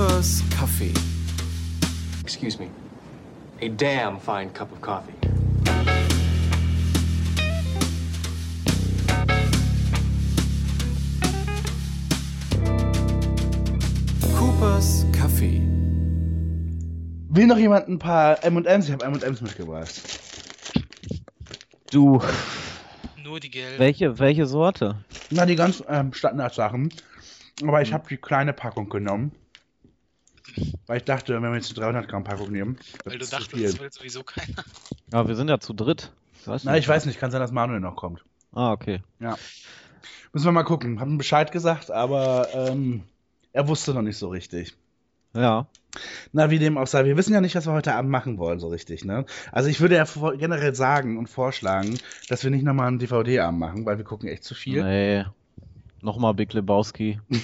Coopers Kaffee. Excuse me. A damn fine cup of coffee. Coopers Kaffee. Will noch jemand ein paar M&M's? Ich habe M&M's mitgebracht. Du, Nur die gelben. welche, welche Sorte? Na, die ganz ähm, Standardsachen. Aber ich habe die kleine Packung genommen. Weil ich dachte, wenn wir jetzt die 300 Gramm Packung nehmen, Weil du dachtest, das will sowieso keiner. Ja, wir sind ja zu dritt. Weiß Na, ich weiß nicht, kann sein, dass Manuel noch kommt. Ah, okay. Ja. Müssen wir mal gucken. Haben Bescheid gesagt, aber ähm, er wusste noch nicht so richtig. Ja. Na, wie dem auch sei, wir wissen ja nicht, was wir heute Abend machen wollen, so richtig, ne? Also ich würde ja generell sagen und vorschlagen, dass wir nicht nochmal einen DVD-Abend machen, weil wir gucken echt zu viel. Nee. Nochmal Big Lebowski.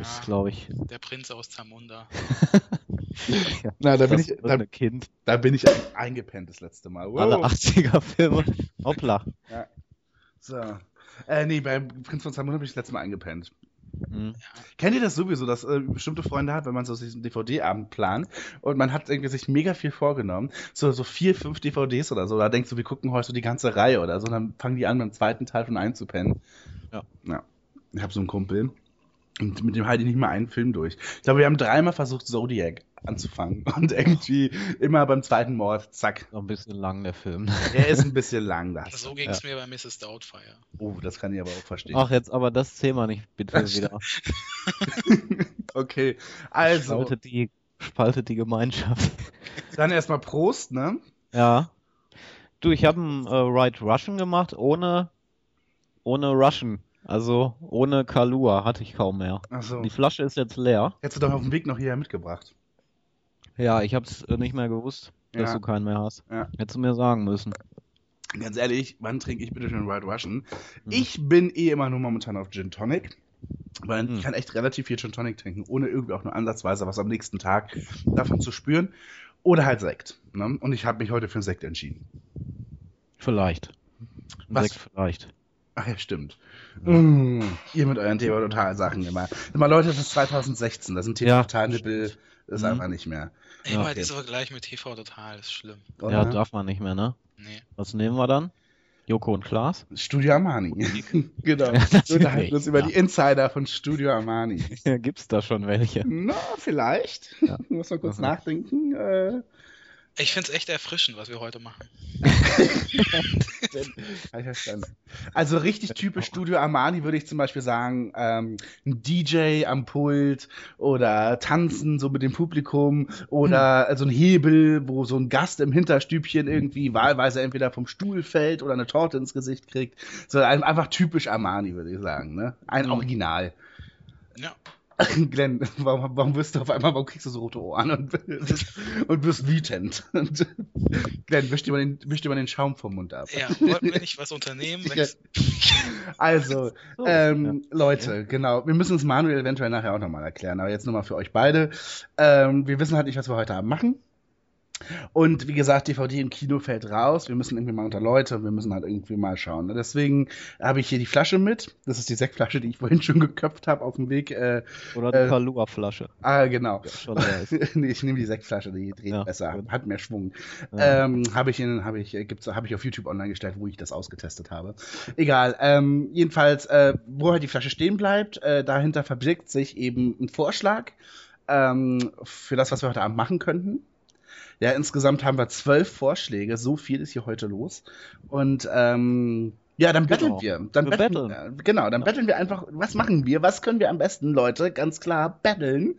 Ist, Ja, glaube ich. der Prinz aus Zamunda. Na, da bin, ich, da, Kind. da bin ich eingepennt das letzte Mal. Wow. Alle 80er-Filme. Hoppla. So. Äh, nee, beim Prinz von Zamunda bin ich das letzte Mal eingepennt. Hm. Kennt ihr das sowieso, dass äh, bestimmte Freunde hat, wenn man so diesen DVD-Abend plant und man hat irgendwie sich mega viel vorgenommen, so, so vier, fünf DVDs oder so, da denkst du, wir gucken heute so die ganze Reihe oder so, dann fangen die an, beim zweiten Teil schon einzupennen. Ja. Ja. Ich habe so einen Kumpel und mit dem halte ich nicht mal einen Film durch. Ich glaube, wir haben dreimal versucht, Zodiac anzufangen und irgendwie immer beim zweiten Mord, zack. Noch ein bisschen lang, der Film. Der ist ein bisschen lang, das. So ging es mir bei Mrs. Doubtfire. Oh, das kann ich aber auch verstehen. Ach, jetzt aber das Thema nicht, bitte Das wieder. Okay, also, Spaltet die, spaltet die Gemeinschaft. dann erstmal Prost, ne? Ja. Du, ich habe einen äh, Right Russian gemacht, ohne, ohne Russian. Also ohne Kalua hatte ich kaum mehr. Achso. Die Flasche ist jetzt leer. Hättest du doch auf dem Weg noch hierher mitgebracht. Ja, ich hab's äh, nicht mehr gewusst, dass Ja. du keinen mehr hast. Ja. Hättest du mir sagen müssen. Ganz ehrlich, wann trinke ich bitte schon White Russian? Hm. Ich bin eh immer nur momentan auf Gin Tonic. Weil Hm. ich kann echt relativ viel Gin Tonic trinken, ohne irgendwie auch nur ansatzweise was am nächsten Tag davon zu spüren. Oder halt Sekt. Ne? Und ich habe mich heute für einen Sekt entschieden. Vielleicht. Was? Sekt vielleicht. Ach ja, stimmt. Mm, ihr mit euren Thema total Sachen immer. Immer Leute, das ist 2016, das sind Thema Ja, total Nippel, das ist Mhm. einfach nicht mehr. Immer okay. dieser Vergleich mit TV total ist schlimm. Oder? Ja, darf man nicht mehr, ne? Nee. Was nehmen wir dann? Joko und Klaas? Studio Armani. genau. Ja, Wir unterhalten uns über ja. die Insider von Studio Armani. Gibt's da schon welche? Na, vielleicht. Ja. Muss mal kurz Mhm. nachdenken. Äh, Ich finde es echt erfrischend, was wir heute machen. Also richtig typisch Studio Armani würde ich zum Beispiel sagen, ähm, ein DJ am Pult oder tanzen so mit dem Publikum oder also ein Hebel, wo so ein Gast im Hinterstübchen irgendwie wahlweise entweder vom Stuhl fällt oder eine Torte ins Gesicht kriegt. So ein- einfach typisch Armani, würde ich sagen. Ne? Ein Mhm. Original. Ja. Glenn, warum, warum wirst du auf einmal, warum kriegst du so rote Ohren und und bist wütend? Und, Glenn, wisch dir, mal den, wisch dir mal den Schaum vom Mund ab. Ja, wollten wir nicht was unternehmen? Ja. Also, So, ähm, Leute, genau, wir müssen es Manuel eventuell nachher auch nochmal erklären, aber jetzt nur mal für euch beide. Ähm, wir wissen halt nicht, was wir heute Abend machen. Und wie gesagt, DVD im Kino fällt raus. Wir müssen irgendwie mal unter Leute, wir müssen halt irgendwie mal schauen. ne? Deswegen habe ich hier die Flasche mit. Das ist die Sektflasche, die ich vorhin schon geköpft habe auf dem Weg. Äh, Oder die Äh, Kalua-Flasche. ah, genau. Nee, ich nehme die Sektflasche, die dreht Ja, besser, gut. hat mehr Schwung. Ja. Ähm, habe ich, in- habe ich, äh, gibt's, habe ich auf YouTube online gestellt, wo ich das ausgetestet habe. Egal. Ähm, jedenfalls, äh, wo halt die Flasche stehen bleibt, äh, dahinter verbirgt sich eben ein Vorschlag ähm, für das, was wir heute Abend machen könnten. Ja, insgesamt haben wir zwölf Vorschläge. So viel ist hier heute los. Und ähm, ja, dann betteln Genau. wir. Dann Wir betteln, äh, genau, dann betteln wir einfach. Was machen wir? Was können wir am besten, Leute? Ganz klar, betteln.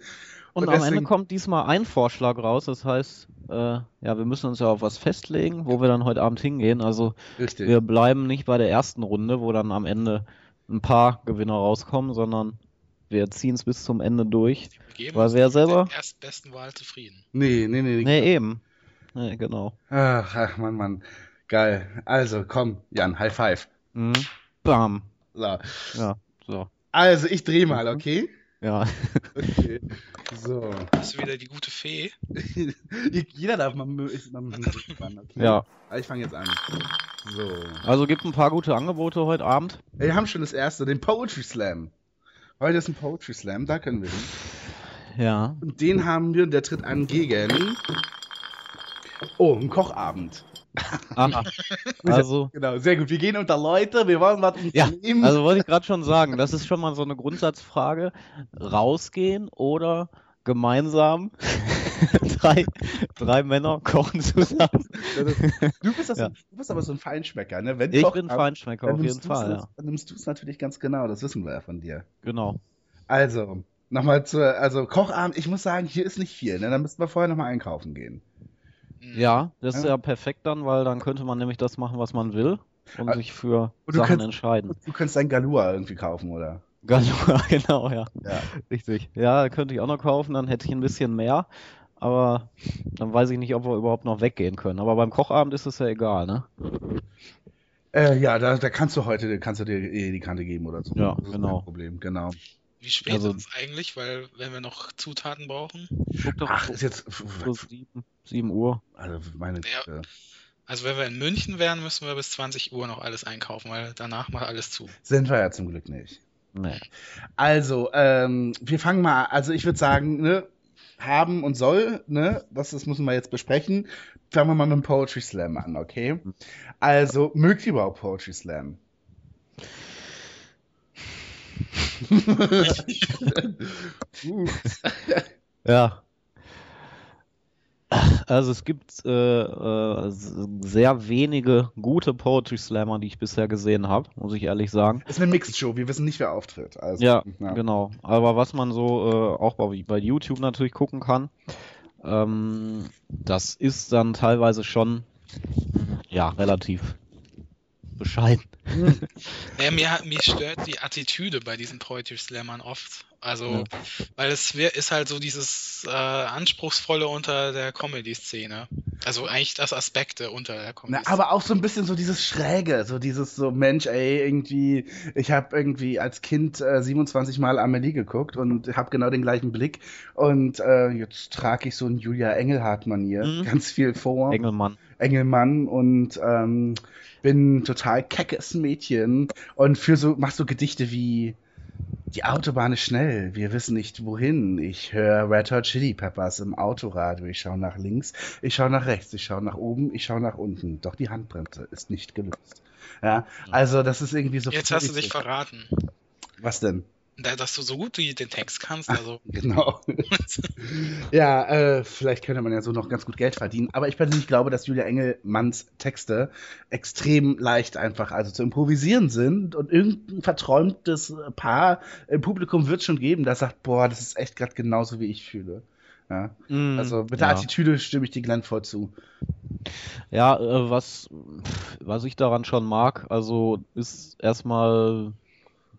Und, Und am Ende deswegen- kommt diesmal ein Vorschlag raus. Das heißt, äh, ja, wir müssen uns ja auf was festlegen, wo wir dann heute Abend hingehen. Also Richtig. wir bleiben nicht bei der ersten Runde, wo dann am Ende ein paar Gewinner rauskommen, sondern wir ziehen es bis zum Ende durch. Weil uns wer mit selber- der erstbesten Wahl zufrieden. Nee, nee, nee. Nee, eben. Nee, genau. Ach, ach, Mann, Mann. Geil. Also, komm, Jan, High Five. Mhm. Bam. So. Ja, so. Also, ich dreh mal, okay? Ja. Okay. So. Hast du wieder die gute Fee? Jeder darf mal, mal okay? Ja. Also, Ich fange jetzt an. So. Also gibt ein paar gute Angebote heute Abend. Wir haben schon das erste, den Poetry Slam. Heute ist ein Poetry Slam, da können wir hin. Ja. Und den haben wir, der tritt an gegen. Oh, ein Kochabend. Aha. Also, Genau, sehr gut. Wir gehen unter Leute, wir wollen was ja, also wollte ich gerade schon sagen, das ist schon mal so eine Grundsatzfrage. Rausgehen oder gemeinsam drei, drei Männer kochen zusammen. du, bist das, Ja. du bist aber so ein Feinschmecker, ne? Wenn Ich Kochabend, bin Feinschmecker, dann auf jeden Fall, ja. Dann nimmst du es natürlich ganz genau, das wissen wir ja von dir. Genau. Also, nochmal zur, also Kochabend, ich muss sagen, hier ist nicht viel, ne? Da müssten wir vorher nochmal einkaufen gehen. Mhm. Ja, das ist Ja. ja perfekt dann, weil dann könnte man nämlich das machen, was man will und Ah, sich für und Sachen kannst- entscheiden. Du könntest dein Galua irgendwie kaufen, oder? Galua, genau, ja. Ja. Richtig. Ja, könnte ich auch noch kaufen, dann hätte ich ein bisschen mehr. Aber dann weiß ich nicht, ob wir überhaupt noch weggehen können. Aber beim Kochabend ist es ja egal, ne? Äh, ja, da, da kannst du heute, kannst du dir eh die Kante geben oder so. Ja, das genau. Kein Problem, genau. Wie spät Also- ist es eigentlich? Weil, wenn wir noch Zutaten brauchen. Guck doch Ach, ist jetzt, so sieben, sieben Uhr. also meine Ja. Güte. Also, wenn wir in München wären, müssen wir bis 20 Uhr noch alles einkaufen, weil danach macht alles zu. Sind wir ja zum Glück nicht. Nee. Also, ähm, wir fangen mal, also ich würde sagen, ne, haben und soll, ne, das, das müssen wir jetzt besprechen. Fangen wir mal mit dem Poetry Slam an, okay? Also, mögt ihr überhaupt Poetry Slam? uh, Ja. Also es gibt äh, äh, sehr wenige gute Poetry Slammer, die ich bisher gesehen habe, muss ich ehrlich sagen. ist eine Mixed Show, wir wissen nicht, wer auftritt. Also, Ja, genau. Aber was man so äh, auch bei, bei YouTube natürlich gucken kann, ähm, das ist dann teilweise schon ja relativ bescheiden. Ja, mir, mir stört die Attitüde bei diesen Poetry Slammern oft. Also, Ja. weil es wir- ist halt so dieses äh, Anspruchsvolle unter der Comedy-Szene. Also eigentlich das Aspekte unter der Na, Comedy. aber auch so ein bisschen so dieses Schräge, so dieses so, Mensch, ey, irgendwie, ich habe irgendwie als Kind äh, 27 Mal Amelie geguckt und habe genau den gleichen Blick und äh, jetzt trage ich so ein Julia Engelhardt-Manier Mhm. ganz viel vor, Engelmann. Engelmann und ähm, bin total keckes Mädchen und für so, mach so Gedichte wie die Autobahn ist schnell, wir wissen nicht wohin. Ich höre Red Hot Chili Peppers im Autoradio. Ich schaue nach links, ich schaue nach rechts, ich schaue nach oben, ich schaue nach unten. Doch die Handbremse ist nicht gelöst. Ja, also das ist irgendwie so. Jetzt hast du dich verraten. Was denn? Da, dass du so gut wie den Text kannst, also Genau. ja, äh, vielleicht könnte man ja so noch ganz gut Geld verdienen. Aber ich persönlich glaube, dass Julia Engelmanns Texte extrem leicht einfach also zu improvisieren sind und irgendein verträumtes Paar im Publikum wird schon geben, das sagt, boah, das ist echt gerade genauso wie ich fühle. Ja, Mm, also mit der ja. Attitüde stimme ich dir Glenn voll zu. Ja, äh, was, was ich daran schon mag, also ist erstmal,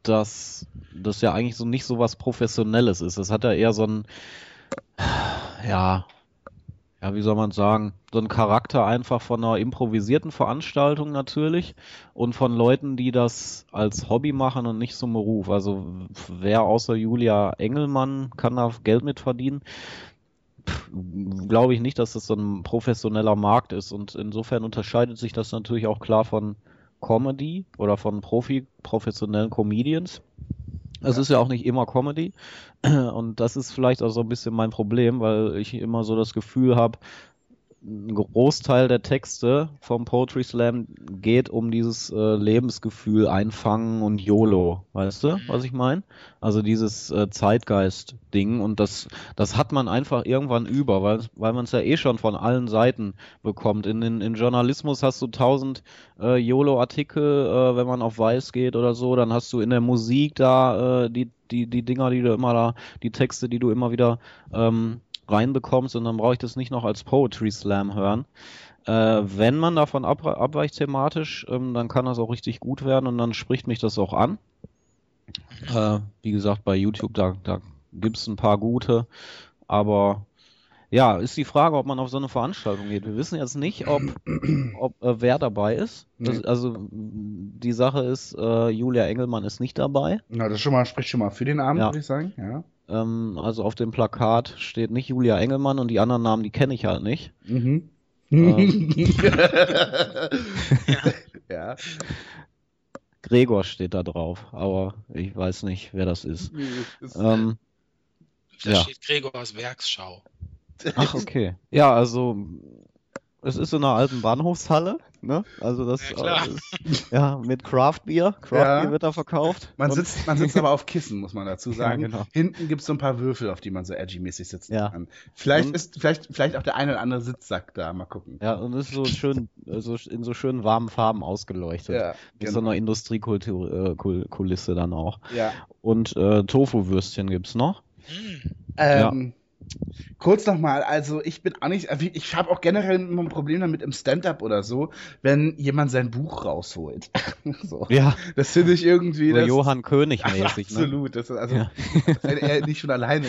dass das ja eigentlich so nicht so was Professionelles ist. Das hat ja eher so ein, ja, ja, wie soll man sagen, so ein Charakter einfach von einer improvisierten Veranstaltung natürlich und von Leuten, die das als Hobby machen und nicht zum Beruf. Also wer außer Julia Engelmann kann da Geld mit verdienen? glaube ich nicht, dass das so ein professioneller Markt ist. Und insofern unterscheidet sich das natürlich auch klar von Comedy oder von Profi, professionellen Comedians. Es Ja. ist ja auch nicht immer Comedy. Und das ist vielleicht auch so ein bisschen mein Problem, weil ich immer so das Gefühl habe, ein Großteil der Texte vom Poetry Slam geht um dieses äh, Lebensgefühl einfangen und YOLO, weißt du, was ich meine? Also dieses äh, Zeitgeist-Ding und das, das hat man einfach irgendwann über, weil, weil man es ja eh schon von allen Seiten bekommt. In, in, in Journalismus hast du tausend äh, YOLO-Artikel, äh, wenn man auf Weiß geht oder so, dann hast du in der Musik da äh, die, die, die Dinger, die du immer da, die Texte, die du immer wieder ähm, reinbekommst und dann brauche ich das nicht noch als Poetry Slam hören. Äh, wenn man davon ab, abweicht thematisch, ähm, dann kann das auch richtig gut werden und dann spricht mich das auch an. Äh, wie gesagt, bei YouTube, da, da gibt es ein paar gute, aber ja, ist die Frage, ob man auf so eine Veranstaltung geht. Wir wissen jetzt nicht, ob, ob äh, wer dabei ist. Das, also die Sache ist, äh, Julia Engelmann ist nicht dabei. Na, das schon mal, spricht schon mal für den Abend, Ja. würde ich sagen. Ja. Ähm, also auf dem Plakat steht nicht Julia Engelmann und die anderen Namen, die kenne ich halt nicht. Mhm. Ähm. ja. Gregor steht da drauf, aber ich weiß nicht, wer das ist. Ähm, Da Ja. steht Gregors Werksschau. Ach, okay. Ja, also es ist in einer alten Bahnhofshalle, ne? Also das Ja, klar. äh, ist, ja mit Craft Beer. Craft Ja. Beer wird da verkauft. Man sitzt, man sitzt aber auf Kissen, muss man dazu sagen. Ja, genau. Hinten gibt es so ein paar Würfel, auf die man so edgy-mäßig sitzen Ja. kann. Vielleicht Und- ist vielleicht, vielleicht auch der eine oder andere Sitzsack da. Mal gucken. Ja, und ist so schön, also in so schönen warmen Farben ausgeleuchtet. Ja, Mit so genau. einer Industriekulisse dann auch. ja. Und äh, Tofu-Würstchen gibt's noch. Hm. Ähm, Kurz nochmal, also ich bin auch nicht, also ich habe auch generell immer ein Problem damit im Stand-up oder so, wenn jemand sein Buch rausholt. so. Ja, Das finde ich irgendwie. so Das, Johann König mäßig, ne? Absolut. Das ist also, Ja. wenn er nicht schon alleine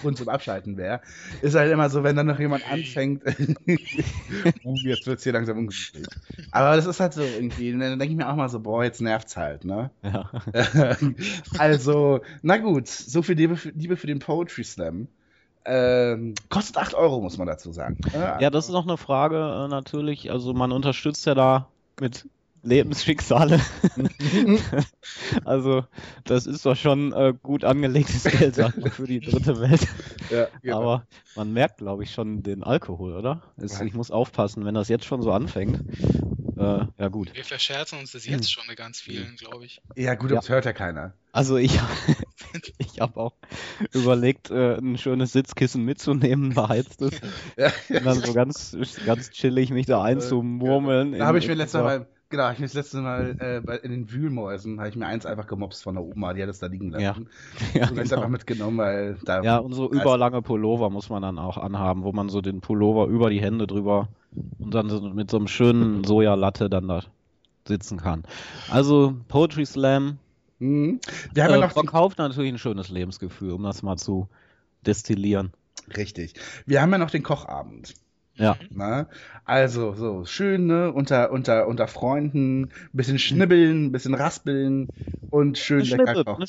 Grund zum Abschalten wäre, ist halt immer so, wenn dann noch jemand anfängt, uh, jetzt wird's hier langsam ungemütlich. Aber das ist halt so irgendwie, und dann denke ich mir auch mal so, boah, jetzt nervt's halt, ne? Ja. also, na gut, so viel Liebe für, Liebe für den Poetry Slam. Ähm, kostet 8 Euro, muss man dazu sagen. ja, das ist noch eine Frage äh, natürlich. Also man unterstützt ja da mit Lebensschicksale. also das ist doch schon äh, gut angelegtes Geld für die dritte Welt. ja, genau. Aber man merkt, glaube ich, schon den Alkohol, oder? Es, ich muss aufpassen, wenn das jetzt schon so anfängt. Äh, ja gut. Wir verscherzen uns das jetzt schon mit ganz vielen, glaube ich. ja, gut, Ja. das hört ja keiner. Also ich, ich habe auch überlegt, äh, ein schönes Sitzkissen mitzunehmen, beheiztes, Ja, und dann so ganz, ganz chillig mich da einzumurmeln. Da habe ich mir letztes Mal, genau, ich mir das letzte Mal äh, bei, in den Wühlmäusen, habe ich mir eins einfach gemobst von der Oma, die hat es da liegen lassen. Ja, und ich genau. einfach mitgenommen, weil da. Ja, und so überlange Pullover muss man dann auch anhaben, wo man so den Pullover über die Hände drüber und dann so mit so einem schönen Sojalatte dann da sitzen kann. Also Poetry Slam Mhm. Wir haben äh, ja verkauft natürlich ein schönes Lebensgefühl, um das mal zu destillieren. richtig. Wir haben ja noch den Kochabend. Ja, Ne? Also, so, schön, ne? Unter, unter, unter Freunden, ein bisschen schnibbeln, ein bisschen raspeln und schön eine, lecker Schnibbel, kochen. eine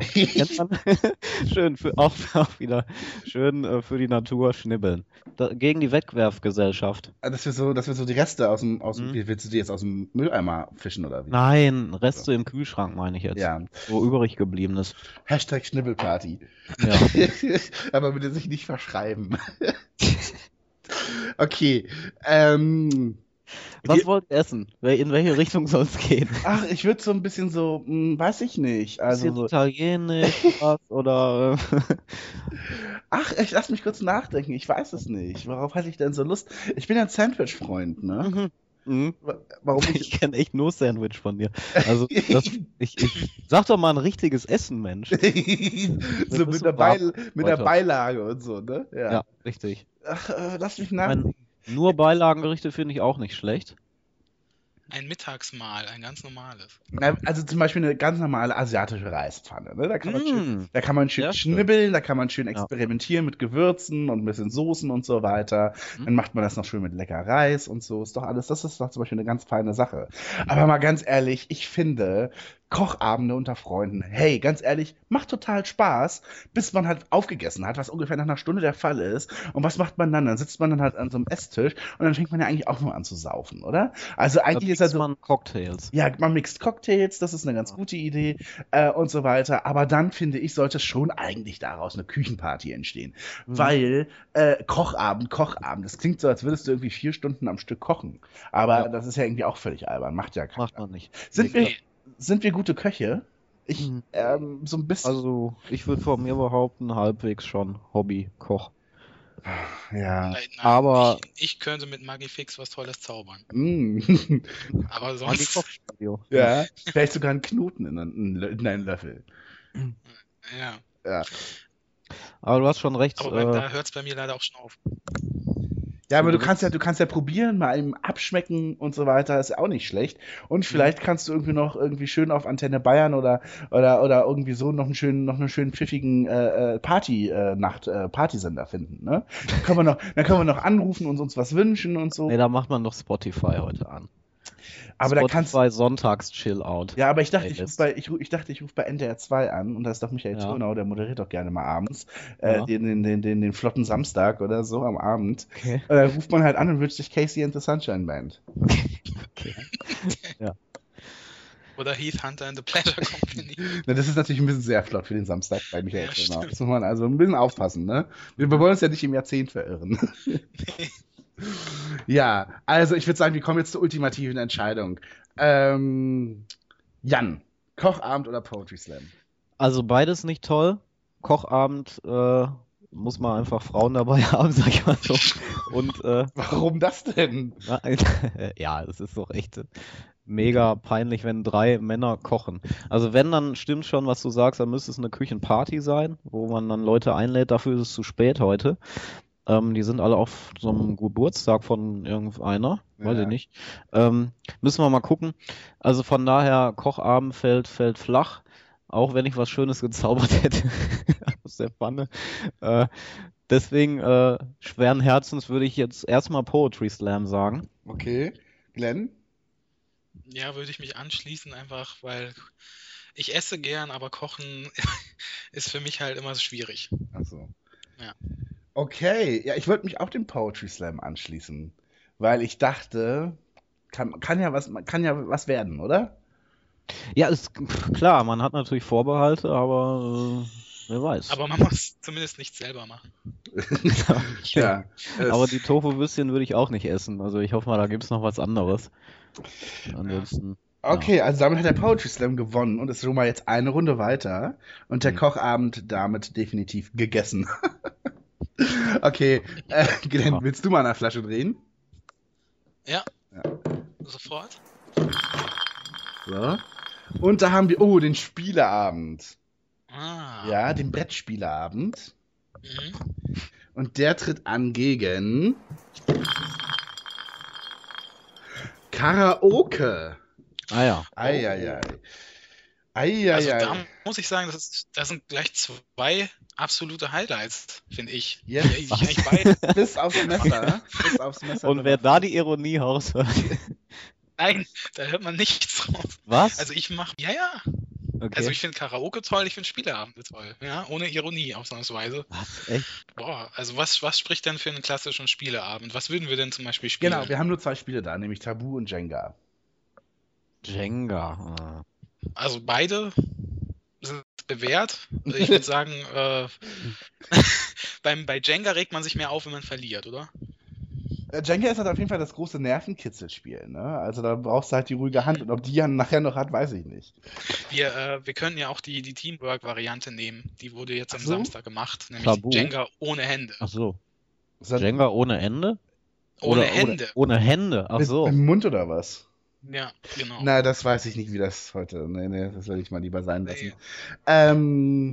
man? schön für, auch, auch wieder schön äh, für die Natur schnibbeln. Da, gegen die Wegwerfgesellschaft. Ah, Dass wir so, dass wir so die Reste aus dem, aus dem, Mhm. willst du die jetzt aus dem Mülleimer fischen oder wie? Nein, Reste im Kühlschrank meine ich jetzt. Ja. So übrig gebliebenes. Hashtag Schnibbelparty. Ja. Aber bitte sich nicht verschreiben. okay. Ähm, Was wollt ihr essen? In welche Richtung soll es gehen? ach, ich würde so ein bisschen so, hm, weiß ich nicht. Also so, italienisch was oder ach, ich lass mich kurz nachdenken. Ich weiß es nicht. Worauf hatte ich denn so Lust? Ich bin ja ein Sandwich-Freund, ne? Mhm. Wa- Warum ich ich. kenne echt nur Sandwich von dir. Also das, ich, ich sag doch mal ein richtiges Essen, Mensch. so mit der, Beil mit der. Beilage und so, ne? Ja. Ja, richtig. Ach, äh, lass mich nachdenken. nur Beilagengerichte finde ich auch nicht schlecht. Ein Mittagsmahl, ein ganz normales. Na, Also zum Beispiel eine ganz normale asiatische Reispfanne. Ne? Da, kann man schön, Mm. da kann man schön schön. schnibbeln, da kann man schön Ja. experimentieren mit Gewürzen und ein bisschen Soßen und so weiter. Mhm. Dann macht man das noch schön mit lecker Reis und so. Ist doch alles, das ist doch zum Beispiel eine ganz feine Sache. Aber mal ganz ehrlich, ich finde, Kochabende unter Freunden, hey, ganz ehrlich, macht total Spaß, bis man halt aufgegessen hat, was ungefähr nach einer Stunde der Fall ist. Und was macht man dann? Dann sitzt man dann halt an so einem Esstisch und dann fängt man ja eigentlich auch nur an zu saufen, oder? Also Da eigentlich ist halt mixt so. man Cocktails. Ja, man mixt Cocktails, das ist eine ganz gute Idee äh, und so weiter. Aber dann finde ich, sollte schon eigentlich daraus eine Küchenparty entstehen. Mhm. Weil äh, Kochabend, Kochabend, das klingt so, als würdest du irgendwie vier Stunden am Stück kochen. Aber Ja. das ist ja irgendwie auch völlig albern. Macht ja keiner. Macht man nicht. Sind, wir. Sind wir gute Köche? Ich, Mhm. ähm, so ein bisschen. Also, ich würde von mir behaupten, halbwegs schon Hobby-Koch. ja. Nein, nein, Aber- ich, ich könnte mit Magifix was Tolles zaubern. Mm. Aber sonst. Ja. Vielleicht sogar einen Knoten in, einen- in einen Löffel. Ja. Ja. Aber du hast schon recht. Aber äh, da hört es bei mir leider auch schon auf. Ja, aber du Mhm. kannst ja, du kannst ja probieren, mal eben abschmecken und so weiter, ist ja auch nicht schlecht. Und vielleicht kannst du irgendwie noch irgendwie schön auf Antenne Bayern oder oder oder irgendwie so noch einen schönen, noch einen schönen pfiffigen äh, äh, Party äh, Nacht äh, Partysender finden, ne? Dann können wir noch, dann können wir noch anrufen und uns was wünschen und so. nee, da macht man doch Spotify heute an. Aber da kannst Spotify Sonntags Chill Out. ja, aber ich dachte, ich bei, ich, ich dachte, ich rufe bei NDR 2 an und da ist doch Michael Ja. Turnau, der moderiert doch gerne mal abends, äh, Ja. den, den, den, den, den flotten Samstag oder so am Abend. Okay. Und da ruft man halt an und wünscht sich Casey and the Sunshine Band. okay. Oder Heath Hunter and the Pleasure Company. Na, das ist natürlich ein bisschen sehr flott für den Samstag bei Michael Ja, stimmt. Das muss man also ein bisschen aufpassen, ne? Wir, wir wollen uns ja nicht im Jahrzehnt verirren. ja, also ich würde sagen, wir kommen jetzt zur ultimativen Entscheidung. Ähm, Jan, Kochabend oder Poetry Slam? Also beides nicht toll. Kochabend äh, muss man einfach Frauen dabei haben, sag ich mal so. Und äh, Warum das denn? ja, es ist doch echt mega peinlich, wenn drei Männer kochen. Also wenn, dann stimmt schon, was du sagst, dann müsste es eine Küchenparty sein, wo man dann Leute einlädt. Dafür ist es zu spät heute. Ähm, die sind alle auf so einem Geburtstag von irgendeiner, weiß Ja. ich nicht. Ähm, müssen wir mal gucken. Also von daher, Kochabend fällt, fällt flach. Auch wenn ich was Schönes gezaubert hätte aus der Pfanne. Äh, deswegen, äh, schweren Herzens würde ich jetzt erstmal Poetry Slam sagen. Okay. Glenn? Ja, würde ich mich anschließen, einfach weil ich esse gern, aber Kochen ist für mich halt immer so schwierig. Achso. Ja. Okay, ja, ich wollte mich auch dem Poetry Slam anschließen, weil ich dachte, kann, kann ja was, kann ja was werden, oder? Ja, ist klar, man hat natürlich Vorbehalte, aber äh, wer weiß. Aber man muss zumindest nichts selber machen. Ja. Aber die Tofu-Würstchen würde ich auch nicht essen. Also ich hoffe mal, da gibt es noch was anderes. Ansonsten. Okay, also damit hat der Poetry Slam gewonnen und ist schon mal jetzt eine Runde weiter und der Mhm. Kochabend damit definitiv gegessen. okay, äh, Glenn, willst du mal an der Flasche drehen? Ja. Ja. Sofort. So. Und da haben wir, oh, den Spieleabend. Ah. Ja, den Brettspieleabend. Mhm. Und der tritt an gegen Karaoke. Ah ja. Eieiei. Also Eieiei. da muss ich sagen, das, ist, das sind gleich zwei absolute Highlights, finde ich. Yes. Ich beide, Bis aufs Messer. ne? Bis aufs Messer. Und wer da die Ironie raushört. nein, da hört man nichts raus. Was? Also ich mache, ja, ja. okay. Also ich finde Karaoke toll, ich finde Spieleabende toll. Ja, ohne Ironie ausnahmsweise. Was? Echt? Boah, also was, was spricht denn für einen klassischen Spieleabend? Was würden wir denn zum Beispiel spielen? Genau, wir haben nur zwei Spiele da, nämlich Tabu und Jenga. Jenga. Ah. Also beide sind bewährt. Ich würde sagen, äh, beim, bei Jenga regt man sich mehr auf, wenn man verliert, oder? Äh, Jenga ist halt auf jeden Fall das große Nervenkitzelspiel, ne? Also da brauchst du halt die ruhige Hand und ob die Jan nachher noch hat, weiß ich nicht. Wir, äh, wir können ja auch die, die Teamwork-Variante nehmen. Die wurde jetzt am so. Samstag gemacht, nämlich Tabu. Jenga ohne Hände. Ach so. Ist das Jenga ohne Ende? Ohne Oder- Hände. Ohne, ohne Hände. Ach mit, so. Im Mund oder was? Ja, genau. Na, das weiß ich nicht, wie das heute. Nee, nee, das will ich mal lieber sein lassen. Nee. Ähm,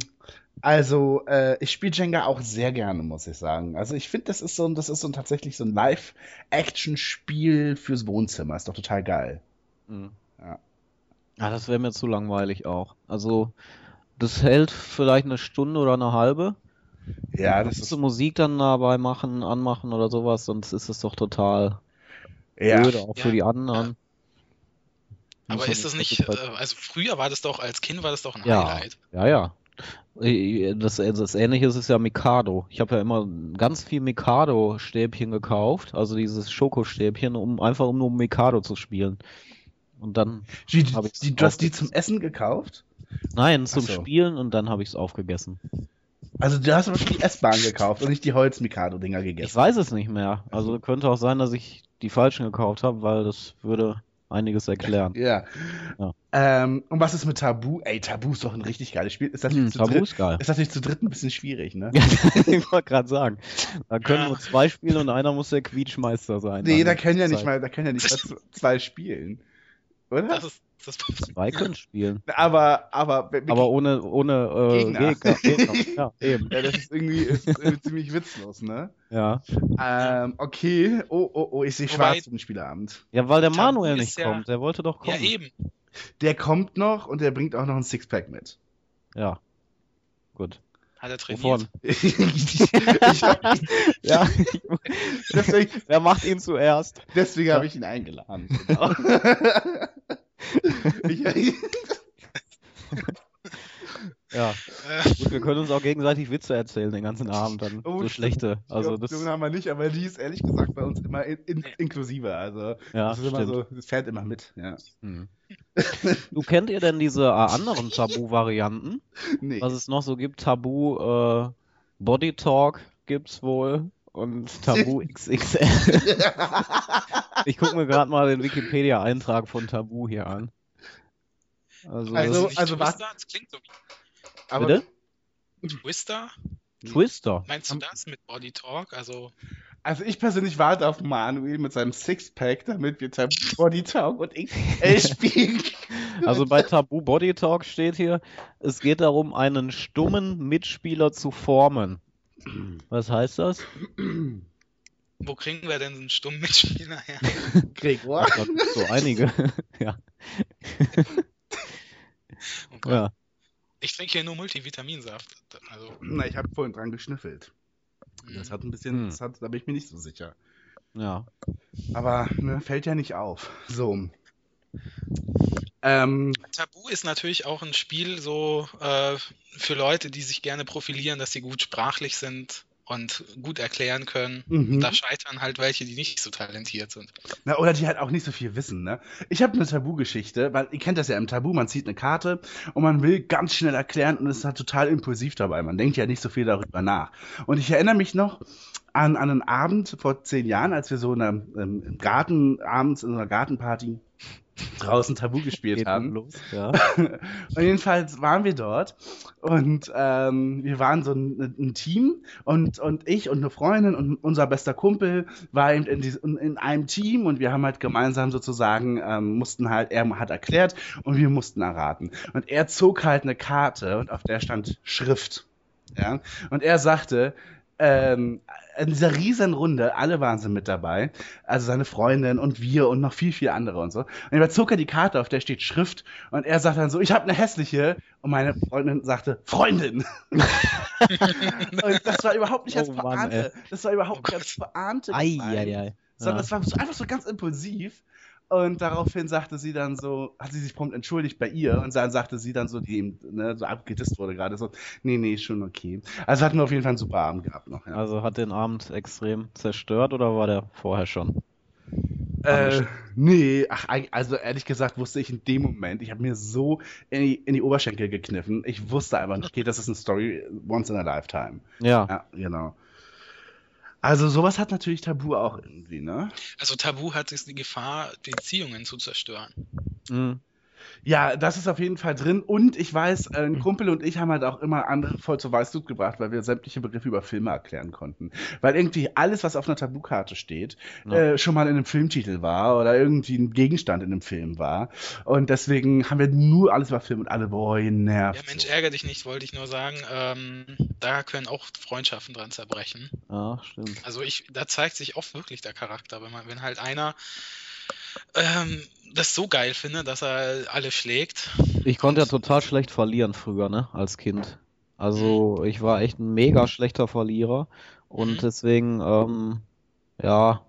also, äh, ich spiele Jenga auch sehr gerne, muss ich sagen. Also, ich finde, das ist so ein, das ist so ein, tatsächlich so ein Live-Action-Spiel fürs Wohnzimmer. Ist doch total geil. Mhm. Ja. Ah, das wäre mir zu langweilig auch. Also, das hält vielleicht eine Stunde oder eine halbe. Ja, das Kannst ist. du Musik dann dabei machen, anmachen oder sowas, sonst ist es doch total Ja. blöd, auch für Ja. die anderen. Aber ist das nicht äh, also früher war das doch, als Kind war das doch ein Ja. Highlight. Ja, ja. Das, das Ähnliche ist ja Mikado. Ich habe ja immer ganz viel Mikado-Stäbchen gekauft, also dieses Schokostäbchen, um einfach um nur Mikado zu spielen. Und dann, Die, Hab ich's die, du hast die zum Essen gekauft? nein, zum so. Spielen und dann habe ich es aufgegessen. Also, du hast aber die S-Bahn gekauft und nicht die Holz-Mikado-Dinger gegessen. Ich weiß es nicht mehr. Also könnte auch sein, dass ich die falschen gekauft habe, weil das würde einiges erklären. Ja. Ja. Ähm, und was ist mit Tabu? Ey, Tabu ist doch ein richtig geiles Spiel. Ist das Hm, nicht zu Tabu dritt? ist geil. Ist natürlich zu dritt ein bisschen schwierig, ne? Ja, ich wollte gerade sagen. Da können Ja. nur zwei spielen und einer muss der Quietschmeister sein. Nee, Dann da können ja nicht mal, da können ja nicht mal zwei spielen. Oder? Das ist das Zwei können spielen. aber, aber, Aber ohne, ohne äh, Gegner. Gegner. Gegner. Ja, eben. ja, das ist irgendwie, ist irgendwie ziemlich witzlos, ne? Ja. Ähm, okay. Oh, oh, oh, ich sehe schwarz für den Spieleabend. ja, weil der Tabu Manuel nicht ja- kommt. Der wollte doch Ja, kommen. eben. Der kommt noch und der bringt auch noch ein Sixpack mit. Ja. Gut. Hat er trainiert. Wovon? ich, hab, Ja. deswegen Wer macht ihn zuerst? deswegen habe ich ihn eingeladen. Genau. Ich, Ja. Äh, Wir können uns auch gegenseitig Witze erzählen den ganzen Abend dann. Oh, so schlechte. Also die das, Option haben wir nicht, aber die ist ehrlich gesagt bei uns immer in, in, inklusive. Also ja, das ist immer stimmt. so, das fährt immer mit. Ja. Hm. Du kennt ihr denn diese äh, anderen Tabu-Varianten? Nee. Was es noch so gibt? Tabu äh, Body Talk gibt's wohl und Tabu XXL. Ich gucke mir gerade mal den Wikipedia-Eintrag von Tabu hier an. Also, Also- also was- Twister? Das klingt so wie aber, bitte? Twister. Twister. Meinst du das mit Body Talk? Also, also ich persönlich warte auf Manuel mit seinem Sixpack, damit wir Tabu Body Talk und XL spielen. Also bei Tabu Body Talk steht hier, es geht darum, einen stummen Mitspieler zu formen. Was heißt das? wo kriegen wir denn einen stummen Mitspieler her? Gregor. Da gibt's so einige. ja. Oh Gott. ja. Ich trinke hier nur Multivitaminsaft. Also, Na, ich habe vorhin dran geschnüffelt. Das hat ein bisschen, Hm. das hat, da bin ich mir nicht so sicher. Ja. Aber ne, fällt ja nicht auf. So. Ähm, Tabu ist natürlich auch ein Spiel so äh, für Leute, die sich gerne profilieren, dass sie gut sprachlich sind und gut erklären können. mhm. Da scheitern halt welche, die nicht so talentiert sind. Na, oder die halt auch nicht so viel wissen, ne? Ich habe eine Tabu-Geschichte, weil ihr kennt das ja im Tabu, man zieht eine Karte und man will ganz schnell erklären und ist halt total impulsiv dabei. Man denkt ja nicht so viel darüber nach. Und ich erinnere mich noch an, an einen Abend vor zehn Jahren, als wir so in einem, ähm, im Garten, abends in einer Gartenparty draußen Tabu gespielt Geht haben. los. Ja. Und jedenfalls waren wir dort und ähm, wir waren so ein, ein Team und, und ich und eine Freundin und unser bester Kumpel war eben in, dies- in, in einem Team und wir haben halt gemeinsam sozusagen, ähm, mussten halt, er hat erklärt und wir mussten erraten. Und er zog halt eine Karte und auf der stand Schrift. Ja? Und er sagte, ähm, in dieser riesen Runde, alle waren sie mit dabei, also seine Freundin und wir und noch viel, viel andere und so. Und er überzog er die Karte, auf der steht Schrift und er sagt dann so, ich habe eine hässliche und meine Freundin sagte, Freundin. und das war überhaupt nicht als Oh Mann, Pointe, das war überhaupt nicht als Pointe Ei, ei, ei. sondern Ja. es war so, einfach so ganz impulsiv. Und daraufhin sagte sie dann so, hat sie sich prompt entschuldigt bei ihr und dann sagte sie dann so, die eben ne, so abgedisst wurde gerade so, nee, nee, schon okay. Also hatten wir auf jeden Fall einen super Abend gehabt noch. Ja. Also hat den Abend extrem zerstört oder war der vorher schon? Äh, nee, ach, also ehrlich gesagt wusste ich in dem Moment, ich habe mir so in die, in die Oberschenkel gekniffen. Ich wusste einfach nicht, okay, das ist eine Story once in a lifetime. Ja. Ja, genau. Also sowas hat natürlich Tabu auch irgendwie, ne? Also Tabu hat es die Gefahr, Beziehungen zu zerstören. Mhm. Ja, das ist auf jeden Fall drin. Und ich weiß, äh, ein Kumpel und ich haben halt auch immer andere voll zur Weißglut gebracht, weil wir sämtliche Begriffe über Filme erklären konnten. Weil irgendwie alles, was auf einer Tabukarte steht, Ja. äh, schon mal in einem Filmtitel war oder irgendwie ein Gegenstand in einem Film war. Und deswegen haben wir nur alles über Film und alle, boah, ihr nervt. Ja, Mensch, ärgere dich nicht, wollte ich nur sagen. Ähm, da können auch Freundschaften dran zerbrechen. Ja, stimmt. Also ich, da zeigt sich oft wirklich der Charakter, wenn man, wenn halt einer ähm, das so geil findet, dass er alle schlägt. Ich konnte ja total schlecht verlieren früher, ne, als Kind. Also ich war echt ein mega schlechter Verlierer und Mhm. deswegen, ähm, ja,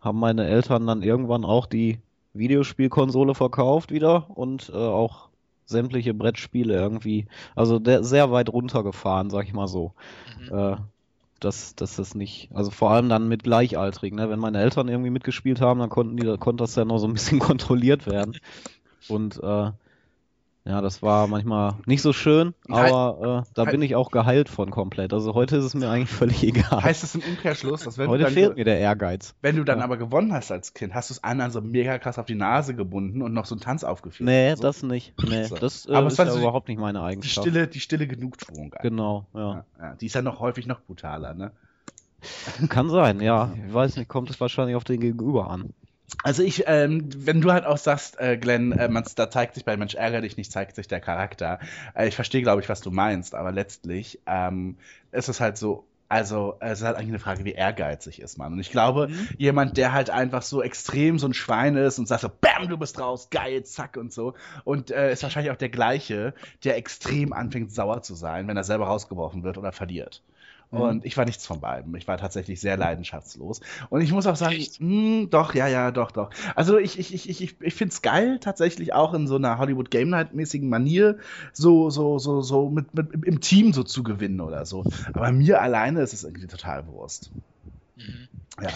haben meine Eltern dann irgendwann auch die Videospielkonsole verkauft wieder und äh, auch sämtliche Brettspiele irgendwie, also der, sehr weit runtergefahren, sag ich mal so. Mhm. Äh, dass, dass das nicht, also vor allem dann mit Gleichaltrigen, ne? Wenn meine Eltern irgendwie mitgespielt haben, dann konnten die, konnte das ja noch so ein bisschen kontrolliert werden. Und äh, ja, das war manchmal nicht so schön, aber äh, da bin ich auch geheilt von komplett. Also heute ist es mir eigentlich völlig egal. Heißt es im Umkehrschluss, dass wenn heute dann, fehlt mir der Ehrgeiz. wenn du dann Ja. aber gewonnen hast als Kind, hast du es anderen so mega krass auf die Nase gebunden und noch so einen Tanz aufgeführt? Nee, so? das nicht. Nee, So. das äh, Aber ist ja so die- überhaupt nicht meine die Eigenschaft. stille, die stille Genugtuung. Genau, ja. Ja, ja, die ist ja noch häufig noch brutaler, ne? Kann sein, ja. Ich weiß nicht, kommt es wahrscheinlich auf den Gegenüber an. Also ich, ähm, wenn du halt auch sagst, äh, Glenn, äh, man's, da zeigt sich bei Mensch ärger dich nicht, zeigt sich der Charakter. Äh, ich verstehe, glaube ich, was du meinst, aber letztlich ähm, ist es halt so, also äh, es ist halt eigentlich eine Frage, wie ehrgeizig ist man. Und ich glaube, jemand, der halt einfach so extrem so ein Schwein ist und sagt so, bam, du bist raus, geil, zack und so. Und äh, ist wahrscheinlich auch der gleiche, der extrem anfängt sauer zu sein, wenn er selber rausgeworfen wird oder verliert. Mhm. Und ich war nichts von beiden. Ich war tatsächlich sehr leidenschaftslos. Und ich muss auch sagen, mh, doch, ja, ja, doch, doch. Also ich, ich, ich, ich, ich finde es geil, tatsächlich auch in so einer Hollywood Game Night-mäßigen Manier so, so, so, so mit, mit im Team so zu gewinnen oder so. Aber mir alleine ist es irgendwie total Wurst. Mhm. Ja.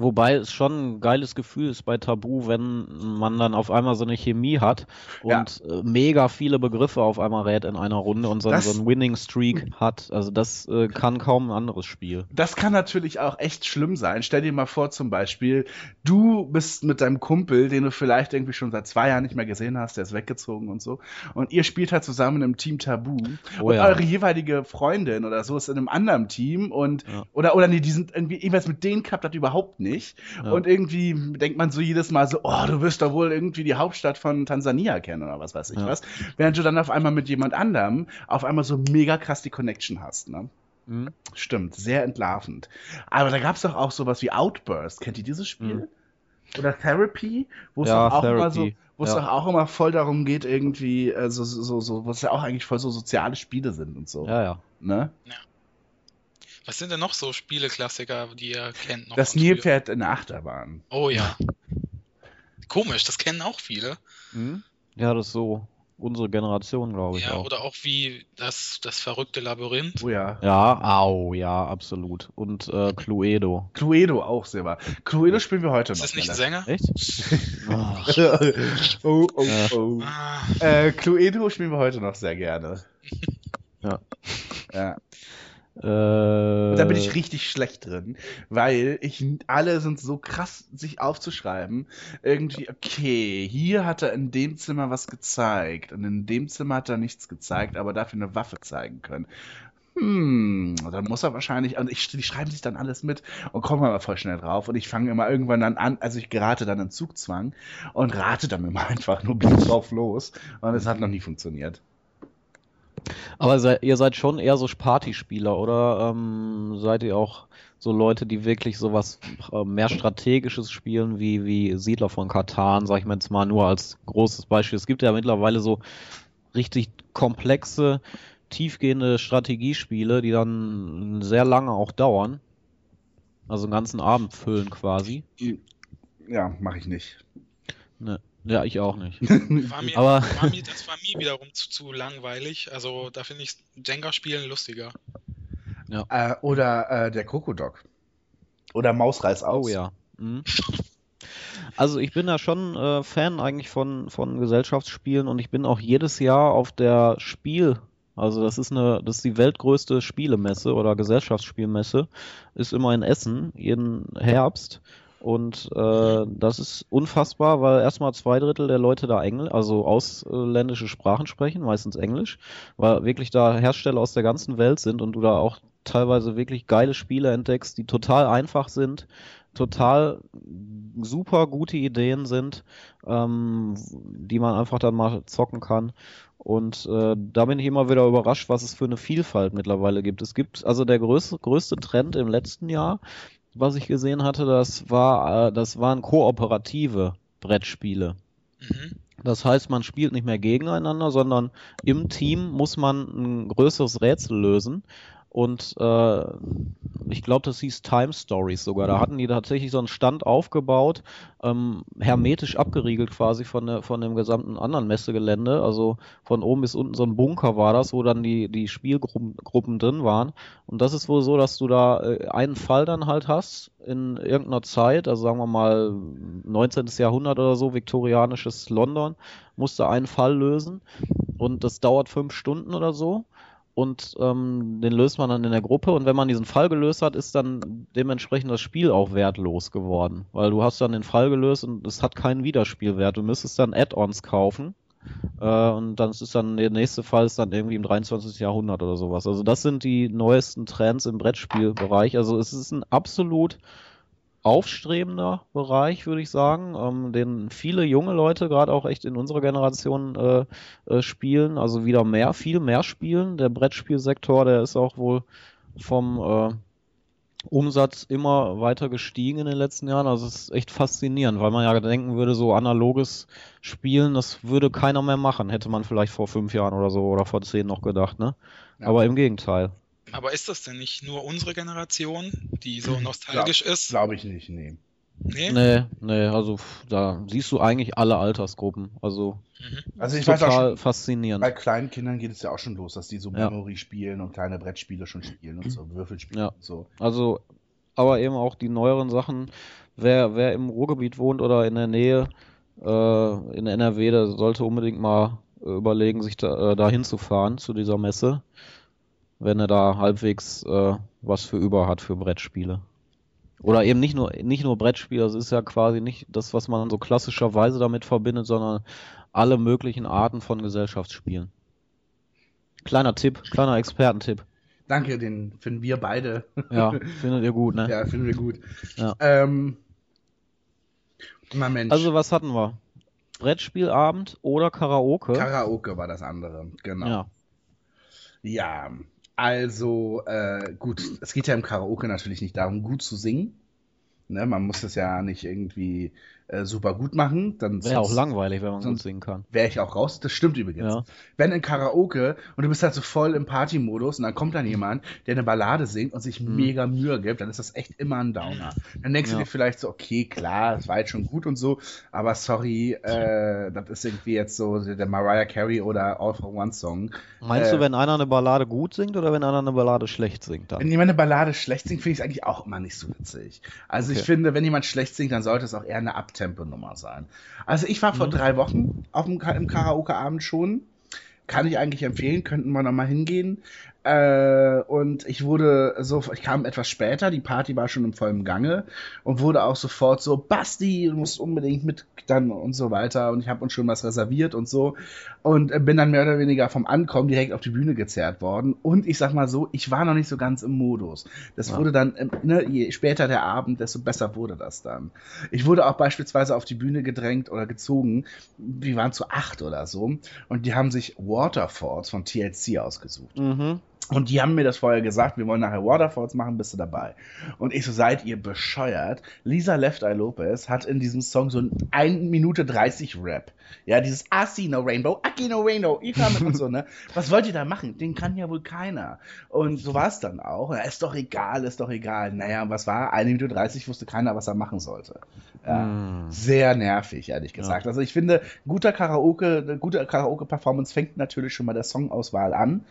Wobei es schon ein geiles Gefühl ist bei Tabu, wenn man dann auf einmal so eine Chemie hat Ja. und äh, mega viele Begriffe auf einmal rät in einer Runde und so, Das- so ein Winning Streak hat. Also das äh, kann kaum ein anderes Spiel. Das kann natürlich auch echt schlimm sein. Stell dir mal vor, zum Beispiel, du bist mit deinem Kumpel, den du vielleicht irgendwie schon seit zwei Jahren nicht mehr gesehen hast, der ist weggezogen und so. Und ihr spielt halt zusammen im Team Tabu. Oh und ja. eure jeweilige Freundin oder so ist in einem anderen Team und Ja. oder oder nee, die sind irgendwie irgendwas mit denen klappt das überhaupt nicht. Ja. Und irgendwie denkt man so jedes Mal so, oh, du wirst doch wohl irgendwie die Hauptstadt von Tansania kennen oder was weiß ich Ja. was. Während du dann auf einmal mit jemand anderem auf einmal so mega krass die Connection hast, ne? Mhm. Stimmt, sehr entlarvend. Aber da gab es doch auch sowas wie Outburst. Kennt ihr dieses Spiel? Mhm. Oder Therapy, wo es Ja, doch auch immer so, Therapy. wo es Ja. doch auch immer voll darum geht, irgendwie, äh, so, so, so, wo es ja auch eigentlich voll so soziale Spiele sind und so. Ja, ja. Ne? Was sind denn noch so Spieleklassiker, die ihr kennt? Noch Das? Nilpferd in der Achterbahn. Oh ja. Komisch, das kennen auch viele. Mhm. Ja, das ist so unsere Generation, glaube ich Ja, auch. oder auch wie das, das verrückte Labyrinth. Oh ja. Ja, au, ja, absolut. Und äh, Cluedo. Cluedo auch sehr wahr. Cluedo spielen wir heute Ist noch. das nicht ein. Sänger? Echt? Oh, oh, oh. Ah, Äh, Cluedo spielen wir heute noch sehr gerne. Ja. Ja. Äh, Da bin ich richtig schlecht drin, weil ich alle sind so krass, sich aufzuschreiben. Irgendwie, okay, hier hat er in dem Zimmer was gezeigt und in dem Zimmer hat er nichts gezeigt, aber dafür eine Waffe zeigen können. Hm, dann muss er wahrscheinlich, und ich, die schreiben sich dann alles mit und kommen aber voll schnell drauf und ich fange immer irgendwann dann an, also ich gerate dann in Zugzwang und rate dann immer einfach nur blind drauf los und es hat noch nie funktioniert. Aber sei, ihr seid schon eher so Partyspieler, oder ähm, seid ihr auch so Leute, die wirklich sowas äh, mehr Strategisches spielen, wie, wie Siedler von Katan, sag ich mal jetzt mal nur als großes Beispiel. Es gibt ja mittlerweile so richtig komplexe, tiefgehende Strategiespiele, die dann sehr lange auch dauern. Also einen ganzen Abend füllen quasi. Ja, mache ich nicht. Ne, ja, ich auch nicht. war, mir, Aber- war mir, das war mir wiederum zu, zu langweilig. Also da finde ich Jenga-Spielen lustiger. Äh, oder äh, der Krokodok. Oder Mausreiß aus. Oh ja. Mhm. Also ich bin da schon äh, Fan eigentlich von, von Gesellschaftsspielen und ich bin auch jedes Jahr auf der Spiel, also das ist eine, das ist die weltgrößte Spielemesse oder Gesellschaftsspielmesse, ist immer in Essen, jeden Herbst. Und äh, das ist unfassbar, weil erstmal zwei Drittel der Leute da Englisch, also ausländische Sprachen sprechen, meistens Englisch, weil wirklich da Hersteller aus der ganzen Welt sind und du da auch teilweise wirklich geile Spiele entdeckst, die total einfach sind, total super gute Ideen sind, ähm, die man einfach dann mal zocken kann. Und äh, da bin ich immer wieder überrascht, was es für eine Vielfalt mittlerweile gibt. Es gibt also der größte, größte Trend im letzten Jahr, was ich gesehen hatte, das war, äh, das waren kooperative Brettspiele. Mhm. Das heißt, man spielt nicht mehr gegeneinander, sondern im Team muss man ein größeres Rätsel lösen. Und äh, ich glaube, das hieß Time Stories sogar. Da hatten die tatsächlich so einen Stand aufgebaut, ähm, hermetisch abgeriegelt quasi von, der, von dem gesamten anderen Messegelände. Also von oben bis unten so ein Bunker war das, wo dann die, die Spielgruppen Gruppen drin waren. Und das ist wohl so, dass du da äh, einen Fall dann halt hast in irgendeiner Zeit, also sagen wir mal 19. Jahrhundert oder so, viktorianisches London, musst du einen Fall lösen und das dauert fünf Stunden oder so und ähm, den löst man dann in der Gruppe und wenn man diesen Fall gelöst hat, ist dann dementsprechend das Spiel auch wertlos geworden, weil du hast dann den Fall gelöst und es hat keinen Wiederspielwert. Du müsstest dann Add-ons kaufen äh, und dann ist dann der nächste Fall ist dann irgendwie im 23. Jahrhundert oder sowas. Also das sind die neuesten Trends im Brettspielbereich. Also es ist ein absolut aufstrebender Bereich, würde ich sagen, ähm, den viele junge Leute, gerade auch echt in unserer Generation, äh, äh, spielen, also wieder mehr, viel mehr spielen. Der Brettspielsektor, der ist auch wohl vom äh, Umsatz immer weiter gestiegen in den letzten Jahren. Also es ist echt faszinierend, weil man ja denken würde, so analoges Spielen, das würde keiner mehr machen. Hätte man vielleicht vor fünf Jahren oder so oder vor zehn noch gedacht, ne? Ja. Aber im Gegenteil. Aber ist das denn nicht nur unsere Generation, die so Glaub- nostalgisch ist? Glaube ich nicht, nee. Nee? Nee, nee, also da siehst du eigentlich alle Altersgruppen. Also Also ich weiß auch total schon, faszinierend. bei kleinen Kindern geht es ja auch schon los, dass die so Ja. Memory spielen und kleine Brettspiele schon spielen und so, Würfelspiele Ja. und so. Also, aber eben auch die neueren Sachen. Wer, wer im Ruhrgebiet wohnt oder in der Nähe, äh, in NRW, der sollte unbedingt mal äh, überlegen, sich da, äh, da hinzufahren zu dieser Messe, wenn er da halbwegs äh, was für über hat für Brettspiele. Oder eben nicht nur, nicht nur Brettspiele, das ist ja quasi nicht das, was man so klassischerweise damit verbindet, sondern alle möglichen Arten von Gesellschaftsspielen. Kleiner Tipp, kleiner Expertentipp. Danke, den finden wir beide. Ja, findet ihr gut, ne? Ja, finden wir gut. Ja. Ähm, na Mensch, Also was hatten wir? Brettspielabend oder Karaoke? Karaoke war das andere, genau. ja. Ja, also äh, gut, es geht ja im Karaoke natürlich nicht darum, gut zu singen. Ne, man muss das ja nicht irgendwie äh, super gut machen. Dann Wäre auch langweilig, wenn man gut sonst- singen kann. Wäre ich auch raus. Das stimmt übrigens. Ja. Wenn in Karaoke und du bist halt so voll im Party-Modus und dann kommt dann jemand, der eine Ballade singt und sich Mhm. mega Mühe gibt, dann ist das echt immer ein Downer. Dann denkst Ja. du dir vielleicht so, okay, klar, das war jetzt schon gut und so, aber sorry, äh, das ist irgendwie jetzt so der Mariah Carey oder All for One Song. Meinst Äh, du, wenn einer eine Ballade gut singt oder wenn einer eine Ballade schlecht singt dann? Wenn jemand eine Ballade schlecht singt, finde ich es eigentlich auch immer nicht so witzig. Also ich Okay. finde, wenn jemand schlecht singt, dann sollte es auch eher eine Abtempo-Nummer sein. Also ich war vor Mhm. drei Wochen auf dem, im Karaoke-Abend schon. Kann ich eigentlich empfehlen, könnten wir nochmal hingehen. Äh, und ich wurde so, ich kam etwas später, die Party war schon im vollen Gange und wurde auch sofort so, Basti, du musst unbedingt mit dann und so weiter. Und ich habe uns schon was reserviert und so. Und äh, bin dann mehr oder weniger vom Ankommen direkt auf die Bühne gezerrt worden. Und ich sag mal so, ich war noch nicht so ganz im Modus. Das Ja. wurde dann, ähm, ne, je später der Abend, desto besser wurde das dann. Ich wurde auch beispielsweise auf die Bühne gedrängt oder gezogen. Wir waren zu acht oder so. Und die haben sich Waterfalls von TLC ausgesucht. Mhm. Und die haben mir das vorher gesagt, wir wollen nachher Waterfalls machen, bist du dabei. Und ich so, seid ihr bescheuert? Lisa Left Eye Lopez hat in diesem Song so ein 1 Minute 30 Rap. Ja, dieses I see no rainbow, I see no rainbow, ich kann und so, ne? Was wollt ihr da machen? Den kann ja wohl keiner. Und so war es dann auch. Ja, ist doch egal, ist doch egal. Naja, was war? 1 Minute 30 wusste keiner, was er machen sollte. Ja. Mm. Sehr nervig, ehrlich gesagt. Also ich finde, guter Karaoke, eine gute Karaoke-Performance fängt natürlich schon mal der Songauswahl an.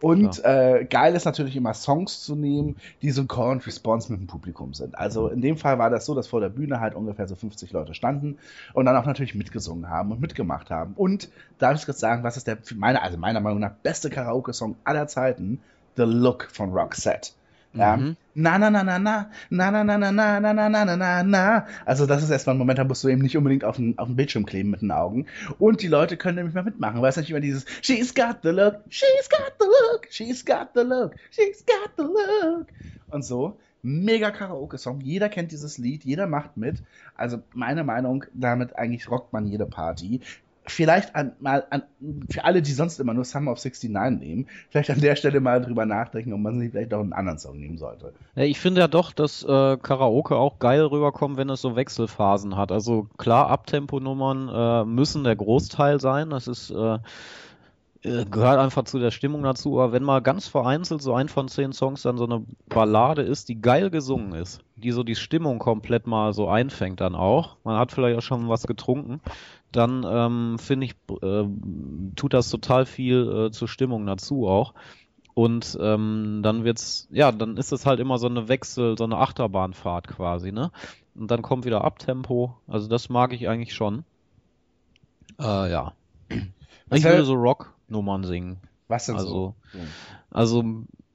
Und äh, geil ist natürlich immer Songs zu nehmen, die so ein Call and Response mit dem Publikum sind. Also in dem Fall war das so, dass vor der Bühne halt ungefähr so 50 Leute standen und dann auch natürlich mitgesungen haben und mitgemacht haben. Und darf ich kurz sagen, was ist der, meiner, also meiner Meinung nach, beste Karaoke-Song aller Zeiten? The Look von Roxette. Ja. Mhm. Na, na, na, na, na, na, na, na, na, na, na, na, na, na, na, na. Also das ist erstmal ein Moment, da musst du eben nicht unbedingt auf den, auf den Bildschirm kleben mit den Augen. Und die Leute können nämlich mal mitmachen, weil es natürlich immer dieses She's got the look, she's got the look, she's got the look, she's got the look. Und so. Mega Karaoke-Song. Jeder kennt dieses Lied, jeder macht mit. Also meine Meinung, damit eigentlich rockt man jede Party. Vielleicht an, mal an, für alle, die sonst immer nur Summer of 69 nehmen, vielleicht an der Stelle mal drüber nachdenken, ob man sich vielleicht auch einen anderen Song nehmen sollte. Ja, ich finde ja doch, dass äh, Karaoke auch geil rüberkommt, wenn es so Wechselphasen hat. Also klar, Abtempo-Nummern äh, müssen der Großteil sein. Das ist äh, äh, gehört einfach zu der Stimmung dazu. Aber wenn mal ganz vereinzelt so ein von zehn Songs dann so eine Ballade ist, die geil gesungen ist, die so die Stimmung komplett mal so einfängt dann auch. Man hat vielleicht auch schon was getrunken. Dann ähm, finde ich, äh, tut das total viel äh, zur Stimmung dazu auch. Und ähm, dann wird's, ja, dann ist es halt immer so eine Wechsel, so eine Achterbahnfahrt quasi, ne? Und dann kommt wieder Abtempo. Also das mag ich eigentlich schon. Äh, ja. Was Ich würde so Rock-Nummern singen. Was denn Also, so? also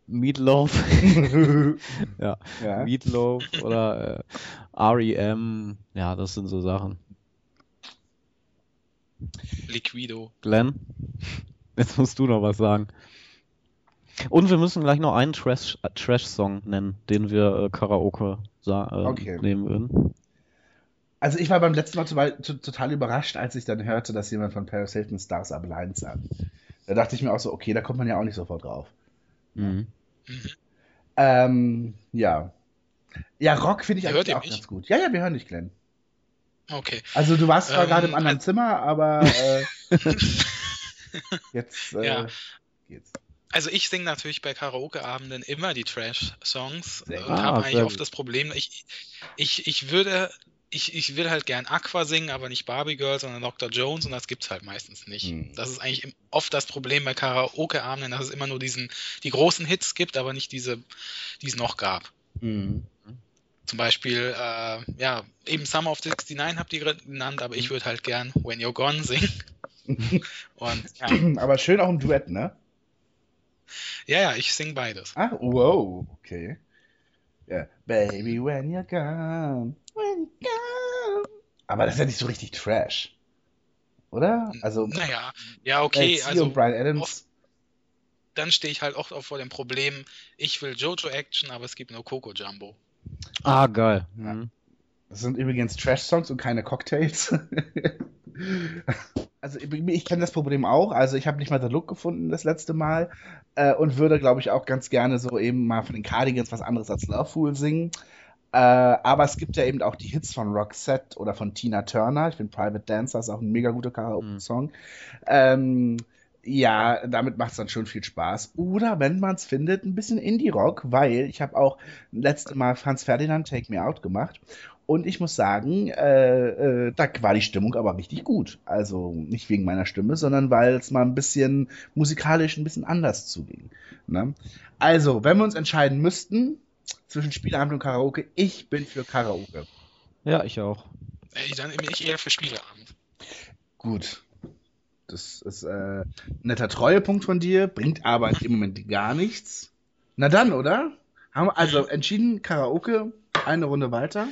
Meatloaf, ja, ja. Meatloaf oder äh, R.E.M. Ja, das sind so Sachen. Liquido. Glenn, jetzt musst du noch was sagen. Und wir müssen gleich noch einen Trash- äh, Trash-Song nennen, den wir äh, Karaoke äh, Okay. nehmen würden. Also ich war beim letzten Mal total, to- total überrascht, als ich dann hörte, dass jemand von Paris Hilton Stars Up Line sang. Da dachte ich mir auch so, okay, da kommt man ja auch nicht sofort drauf. Mhm. Ähm, ja. Ja, Rock finde ich Hört eigentlich auch mich? ganz gut. Ja, ja, wir hören dich, Glenn. Okay. Also du warst zwar Ähm, gerade im anderen ein- Zimmer, aber äh, jetzt äh, Ja. geht's. Also ich singe natürlich bei Karaoke-Abenden immer die Trash-Songs und habe Ah, eigentlich oft das Problem, ich, ich, ich würde, ich, ich will halt gern Aqua singen, aber nicht Barbie Girl, sondern Dr. Jones und das gibt's halt meistens nicht. Hm. Das ist eigentlich oft das Problem bei Karaoke-Abenden, dass es immer nur diesen, die großen Hits gibt, aber nicht diese, die es noch gab. Mhm. Zum Beispiel, äh, ja, eben Summer of 69 habt ihr genannt, aber ich würde halt gern When You're Gone singen. Und ja, Aber schön auch im Duett, ne? ja, ja, ich sing beides. Ah, wow, okay. Ja. Baby, when you're gone, when you're gone. Aber das ist ja nicht so richtig Trash. Oder? Also, Naja, ja, okay, LC also Brian Adams. dann stehe ich halt auch vor dem Problem, ich will Jojo Action, aber es gibt nur Coco Jumbo. Ah, geil. Mhm. Das sind übrigens Trash-Songs und keine Cocktails. also ich, kenne das Problem auch. Also ich habe nicht mal den Look gefunden das letzte Mal äh, und würde, glaube ich, auch ganz gerne so eben mal von den Cardigans was anderes als Loveful singen. Äh, aber es gibt ja eben auch die Hits von Roxette oder von Tina Turner. Ich finde Private Dancer ist auch ein mega guter Karaoke-Song. Ähm, ja, damit macht es dann schon viel Spaß. Oder wenn man es findet, ein bisschen Indie-Rock, weil ich habe auch letzte Mal Franz Ferdinand Take Me Out gemacht. Und ich muss sagen, äh, äh, da war die Stimmung aber richtig gut. Also nicht wegen meiner Stimme, sondern weil es mal ein bisschen musikalisch ein bisschen anders zuging. Ne? Also, wenn wir uns entscheiden müssten zwischen Spieleabend und Karaoke, ich bin für Karaoke. Ja, ich auch. Ey, dann bin ich eher für Spieleabend. Gut. Das ist äh, ein netter Treuepunkt von dir, bringt aber im Moment gar nichts. Na dann, oder? Haben wir also entschieden, Karaoke, eine Runde weiter.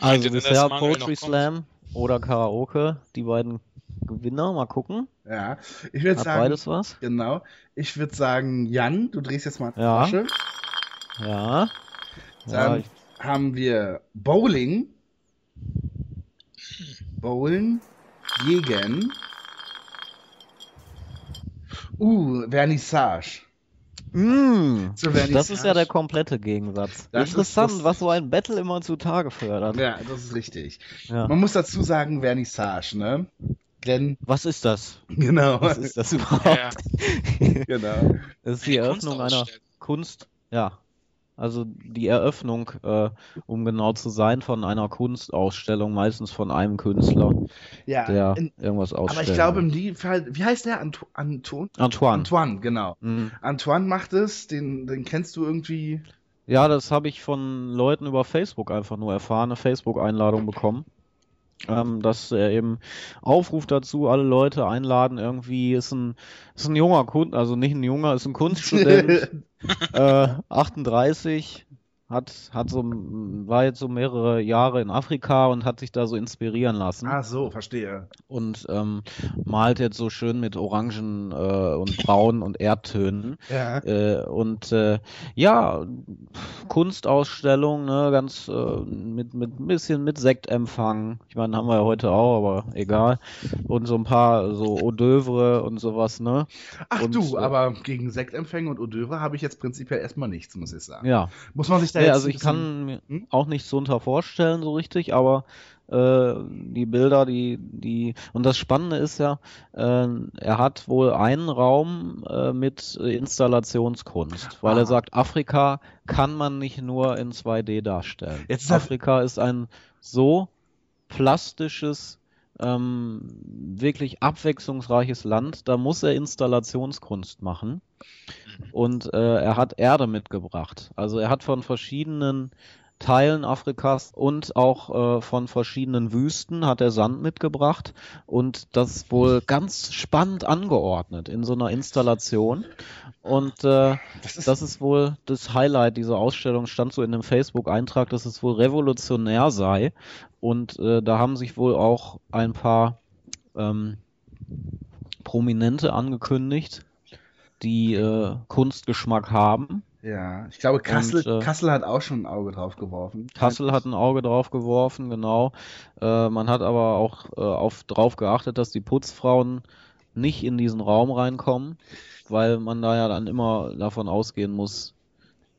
Also bisher Poetry? Slam oder Karaoke, die beiden Gewinner, mal gucken. Ja, ich würde sagen, beides was? genau. Ich würde sagen, Jan, du drehst jetzt mal die Ja. Flasche. Ja. Ja, Dann ich, haben wir Bowling. Bowlen gegen. Uh, Vernissage. Mm, Vernissage. das ist ja der komplette Gegensatz. Das ist Interessant, das- was so ein Battle immer zutage fördert. Ja, das ist richtig. Ja. Man muss dazu sagen, Vernissage, ne? Denn, Was ist das? genau. Was ist das überhaupt? Ja, genau. Das ist die Eröffnung einer. Kunst, ja. Also die Eröffnung, äh, um genau zu sein, von einer Kunstausstellung, meistens von einem Künstler, Ja, der in, irgendwas ausstellt. aber ich glaube, dem Fall, wie heißt der? Anto Anton? Antoine. Antoine, genau. Mhm. Antoine macht es, den, den kennst du irgendwie. Ja, das habe ich von Leuten über Facebook einfach nur erfahren, eine Facebook-Einladung bekommen. Ähm, dass er eben aufruft dazu, alle Leute einladen, irgendwie ist ein, ist ein junger Kunst, also nicht ein junger, ist ein Kunststudent, äh, 38, hat, hat so, war jetzt so mehrere Jahre in Afrika und hat sich da so inspirieren lassen Ach so, verstehe. und ähm, malt jetzt so schön mit Orangen äh, und Braun und Erdtönen. Ja. Äh, und äh, ja, Kunstausstellung, ne, ganz äh, mit, mit ein bisschen mit Sektempfang. Ich meine, haben wir ja heute auch, aber egal. Und so ein paar so Hors d'oeuvre und sowas, ne? Ach Und, du, äh, aber gegen Sektempfänge und Odeure habe ich jetzt prinzipiell erstmal nichts, muss ich sagen. Ja. Muss man sich da Nee, also ich kann mir Hm? auch nichts drunter vorstellen, so richtig, aber äh, die Bilder, die, die, und das Spannende ist ja, äh, er hat wohl einen Raum äh, mit Installationskunst, weil Ah. er sagt, Afrika kann man nicht nur in 2D darstellen. Jetzt ist Afrika ist ein so plastisches, ähm, wirklich abwechslungsreiches Land, da muss er Installationskunst machen. Und äh, er hat Erde mitgebracht. Also er hat von verschiedenen Teilen Afrikas und auch äh, von verschiedenen Wüsten hat er Sand mitgebracht und das wohl ganz spannend angeordnet in so einer Installation. Und äh, Das ist, das ist wohl das Highlight dieser Ausstellung, stand so in dem Facebook-Eintrag, dass es wohl revolutionär sei. Und äh, da haben sich wohl auch ein paar ähm, Prominente angekündigt, die äh, Kunstgeschmack haben. ja, ich glaube, Kassel, Und, äh, Kassel hat auch schon ein Auge drauf geworfen. Kassel hat ein Auge drauf geworfen, genau. Äh, man hat aber auch äh, auf, drauf geachtet, dass die Putzfrauen nicht in diesen Raum reinkommen, weil man da ja dann immer davon ausgehen muss,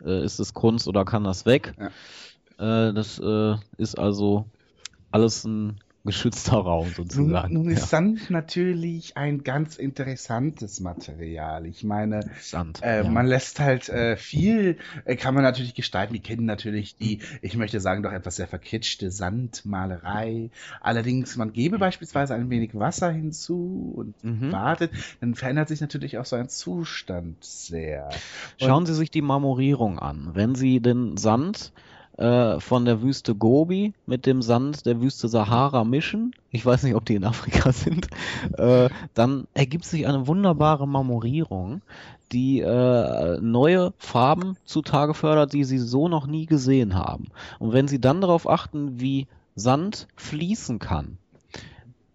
äh, ist es Kunst oder kann das weg. Äh, das äh, ist also alles ein geschützter Raum Nun, sozusagen. nun ist ja. Sand natürlich ein ganz interessantes Material. Ich meine, Sand. Äh, ja. Man lässt halt äh, viel, äh, kann man natürlich gestalten. Wir kennen natürlich die, ich möchte sagen, doch etwas sehr verkitschte Sandmalerei. Allerdings, man gebe beispielsweise ein wenig Wasser hinzu und Mhm. wartet, dann verändert sich natürlich auch so ein Zustand sehr. Schauen Sie sich die Marmorierung an. Wenn Sie den Sand äh, von der Wüste Gobi mit dem Sand der Wüste Sahara mischen, ich weiß nicht, ob die in Afrika sind, äh, dann ergibt sich eine wunderbare Marmorierung, die äh, neue Farben zutage fördert, die Sie so noch nie gesehen haben. Und wenn Sie dann darauf achten, wie Sand fließen kann,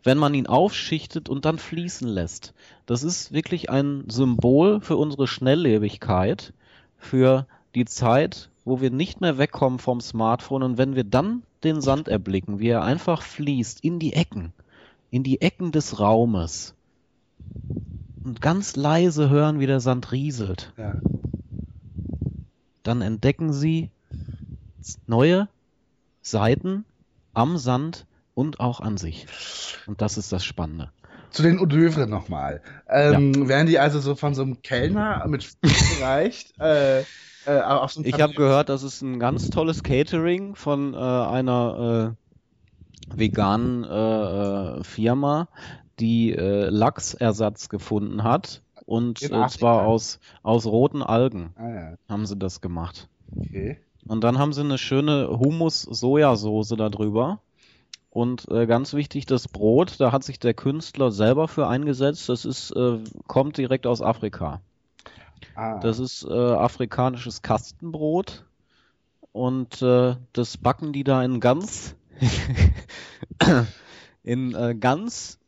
wenn man ihn aufschichtet und dann fließen lässt. Das ist wirklich ein Symbol für unsere Schnelllebigkeit, für die Zeit, wo wir nicht mehr wegkommen vom Smartphone und wenn wir dann den Sand erblicken, wie er einfach fließt in die Ecken, in die Ecken des Raumes und ganz leise hören, wie der Sand rieselt, Ja. dann entdecken sie neue Seiten am Sand und auch an sich. Und das ist das Spannende. Zu den d'oeuvres nochmal. Ähm, Werden die also so von so einem Kellner mit gereicht? Äh, äh, auf so Ich habe gehört, das ist ein ganz tolles Catering von äh, einer äh, veganen äh, äh, Firma, die Lachsersatz gefunden hat. Und zwar aus, aus roten Algen Ah ja, haben sie das gemacht. okay. Und dann haben sie eine schöne Hummus-Sojasauce da drüber. Und äh, ganz wichtig, das Brot, da hat sich der Künstler selber für eingesetzt. Das ist, äh, kommt direkt aus Afrika. Ah. Das ist äh, afrikanisches Kastenbrot und äh, das backen die da in ganz in äh, ganz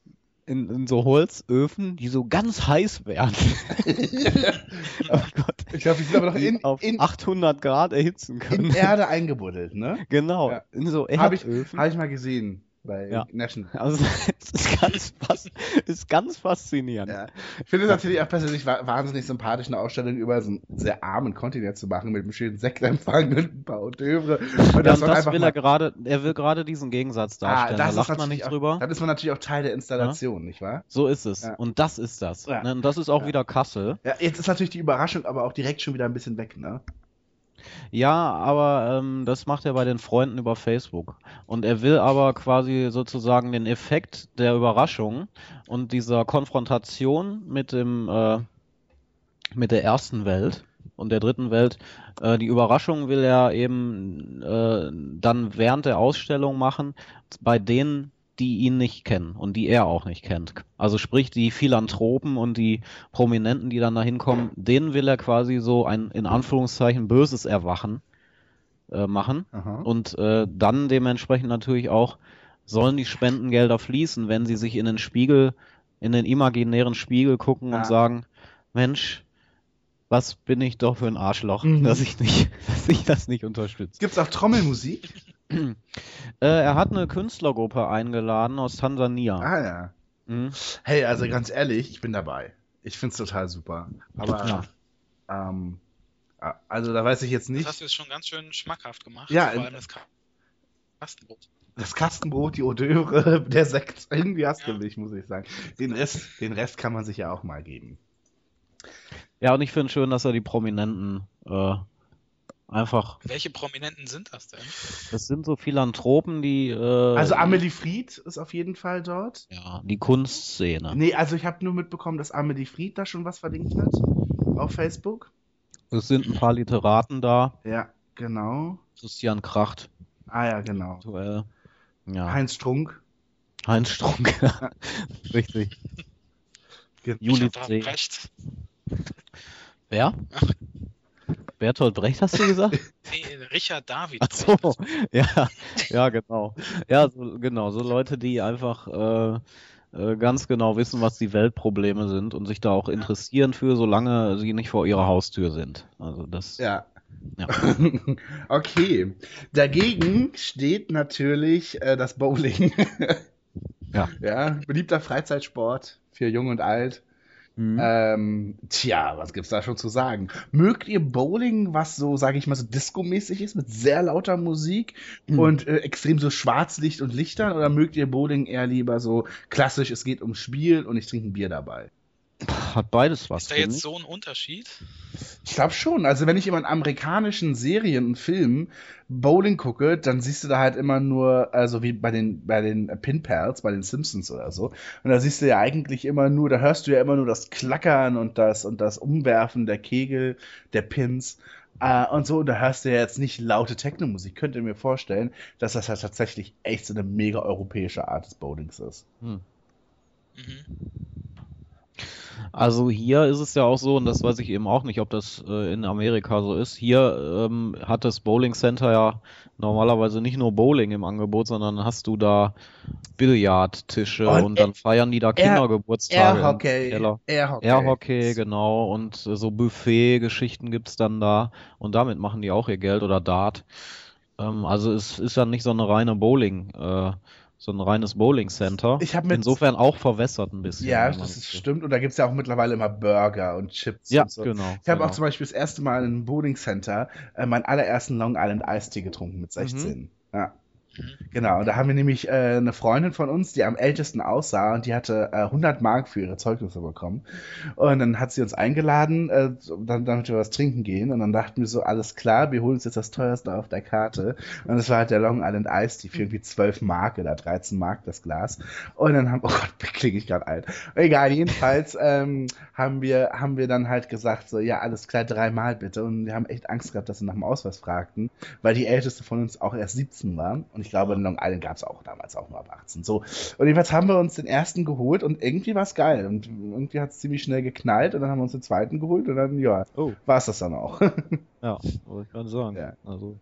in, in so Holzöfen, die so ganz heiß werden. oh Gott. ich glaube, die sind aber noch in, auf in, 800 Grad erhitzen in können. Erde eingebuddelt, ne? Genau, Ja. in so Habe ich, Erdöfen. hab ich mal gesehen bei Ja. National. Also es ist ganz, fas ist ganz faszinierend. Ja. Ich finde es natürlich auch persönlich wa wahnsinnig sympathisch, eine Ausstellung über so einen sehr armen Kontinent zu machen, mit einem schönen Sektempfang und ein paar Hors d'oeuvres. Und Ja, das das will mal- er gerade, er will gerade diesen Gegensatz darstellen. da Ah, das ist lacht man nicht auch, drüber. Dann ist man natürlich auch Teil der Installation, nicht wahr? So ist es. Ja. Und das ist das. Ja. Ne? Und das ist auch Ja. wieder Kassel. Ja, jetzt ist natürlich die Überraschung aber auch direkt schon wieder ein bisschen weg, ne? Ja, aber ähm, das macht er bei den Freunden über Facebook. Und er will aber quasi sozusagen den Effekt der Überraschung und dieser Konfrontation mit dem äh, mit der ersten Welt und der dritten Welt, äh, die Überraschung will er eben äh, dann während der Ausstellung machen, bei denen, die ihn nicht kennen und die er auch nicht kennt. Also sprich die Philanthropen und die Prominenten, die dann da hinkommen, denen will er quasi so ein in Anführungszeichen böses Erwachen äh, machen. Aha. Und äh, dann dementsprechend natürlich auch sollen die Spendengelder fließen, wenn sie sich in den Spiegel, in den imaginären Spiegel gucken Ja. und sagen, Mensch, was bin ich doch für ein Arschloch, Mhm. dass ich nicht, dass ich das nicht unterstütze. Gibt's auch Trommelmusik? Äh, er hat eine Künstlergruppe eingeladen aus Tansania. Ah ja. Mhm. Hey, also ganz ehrlich, ich bin dabei. Ich find's total super. Aber Ja. ähm, ah, also da weiß ich jetzt Das nicht. hast du jetzt schon ganz schön schmackhaft gemacht. Ja, Vor allem das Ka- Kastenbrot. Das Kastenbrot, die Hors d'oeuvre, der Sekt, irgendwie hast du Ja. mich, muss ich sagen. Den Rest, den Rest kann man sich ja auch mal geben. Ja, und ich finde schön, dass er die Prominenten äh, einfach, Welche Prominenten sind das denn? das sind so Philanthropen, die äh, Also Amelie Fried ist auf jeden Fall dort. ja, die Kunstszene. Nee, also ich habe nur mitbekommen, dass Amelie Fried da schon was verlinkt hat. Auf Facebook. Es sind ein paar Literaten da. Ja, genau. Christian Kracht, Ah ja, genau. aktuell. Ja, Heinz Strunk. Heinz Strunk. Richtig. Juli. Brecht. Wer? Bertolt Brecht hast du gesagt? Nee, Richard David. Ach so, ja, ja, genau. Ja, so, genau, so Leute, die einfach äh, äh, ganz genau wissen, was die Weltprobleme sind und sich da auch interessieren für, solange sie nicht vor ihrer Haustür sind. Also das, Ja. Ja. okay. Dagegen steht natürlich äh, das Bowling. Ja. Ja, beliebter Freizeitsport für Jung und Alt. Mhm. Ähm, tja, was gibt's da schon zu sagen? Mögt ihr Bowling, was so, sage ich mal, so Disco-mäßig ist, mit sehr lauter Musik Mhm. und äh, extrem so Schwarzlicht und Lichtern? Oder mögt ihr Bowling eher lieber so klassisch, es geht ums Spiel und ich trinke ein Bier dabei? Hat beides was. Ist da jetzt ich. so ein Unterschied? Ich glaube schon. Also wenn ich immer in amerikanischen Serien und Filmen Bowling gucke, dann siehst du da halt immer nur, also wie bei den, bei den Pin Pals, bei den Simpsons oder so. Und da siehst du ja eigentlich immer nur, da hörst du ja immer nur das Klackern und das, und das Umwerfen der Kegel, der Pins. Äh, und so, und da hörst du ja jetzt nicht laute Techno-Musik. Könnt ihr mir vorstellen, dass das halt tatsächlich echt so eine mega europäische Art des Bowlings ist. Hm. Mhm. Also hier ist es ja auch so, und das weiß ich eben auch nicht, ob das äh, in Amerika so ist. Hier ähm, hat das Bowling Center ja normalerweise nicht nur Bowling im Angebot, sondern hast du da Billardtische Und und dann feiern die da Kindergeburtstage Airhockey. Airhockey. Airhockey, genau, und äh, so Buffet-Geschichten gibt's dann da und damit machen die auch ihr Geld oder Dart. Ähm, also es ist ja nicht so eine reine Bowling, äh, so ein reines Bowling-Center. Ich hab mit- Insofern auch verwässert ein bisschen. Ja, das ist, stimmt. Und da gibt es ja auch mittlerweile immer Burger und Chips Ja, und so. genau. Ich habe genau. auch zum Beispiel das erste Mal in einem Bowling Center äh, meinen allerersten Long Island Eistee getrunken mit 16. Ja. Genau, und da haben wir nämlich äh, eine Freundin von uns, die am ältesten aussah und die hatte äh, 100 Mark für ihre Zeugnisse bekommen. Und dann hat sie uns eingeladen, äh, damit wir was trinken gehen. Und dann dachten wir so, alles klar, wir holen uns jetzt das teuerste auf der Karte. Und das war halt der Long Island Ice, die für irgendwie 12 Mark oder 13 Mark das Glas. Und dann haben, oh Gott, klinge ich gerade alt. Egal, jedenfalls ähm, haben, wir, haben wir dann halt gesagt, so, ja, alles klar, dreimal bitte. Und wir haben echt Angst gehabt, dass sie nach dem Ausweis fragten, weil die älteste von uns auch erst 17 war. Und ich glaube, in Long Island gab es auch damals auch nur ab 18. So. Und jedenfalls haben wir uns den ersten geholt und irgendwie war es geil. Und irgendwie hat es ziemlich schnell geknallt und dann haben wir uns den zweiten geholt und dann, ja, Oh, war es das dann auch. ja, wollte ich gerade sagen. Ja. Also,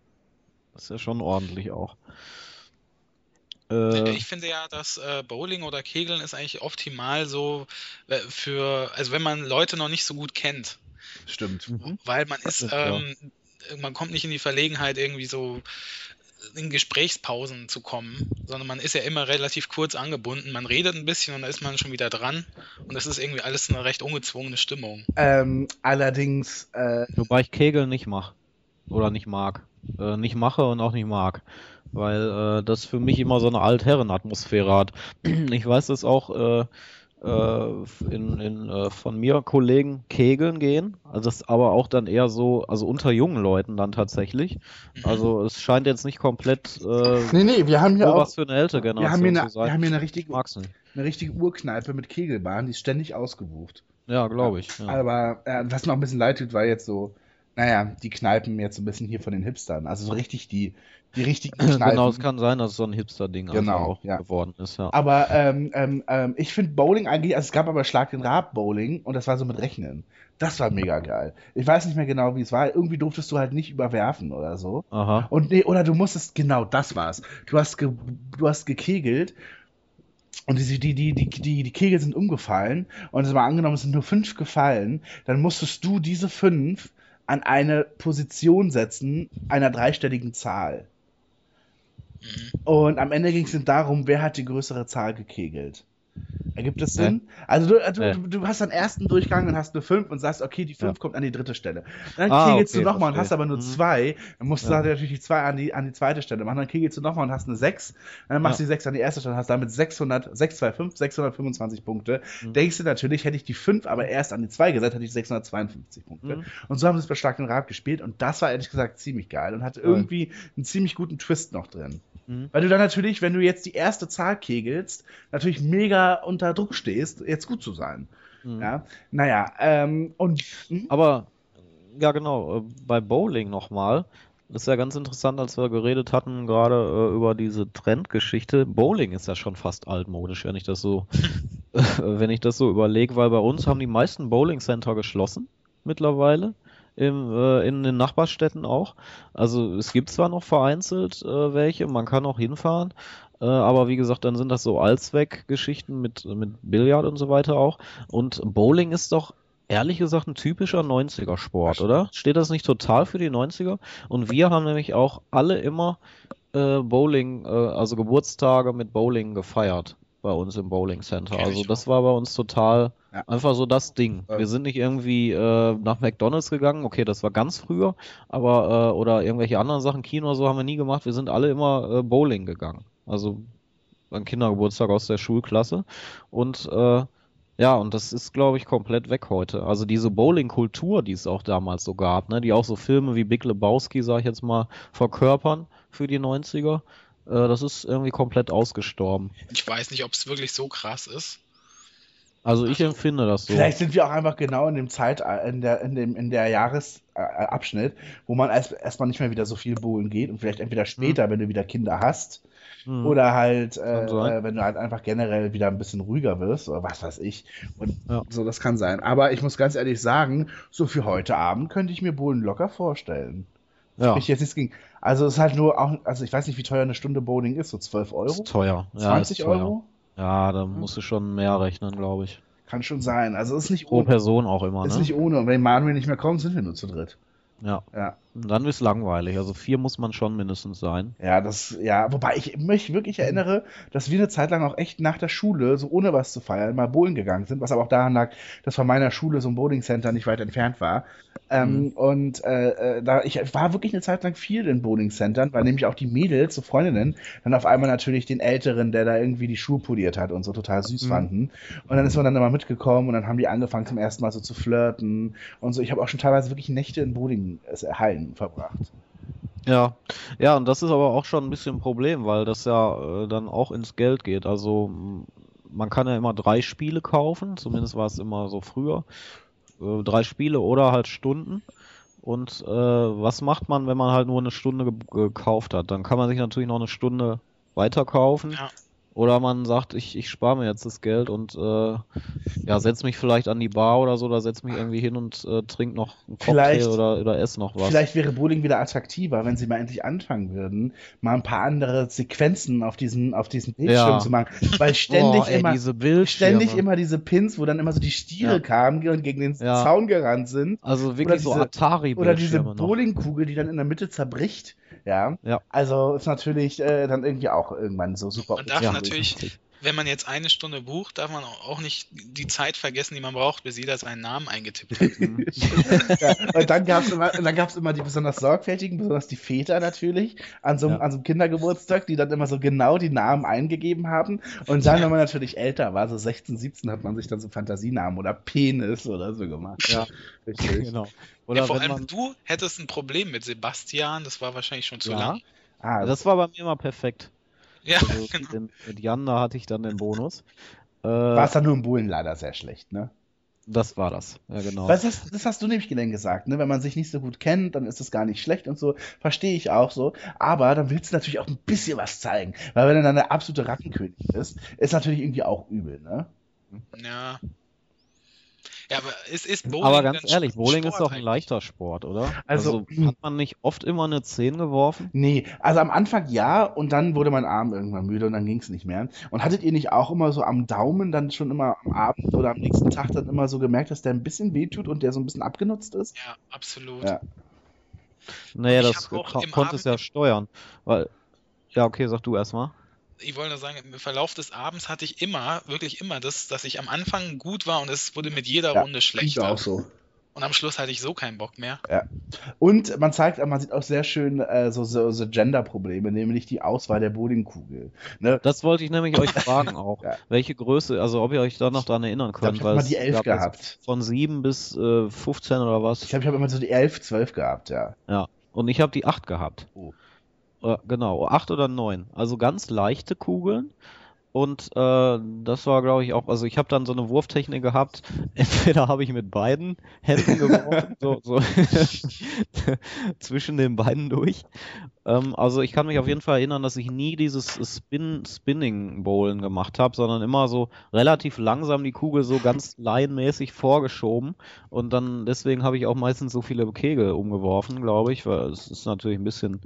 das ist ja schon ordentlich auch. Äh, Ich finde ja, dass äh, Bowling oder Kegeln ist eigentlich optimal so äh, für, also wenn man Leute noch nicht so gut kennt, Stimmt. mhm. weil man ist, ja. ähm, man kommt nicht in die Verlegenheit, irgendwie so in Gesprächspausen zu kommen, sondern man ist ja immer relativ kurz angebunden. Man redet ein bisschen und dann ist man schon wieder dran und das ist irgendwie alles eine recht ungezwungene Stimmung. Ähm, allerdings, äh, Wobei ich Kegel nicht mach. Oder nicht mag. Äh, nicht mache und auch nicht mag. Weil äh, das für mich immer so eine Altherren-Atmosphäre hat. Ich weiß, dass auch äh, in, in, äh, von mir Kollegen kegeln gehen. Also das aber auch dann eher so, also unter jungen Leuten dann tatsächlich. Also es scheint jetzt nicht komplett äh, nee, nee, wir haben hier nur auch, was für eine ältere wir Generation haben hier eine, zu sein. wir haben hier eine Ich richtige, eine richtige Urkneipe mit Kegelbahn, die ist ständig ausgebucht. Ja, glaube ich. Ja. Aber äh, was mir auch ein bisschen leid tut, war jetzt so, naja, die Kneipen jetzt so ein bisschen hier von den Hipstern. Also so richtig die, die richtigen Kneipen. Genau, es kann sein, dass es so ein Hipster-Ding Genau, einfach auch ja. geworden ist, ja. Aber ähm, ähm, ähm, ich finde Bowling eigentlich, also es gab aber Schlag den Rab Bowling und das war so mit Rechnen. Das war mega geil. Ich weiß nicht mehr genau, wie es war. Irgendwie durftest du halt nicht überwerfen oder so. Aha. Und nee, oder du musstest, genau, das war's. Du hast, ge, du hast gekegelt und die, die, die, die, die, die Kegel sind umgefallen und es war angenommen, es sind nur fünf gefallen, dann musstest du diese fünf an eine Position setzen einer dreistelligen Zahl. Mhm. Und am Ende ging es darum, wer hat die größere Zahl gekegelt. Ergibt das Nee. Sinn? Also du, du, Nee. du, hast einen ersten Durchgang und hast eine 5 und sagst, okay, die 5 Ja. kommt an die dritte Stelle. Dann Ah, kegelst okay, du nochmal und hast aber nur Mhm. zwei. Dann musst du Ja. halt natürlich die 2 an die, an die zweite Stelle machen. Dann kegelst du nochmal und hast eine 6. Dann machst du Ja. die 6 an die erste Stelle und hast damit 600, 625, 625 Punkte. Mhm. Denkst du natürlich, hätte ich die 5 aber erst an die 2 gesetzt, hätte ich 652 Punkte. Mhm. Und so haben sie es bei Schlag den Rad gespielt und das war ehrlich gesagt ziemlich geil und hatte irgendwie einen ziemlich guten Twist noch drin. Mhm. Weil du dann natürlich, wenn du jetzt die erste Zahl kegelst, natürlich mega unter Druck stehst, jetzt gut zu sein. Mhm. Ja, naja, ähm, und hm? Aber, ja genau, äh, bei Bowling nochmal. Das ist ja ganz interessant, als wir geredet hatten, gerade äh, über diese Trendgeschichte. Bowling ist ja schon fast altmodisch, wenn ich das so, wenn ich das so überlege, weil bei uns haben die meisten Bowling-Center geschlossen mittlerweile. Im, äh, in den Nachbarstädten auch. Also es gibt zwar noch vereinzelt äh, welche, man kann auch hinfahren, äh, aber wie gesagt, dann sind das so Allzweckgeschichten mit, mit Billard und so weiter auch. Und Bowling ist doch ehrlich gesagt ein typischer 90er-Sport, oder? Steht das nicht total für die 90er? Und wir haben nämlich auch alle immer äh, Bowling, äh, also Geburtstage mit Bowling gefeiert. Bei uns im Bowling Center. Kenn Also das war bei uns total Ja. einfach so das Ding. Ja. Wir sind nicht irgendwie äh, nach McDonalds gegangen, okay, das war ganz früher, aber äh, oder irgendwelche anderen Sachen, Kino so haben wir nie gemacht. Wir sind alle immer äh, Bowling gegangen. Also ein Kindergeburtstag aus der Schulklasse und äh, ja, und das ist, glaube ich, komplett weg heute. Also diese Bowling-Kultur, die es auch damals so gab, ne, die auch so Filme wie Big Lebowski, sag ich jetzt mal, verkörpern für die 90er, äh, das ist irgendwie komplett ausgestorben. Ich weiß nicht, ob es wirklich so krass ist. Also ich empfinde das so. Vielleicht sind wir auch einfach genau in dem Zeit, in der, in dem, in der Jahresabschnitt, wo man erst erstmal nicht mehr wieder so viel bowlen geht und vielleicht entweder später, wenn du wieder Kinder hast, Hm. oder halt, äh, äh, wenn du halt einfach generell wieder ein bisschen ruhiger wirst oder was weiß ich. Und Ja. so, das kann sein. Aber ich muss ganz ehrlich sagen, so für heute Abend könnte ich mir Bowlen locker vorstellen. ja, Ich jetzt nichts gegen. Also es ist halt nur auch, also ich weiß nicht, wie teuer eine Stunde Bowling ist, so 12 Euro? ist teuer. Ja, 20 ist teuer. Euro? Ja, da musst du schon mehr rechnen, glaube ich. Kann schon sein. Also es ist nicht Pro ohne. Person auch immer, Ist ne? nicht ohne. Und wenn Manuel nicht mehr kommt, sind wir nur zu dritt. Ja. Ja. Dann ist langweilig. Also vier muss man schon mindestens sein. Ja, das, ja, wobei ich mich wirklich erinnere, dass wir eine Zeit lang auch echt nach der Schule, so ohne was zu feiern, mal bowlen gegangen sind, was aber auch daran lag, dass von meiner Schule so ein Bowling Center nicht weit entfernt war. Ähm, Und äh, äh, da ich war wirklich eine Zeit lang viel in Bowling Centern, weil nämlich auch die Mädels, so Freundinnen, dann auf einmal natürlich den Älteren, der da irgendwie die Schuhe poliert hat und so total süß Mhm. fanden. Und dann ist man dann immer mitgekommen und dann haben die angefangen zum ersten Mal so zu flirten und so. Ich habe auch schon teilweise wirklich Nächte in Bowling-Hallen verbracht. Ja, ja, und das ist aber auch schon ein bisschen ein Problem, weil das ja äh, dann auch ins Geld geht. Also man kann ja immer drei Spiele kaufen, zumindest war es immer so früher. Äh, drei Spiele oder halt Stunden. Und äh, was macht man, wenn man halt nur eine Stunde ge gekauft hat? Dann kann man sich natürlich noch eine Stunde weiterkaufen. Ja. Oder man sagt, ich, ich spare mir jetzt das Geld und äh, ja, setz mich vielleicht an die Bar oder so, oder setz mich irgendwie hin und äh, trink noch einen Cocktail Vielleicht- oder, oder ess noch was. Vielleicht wäre Bowling wieder attraktiver, wenn sie mal endlich anfangen würden, mal ein paar andere Sequenzen auf diesen, auf diesen Bildschirm Ja. zu machen. Weil ständig Boah, ey, immer, diese ständig immer diese Pins, wo dann immer so die Stiere Ja. kamen und gegen den Ja. Zaun gerannt sind. Also wirklich so diese- Atari Oder diese. Bowlingkugel, die dann in der Mitte zerbricht. Ja. Ja. Also ist natürlich äh, dann irgendwie auch irgendwann so super. Man darf Ja. natürlich, wenn man jetzt eine Stunde bucht, darf man auch nicht die Zeit vergessen, die man braucht, bis jeder seinen Namen eingetippt hat. ja. Und dann gab es immer, und dann gab's immer die besonders sorgfältigen, besonders die Väter natürlich, an so, einem- Ja. an so einem Kindergeburtstag, die dann immer so genau die Namen eingegeben haben. Und dann, wenn man natürlich älter war, so 16, 17, hat man sich dann so Fantasienamen oder Penis oder so gemacht. Ja. Richtig. genau. Ja, Oder vor wenn allem man, du hättest ein Problem mit Sebastian, das war wahrscheinlich schon zu Ja. lang. Ah, das war bei mir immer perfekt. Ja, Also genau. den, mit Jan, da hatte ich dann den Bonus. Äh, war es dann nur im Bullen leider sehr schlecht, ne? das war das. Ja, genau. Was hast, das hast du nämlich gelernt gesagt, ne? Wenn man sich nicht so gut kennt, dann ist das gar nicht schlecht und so. Verstehe ich auch so. Aber dann willst du natürlich auch ein bisschen was zeigen. Weil wenn du dann der absolute Rattenkönig bist, ist natürlich irgendwie auch übel, ne? Ja. Ja, aber es ist Bowling Aber ganz ehrlich, Sport Bowling ist doch ein leichter Sport, oder? Also, hat man nicht oft immer eine 10 geworfen? Nee, also am Anfang ja und dann wurde mein Arm irgendwann müde und dann ging es nicht mehr. Und hattet ihr nicht auch immer so am Daumen dann schon immer am Abend oder am nächsten Tag dann immer so gemerkt, dass der ein bisschen wehtut und der so ein bisschen abgenutzt ist? Ja, absolut. Ja. Ich das konntest Abend- ja steuern. Weil, ja, okay, sag du erstmal. Ich wollte nur sagen, im Verlauf des Abends hatte ich immer, wirklich immer das, dass ich am Anfang gut war und es wurde mit jeder Ja, Runde schlechter. so. Und am Schluss hatte ich so keinen Bock mehr. Und man zeigt, man sieht auch sehr schön äh, so, so, so Gender-Probleme, nämlich die Auswahl der Bowlingkugel. Ne? Das wollte ich nämlich euch fragen auch. Ja. Welche Größe, also ob ihr euch da noch dran erinnern Ich könnt. ich habe mal es die 11 gab jetzt gehabt. Von 7 bis äh, 15 oder was. Ich glaube, ich habe immer so die 11, 12 gehabt, ja. Ja. Und ich habe die 8 gehabt. Oh. Äh, genau, 8 oder 9. Also ganz leichte Kugeln. Und äh, das war, glaube ich, auch, also ich habe dann so eine Wurftechnik gehabt. Entweder habe ich mit beiden Händen geworfen, so, so zwischen den Beinen durch. Ähm, also ich kann mich auf jeden Fall erinnern, dass ich nie dieses Spin Spinning Bowlen gemacht habe, sondern immer so relativ langsam die Kugel so ganz laienmäßig vorgeschoben. Und dann deswegen habe ich auch meistens so viele Kegel umgeworfen, glaube ich, weil es ist natürlich ein bisschen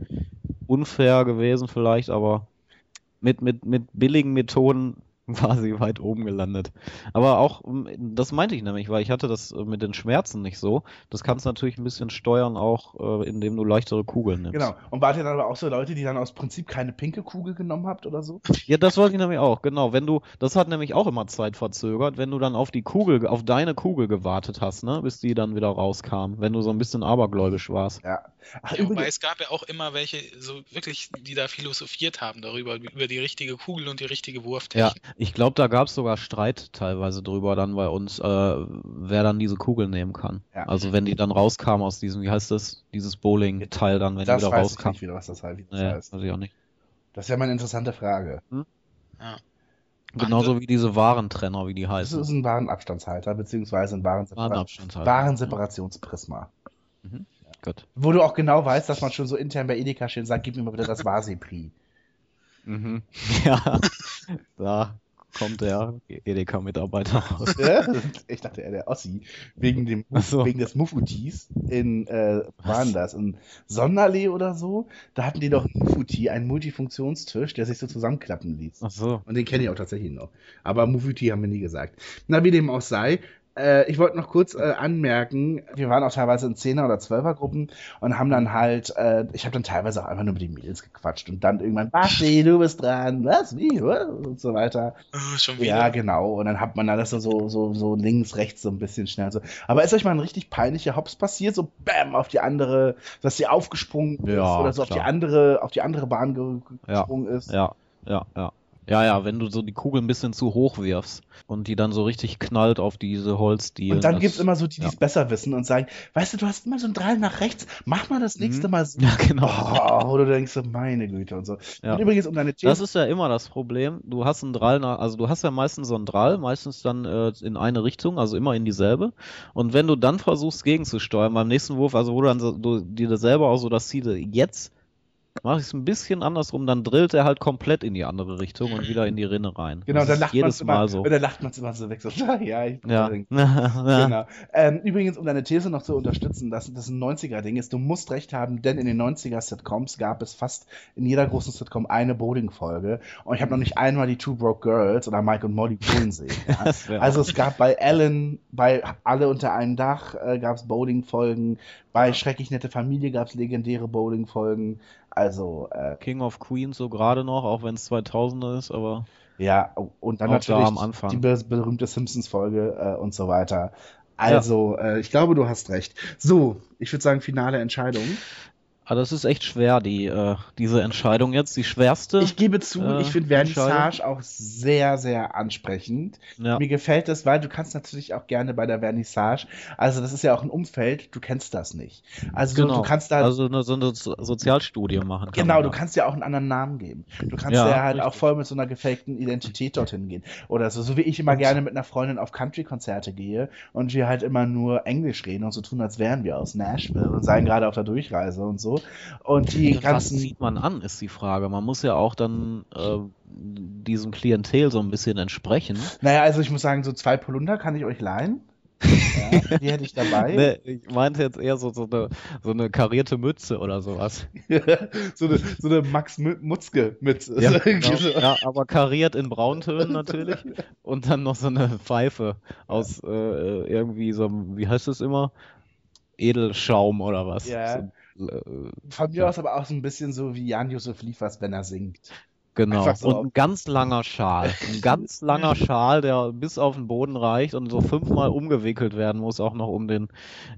unfair gewesen vielleicht, aber mit, mit, mit billigen Methoden war sie weit oben gelandet. Aber auch, ähm, das meinte ich nämlich, weil ich hatte das äh, mit den Schmerzen nicht so. Das kannst du natürlich ein bisschen steuern, auch äh, indem du leichtere Kugeln nimmst. Genau. Und wart ihr dann aber auch so Leute, die dann aus Prinzip keine pinke Kugel genommen habt oder so? Ja, das wollte ich nämlich auch, genau. Wenn du, das hat nämlich auch immer Zeit verzögert, wenn du dann auf die Kugel, auf deine Kugel gewartet hast, ne, bis die dann wieder rauskam, wenn du so ein bisschen abergläubisch warst. Ja. Ach, Ja, wobei übrigens, es gab ja auch immer welche, so wirklich, die da philosophiert haben darüber, über die richtige Kugel und die richtige Ja, Wurftechnik. Ich glaube, da gab es sogar Streit teilweise drüber dann bei uns, äh, wer dann diese Kugel nehmen kann. Ja. Also wenn die dann rauskamen aus diesem, wie heißt das, dieses Bowling-Teil dann, wenn das die wieder weiß ich rauskamen. nicht wieder, was das, wie das Nee, heißt. weiß ich auch nicht. Das ist ja mal eine interessante Frage. Ja. Genauso wie diese Warentrenner, wie die Das heißen. ist ein Warenabstandshalter, beziehungsweise ein Warensepara Warenabstandshalter. Warenseparationsprisma. Gut. Wo du auch genau weißt, dass man schon so intern bei Edeka stehen sagt, gib mir mal bitte das Vasi-Pri. Mhm. Ja, da kommt der Edeka-Mitarbeiter raus. Ja? ich dachte, er der Ossi. Wegen, dem, so. wegen des Mufutis in, äh, waren das? In Sonderlee oder so? Da hatten die doch einen Mufuti, einen Multifunktionstisch, der sich so zusammenklappen ließ. Ach so. Und den kenne ich auch tatsächlich noch. Aber Mufuti haben wir nie gesagt. Na, wie dem auch sei. Äh, ich wollte noch kurz äh, anmerken, wir waren auch teilweise in 10er oder 12er Gruppen und haben dann halt, äh, ich habe dann teilweise auch einfach nur mit den Mädels gequatscht und dann irgendwann, Basti, du bist dran, was, wie, was? und so weiter. Oh, schon wieder. Ja, genau. Und dann hat man alles so, so, so, so links, rechts so ein bisschen schnell so. Aber ist euch mal ein richtig peinlicher Hops passiert? So bam auf die andere, dass sie aufgesprungen ist Ja, oder so auf die klar. andere, auf die andere Bahn ge Ja, gesprungen ist? Ja, ja, ja. Ja, ja, wenn du so die Kugel ein bisschen zu hoch wirfst und die dann so richtig knallt auf diese Holzdielen. Und dann das- gibt's immer so die, die es ja. besser wissen und sagen, weißt du, du hast immer so ein Drall nach rechts, mach mal das nächste Mhm. Mal so. Ja, genau. Oh, oder du denkst so, meine Güte und so. Ja. Und übrigens, um deine Das These, ist ja immer das Problem. Du hast einen Drall, nach, also du hast ja meistens so einen Drall, meistens dann äh, in eine Richtung, also immer in dieselbe. Und wenn du dann versuchst gegenzusteuern beim nächsten Wurf, also wo du dann so, du dir selber auch so das Ziel, jetzt mache ich es ein bisschen andersrum, dann drillt er halt komplett in die andere Richtung und wieder in die Rinne rein. genau, das dann lacht man jedes immer, so. dann lacht man immer so weg, so, ja, ich bin ja. Genau. Ähm, übrigens, um deine These noch zu unterstützen, dass das ein 90er-Ding ist, du musst recht haben, denn in den 90er-Sitcoms gab es fast in jeder großen Sitcom eine Bowling-Folge. Und ich habe noch nicht einmal die Two Broke Girls oder Mike und Molly bowlen sehen. Ja? Also es gab bei Ellen, bei Alle unter einem Dach äh, gab es Bowling-Folgen, bei Schrecklich nette Familie gab es legendäre Bowling-Folgen. Also, äh, King of Queens so gerade noch, auch wenn es 2000er ist, aber ja, und dann da natürlich am Anfang. die be berühmte Simpsons-Folge äh, und so weiter. Also, äh, ich glaube, du hast recht. So, ich würde sagen, finale Entscheidung. Ah, das ist echt schwer, die, äh, diese Entscheidung jetzt. Die schwerste. Ich gebe zu, äh, ich finde Vernissage auch sehr, sehr ansprechend. ja. Mir gefällt das, weil du kannst natürlich auch gerne bei der Vernissage, also das ist ja auch ein Umfeld, du kennst das nicht. Also so, Genau. du kannst da, also eine, so eine So- Sozialstudie machen. genau, du kannst ja auch einen anderen Namen geben. Du kannst Ja, ja, halt richtig. auch voll mit so einer gefakten Identität dorthin gehen. Oder so, so wie ich immer gerne mit einer Freundin auf Country-Konzerte gehe und wir halt immer nur Englisch reden und so tun, als wären wir aus Nashville und seien gerade auf der Durchreise und so. Und die Was ganzen. zieht man an, ist die Frage. Man muss ja auch dann äh, diesem Klientel so ein bisschen entsprechen. Naja, also ich muss sagen, so zwei Polunder kann ich euch leihen. Ja, die hätte ich dabei. Nee, ich meinte jetzt eher so, so, eine, so eine karierte Mütze oder sowas. so, eine, so eine Max Mü- Mutzke mit. Ja, genau. ja, aber kariert in Brauntönen natürlich. Und dann noch so eine Pfeife aus äh, irgendwie so, einem- wie heißt es immer? Edelschaum oder was? Ja. So, Von mir aus aber auch so ein bisschen so wie Jan-Josef Liefers, wenn er singt. Genau. So und ein ganz langer Schal. Ein ganz langer Schal, der bis auf den Boden reicht und so fünfmal umgewickelt werden muss, auch noch um den,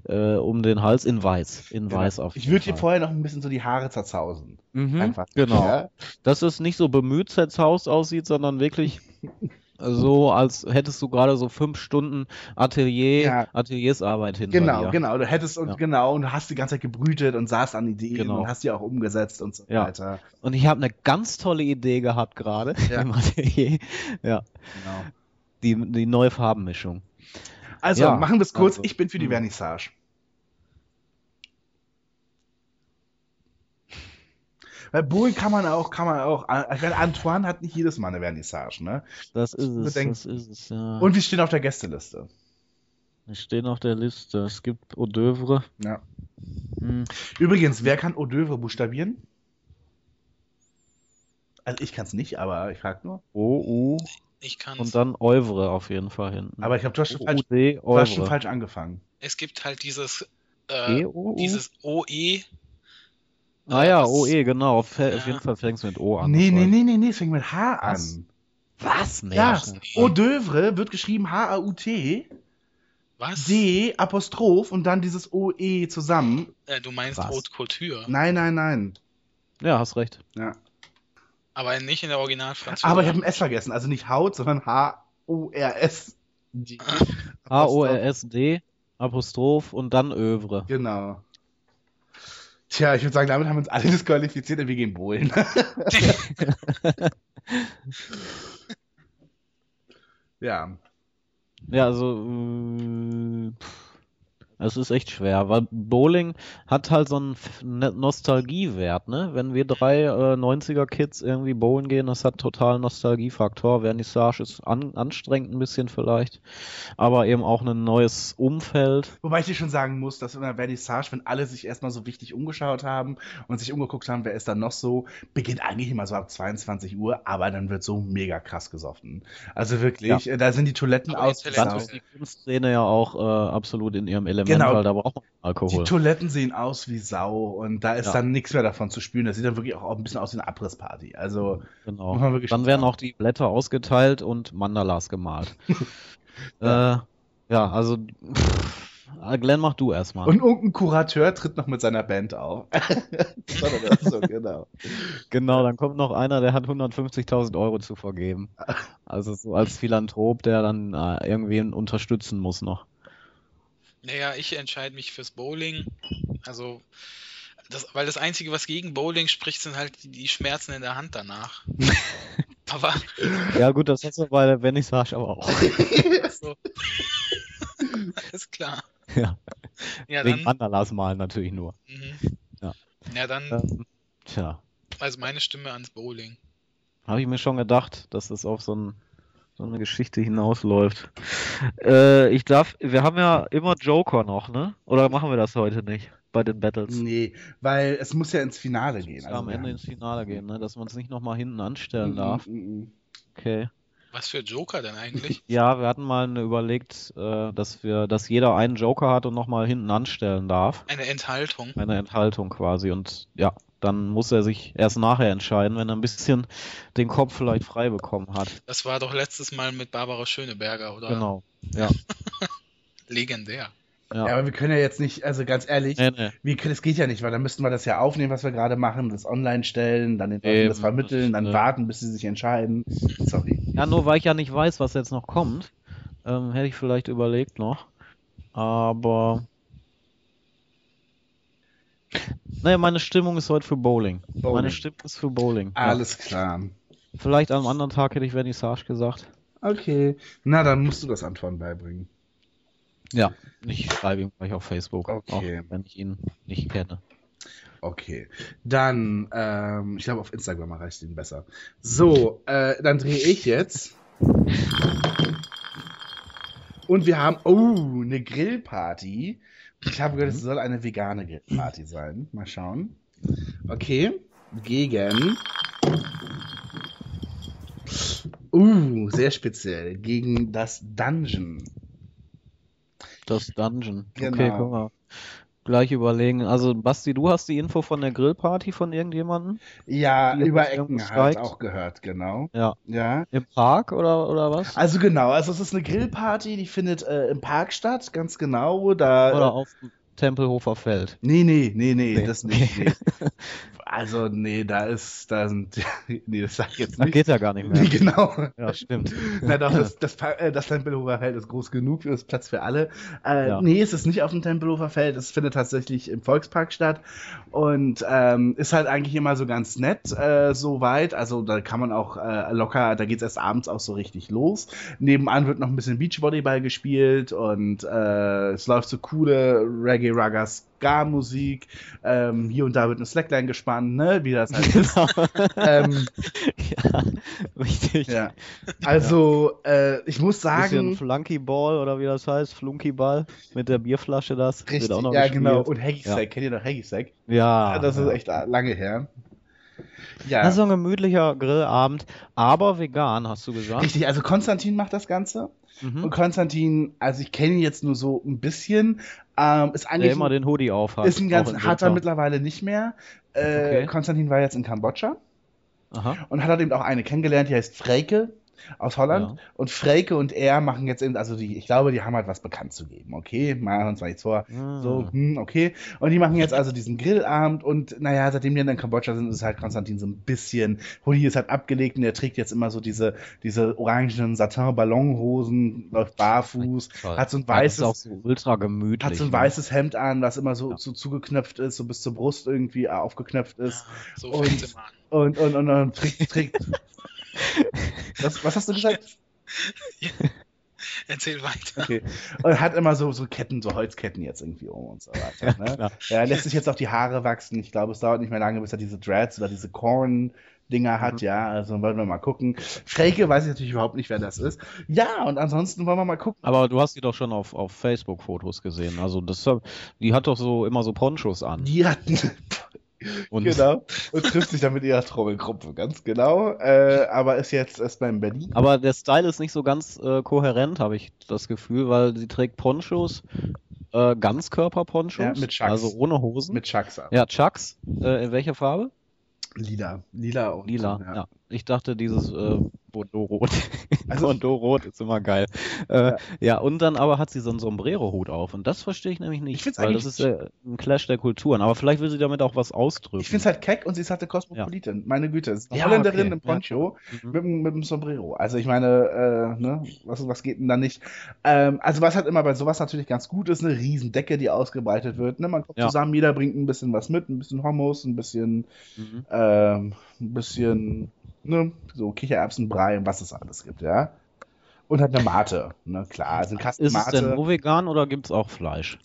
äh, um den Hals in weiß. In weiß auf Genau. Ich würde dir vorher noch ein bisschen so die Haare zerzausen. Mhm, Einfach. genau. Ja? Dass es nicht so bemüht zerzaust aussieht, sondern wirklich so, als hättest du gerade so fünf Stunden Atelier, Ja. Ateliersarbeit hinter Genau, dir. genau. Du hättest und Ja. genau und du hast die ganze Zeit gebrütet und saßt an Ideen Genau. und hast die auch umgesetzt und so Ja. weiter. Und ich habe eine ganz tolle Idee gehabt gerade Ja. im Atelier. Ja, Genau. die, die neue Farbenmischung. Also, machen wir es kurz. also, ich bin für die hm. Vernissage. Weil Bohlen kann man auch, kann man auch. Ich meine, Antoine hat nicht jedes Mal eine Vernissage, ne? Das ist es, das ist es, ja. Und wir stehen auf der Gästeliste. Wir stehen auf der Liste. Es gibt Hors d'oeuvre. Ja. Hm. Übrigens, wer kann Hors d'oeuvre buchstabieren? Also ich kann es nicht, aber ich frage nur. O, U, Ich kann Und dann Euvre auf jeden Fall hinten. Aber ich glaube, du hast schon falsch, du hast schon falsch angefangen. Es gibt halt dieses, äh, E-O-U? dieses OE. Ah ja, was- OE, genau. Auf, Ja. auf jeden Fall fängst du mit O an. Nee, nee, nee, nee, nee, es fängt mit H Was? an. Was? Nee. Ja, Eau d'oeuvre wird geschrieben H-A-U-T, Was? D, Apostroph und dann dieses O-E zusammen. Äh, du meinst Was? Haute Couture. Nein, nein, nein. Ja, hast recht. Ja. Aber nicht in der Originalfranzösischen. Aber ich habe ein S vergessen. Also nicht Haut, sondern H-O-R-S. H-O-R-S-D, Apostroph und dann Övre. Genau. Tja, ich würde sagen, damit haben wir uns alle disqualifiziert und wir gehen bowlen. ja. Ja, also äh, es ist echt schwer, weil Bowling hat halt so einen Ne- Nostalgiewert, ne? Wenn wir drei äh, 90er-Kids irgendwie bowlen gehen, das hat total Nostalgiefaktor. Vernissage ist an, anstrengend ein bisschen vielleicht, aber eben auch ein neues Umfeld. Wobei ich dir schon sagen muss, dass in der Vernissage, wenn alle sich erstmal so wichtig umgeschaut haben und sich umgeguckt haben, wer ist da noch so, beginnt eigentlich immer so ab 22 Uhr, aber dann wird so mega krass gesoffen. Also wirklich, äh, da sind die Toiletten aus. Dann ist die Kunstszene ja auch äh, absolut in ihrem Element, Genau. weil da braucht man Die Alkohol. Toiletten sehen aus wie Sau und da ist Ja. dann nichts mehr davon zu spüren. Das sieht dann wirklich auch ein bisschen aus wie eine Abrissparty. Also, Genau. Muss man wirklich Dann werden auch die Blätter ausgeteilt und Mandalas gemalt. Ja. äh, ja, also pff, Glenn, mach du erstmal. und irgendein Kurateur tritt noch mit seiner Band auf. so, genau. Genau, dann kommt noch einer, der hat 150.000 Euro zu vergeben. Also so als Philanthrop, der dann äh, irgendwen unterstützen muss noch. Naja, ich entscheide mich fürs Bowling. Also, das, weil das Einzige, was gegen Bowling spricht, sind halt die, Schmerzen in der Hand danach. Aber Ja gut, das hast du bei der Vernissage aber auch. so. Alles klar. ja, Ja, wegen dann. Mandalas malen natürlich nur. Mhm. Ja. Ja, dann, Ähm, tja, also meine Stimme ans Bowling. habe ich mir schon gedacht, dass das auf so, ein, so eine Geschichte hinausläuft. Äh, ich darf, wir haben ja immer Joker noch, ne? Oder machen wir das heute nicht bei den Battles? Nee, weil es muss ja ins Finale gehen. Ja, am wir Ende haben- ins Finale gehen, ne? Dass man es nicht nochmal hinten anstellen Mhm, darf. mhm. Okay. Was für Joker denn eigentlich? Ja, wir hatten mal überlegt, äh, dass wir, dass jeder einen Joker hat und nochmal hinten anstellen darf. Eine Enthaltung. Eine Enthaltung quasi. Und ja, dann muss er sich erst nachher entscheiden, wenn er ein bisschen den Kopf vielleicht frei bekommen hat. Das war doch letztes Mal mit Barbara Schöneberger, oder? Genau. Ja. Legendär. Ja, Ja. aber wir können ja jetzt nicht, also ganz ehrlich, Nee, nee. wir das geht ja nicht, weil dann müssten wir das ja aufnehmen, was wir gerade machen, das online stellen, dann den Leuten das vermitteln, dann warten, bis sie sich entscheiden. Sorry. Ja, nur weil ich ja nicht weiß, was jetzt noch kommt, ähm, hätte ich vielleicht überlegt noch. Aber. Naja, meine Stimmung ist heute für Bowling. Bowling. Meine Stimmung ist für Bowling. Ja. Alles klar. Vielleicht am anderen Tag hätte ich Vernissage gesagt. Okay. Na, dann musst du das Anton beibringen. Ja. Ich schreibe ihm gleich auf Facebook, Okay. auch wenn ich ihn nicht kenne. Okay. Dann, ähm, ich glaube, auf Instagram erreicht ihn besser. So, äh, dann drehe ich jetzt. Und wir haben, oh, eine Grillparty. Ich habe gehört, es soll eine vegane Grillparty sein. Mal schauen. Okay. Gegen. Uh, sehr speziell. Gegen das Dungeon. Das Dungeon. Okay, Genau. können wir gleich überlegen. Also, Basti, du hast die Info von der Grillparty von irgendjemandem? Ja, über Ecken halt auch gehört, genau. Ja. Ja. Im Park oder, oder was? Also genau, also es ist eine Grillparty, die findet äh, im Park statt, ganz genau. Da, Oder auf dem Tempelhofer Feld? Nee, nee, nee, nee, Nee. das nicht. Nee. Also, nee, da ist, da sind, nee, das sag ich jetzt Da nicht. geht ja gar nicht Nee, mehr. genau. Ja, stimmt. Na doch, das, das, äh, das Tempelhofer Feld ist groß genug, es ist Platz für alle. Äh, Ja. Nee, es ist nicht auf dem Tempelhofer Feld, es findet tatsächlich im Volkspark statt und ähm, ist halt eigentlich immer so ganz nett äh, so weit. Also da kann man auch äh, locker, da geht's erst abends auch so richtig los. Nebenan wird noch ein bisschen Beachvolleyball gespielt und äh, es läuft so coole Reggae Ragga Ska-Musik. Ähm, hier und da wird eine Slackline gespannt, ne? wie das halt ist. ähm, ja, richtig. ja. Also, äh, ich muss Bisschen sagen, Flunkyball oder wie das heißt, Flunkyball mit der Bierflasche das. richtig, Wird auch noch ja gespielt. genau. Und Ja. Sack, kennt ihr noch Hacky Sack? Ja. das ist echt lange her. Ja, Das ist so ein gemütlicher Grillabend, aber vegan, hast du gesagt. richtig. Also Konstantin macht das Ganze. Mhm. Und Konstantin, also ich kenne ihn jetzt nur so ein bisschen, ähm, ist Der eigentlich immer ein, den Hoodie aufhat. ist ein ganz harter mittlerweile nicht mehr. Äh, Okay. Konstantin war jetzt in Kambodscha Aha. und hat halt eben auch eine kennengelernt, die heißt Freike aus Holland. Ja. Und Freike und er machen jetzt eben, also die, ich glaube, die haben halt was bekannt zu geben, okay? Machen wir uns mal nichts vor. Ah. So, hm, okay. Und die machen jetzt also diesen Grillabend und naja, seitdem die dann in Kambodscha sind, ist halt Konstantin so ein bisschen, Hoodie ist halt abgelegt und er trägt jetzt immer so diese, diese orangenen Satin-Ballonhosen, läuft barfuß, Toll. hat so ein Ja, weißes, auch so ultra gemütlich. hat so ein ne? weißes Hemd an, das immer so, Ja. so zugeknöpft ist, so bis zur Brust irgendwie aufgeknöpft ist. So Und-. Und, und, und, und trägt, trägt. was, was hast du gesagt? Erzähl weiter. Okay. Und hat immer so, so Ketten, so Holzketten jetzt irgendwie um und so weiter. Ne? Ja, er lässt sich jetzt auch die Haare wachsen. Ich glaube, es dauert nicht mehr lange, bis er diese Dreads oder diese Corn-Dinger hat, ja. Also wollen wir mal gucken. Freike weiß ich natürlich überhaupt nicht, wer das ist. Ja, und ansonsten wollen wir mal gucken. Aber du hast die doch schon auf, auf Facebook-Fotos gesehen. Also das, die hat doch so immer so Ponchos an. Die hatten. Und genau. Und trifft sich dann mit ihrer Trommelgruppe, ganz genau. Äh, aber ist jetzt erstmal in Berlin. Aber der Style ist nicht so ganz äh, kohärent, habe ich das Gefühl, weil sie trägt Ponchos, äh, Ganzkörper-Ponchos, Ja, mit Chucks. also ohne Hosen. Mit Chucks an. ja, Chucks. Äh, in welcher Farbe? Lila. Lila und Lila. Ja. Ja. Ich dachte, dieses äh, Bordeaux-Rot. Also- Bordeaux-Rot ist immer geil. Äh, ja. und dann aber hat sie so einen Sombrero-Hut auf. Und das verstehe ich nämlich nicht. Ich weil das ist äh, ein Clash der Kulturen. Aber vielleicht will sie damit auch was ausdrücken. Ich finde es halt keck und sie ist halt eine Kosmopolitin. Meine Güte, es ist eine Ja, Holländerin okay. im Poncho Ja. Mhm. mit, dem- mit dem Sombrero. Also ich meine, äh, ne, was, was geht denn da nicht? Ähm, also was halt immer bei sowas natürlich ganz gut ist, eine Riesendecke, die ausgebreitet wird. Ne? Man kommt Ja. zusammen, jeder bringt ein bisschen was mit, ein bisschen Hummus, ein bisschen, Mhm. ähm, ein bisschen, ne, so Kichererbsenbrei und was es alles gibt, ja. Und halt eine Mate, ne, klar. Also Kasten Ist es denn nur vegan oder gibt es auch Fleisch?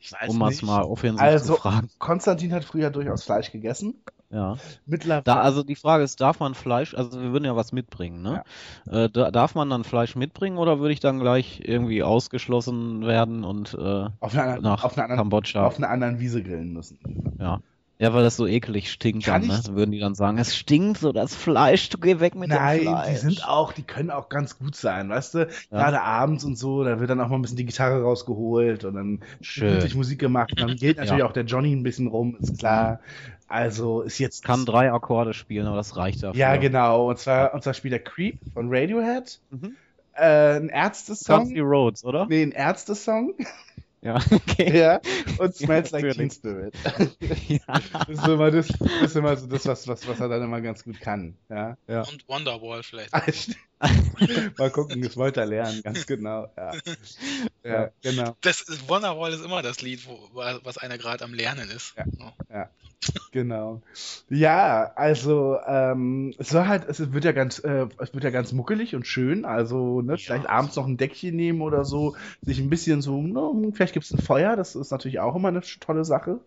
Ich weiß Um es nicht. mal offensiv Also- zu fragen. Konstantin hat früher durchaus Fleisch gegessen. Ja. Mittlerweile. Da, also die Frage ist, darf man Fleisch, also wir würden ja was mitbringen, ne? Äh, da, darf man dann Fleisch mitbringen oder würde ich dann gleich irgendwie ausgeschlossen werden und äh, auf einer, anderen- nach auf einer anderen Kambodscha? auf einer anderen Wiese grillen müssen. Ja. Ja, weil das so ekelig stinkt Kann dann, ne? Dann würden die dann sagen, es stinkt so, das Fleisch, du geh weg mit Nein, dem Fleisch. die sind auch, die können auch ganz gut sein, weißt du? Gerade abends und so, da wird dann auch mal ein bisschen die Gitarre rausgeholt und dann Schön. gemütlich Musik gemacht. Und dann geht natürlich Ja. auch der Johnny ein bisschen rum, ist klar. Also ist jetzt. Kann drei Akkorde spielen, aber das reicht dafür. ja, genau. Und zwar, und zwar spielt der Creep von Radiohead. Mhm. Äh, ein Country Ärzte-Song. Roads, oder? Nee, ein Ärzte-Song. Ja, okay. ja. Und Smells Ja, Like Teen. Spirit. Ja. Das ist immer das, das, ist immer so das was, was, was er dann immer ganz gut kann. Ja. Ja. Und Wonderwall vielleicht. Mal gucken, das wollte er lernen, ganz genau. Ja, ja genau, Das ist, Wonderwall ist immer das Lied, wo, was einer gerade am Lernen ist. Ja. So. genau. Ja, also ähm, es war halt, es wird ja ganz, äh, es wird ja ganz muckelig und schön. Also ne, vielleicht abends noch ein Deckchen nehmen oder so, sich ein bisschen so, ne, vielleicht gibt es ein Feuer. Das ist natürlich auch immer eine tolle Sache.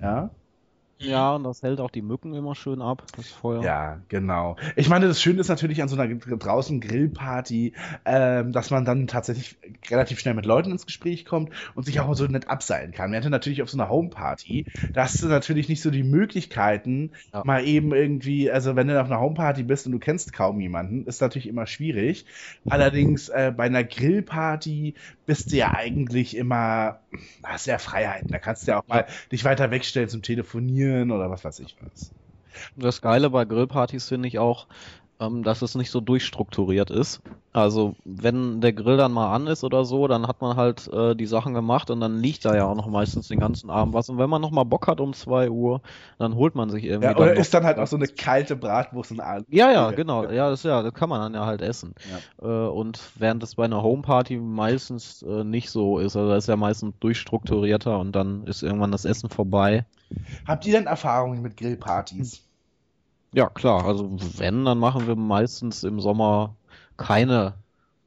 Ja. Ja, und das hält auch die Mücken immer schön ab, das Feuer. Ja, genau. Ich meine, das Schöne ist natürlich an so einer draußen Grillparty, ähm, dass man dann tatsächlich relativ schnell mit Leuten ins Gespräch kommt und sich auch mal so nett abseilen kann. Während natürlich auf so einer Homeparty, da hast du natürlich nicht so die Möglichkeiten, Ja. mal eben irgendwie, also wenn du auf einer Homeparty bist und du kennst kaum jemanden, ist natürlich immer schwierig. Allerdings äh, bei einer Grillparty bist du ja eigentlich immer, hast ja Freiheiten. Da kannst du ja auch mal dich weiter wegstellen zum Telefonieren oder was weiß ich was. Das Geile bei Grillpartys finde ich auch, ähm, dass es nicht so durchstrukturiert ist. Also wenn der Grill dann mal an ist oder so, dann hat man halt äh, die Sachen gemacht und dann liegt da ja auch noch meistens den ganzen Abend was. Und wenn man noch mal Bock hat um 2 Uhr, dann holt man sich irgendwie Ja, dann oder noch ist dann halt auch so eine kalte Bratwurst und Abend. Ja, ja, genau. Ja, das, ja, das kann man dann ja halt essen. Ja. Äh, und während das bei einer Homeparty meistens äh, nicht so ist, also da ist ja meistens durchstrukturierter und dann ist irgendwann das Essen vorbei. Habt ihr denn Erfahrungen mit Grillpartys? Ja, klar. Also wenn, dann machen wir meistens im Sommer keine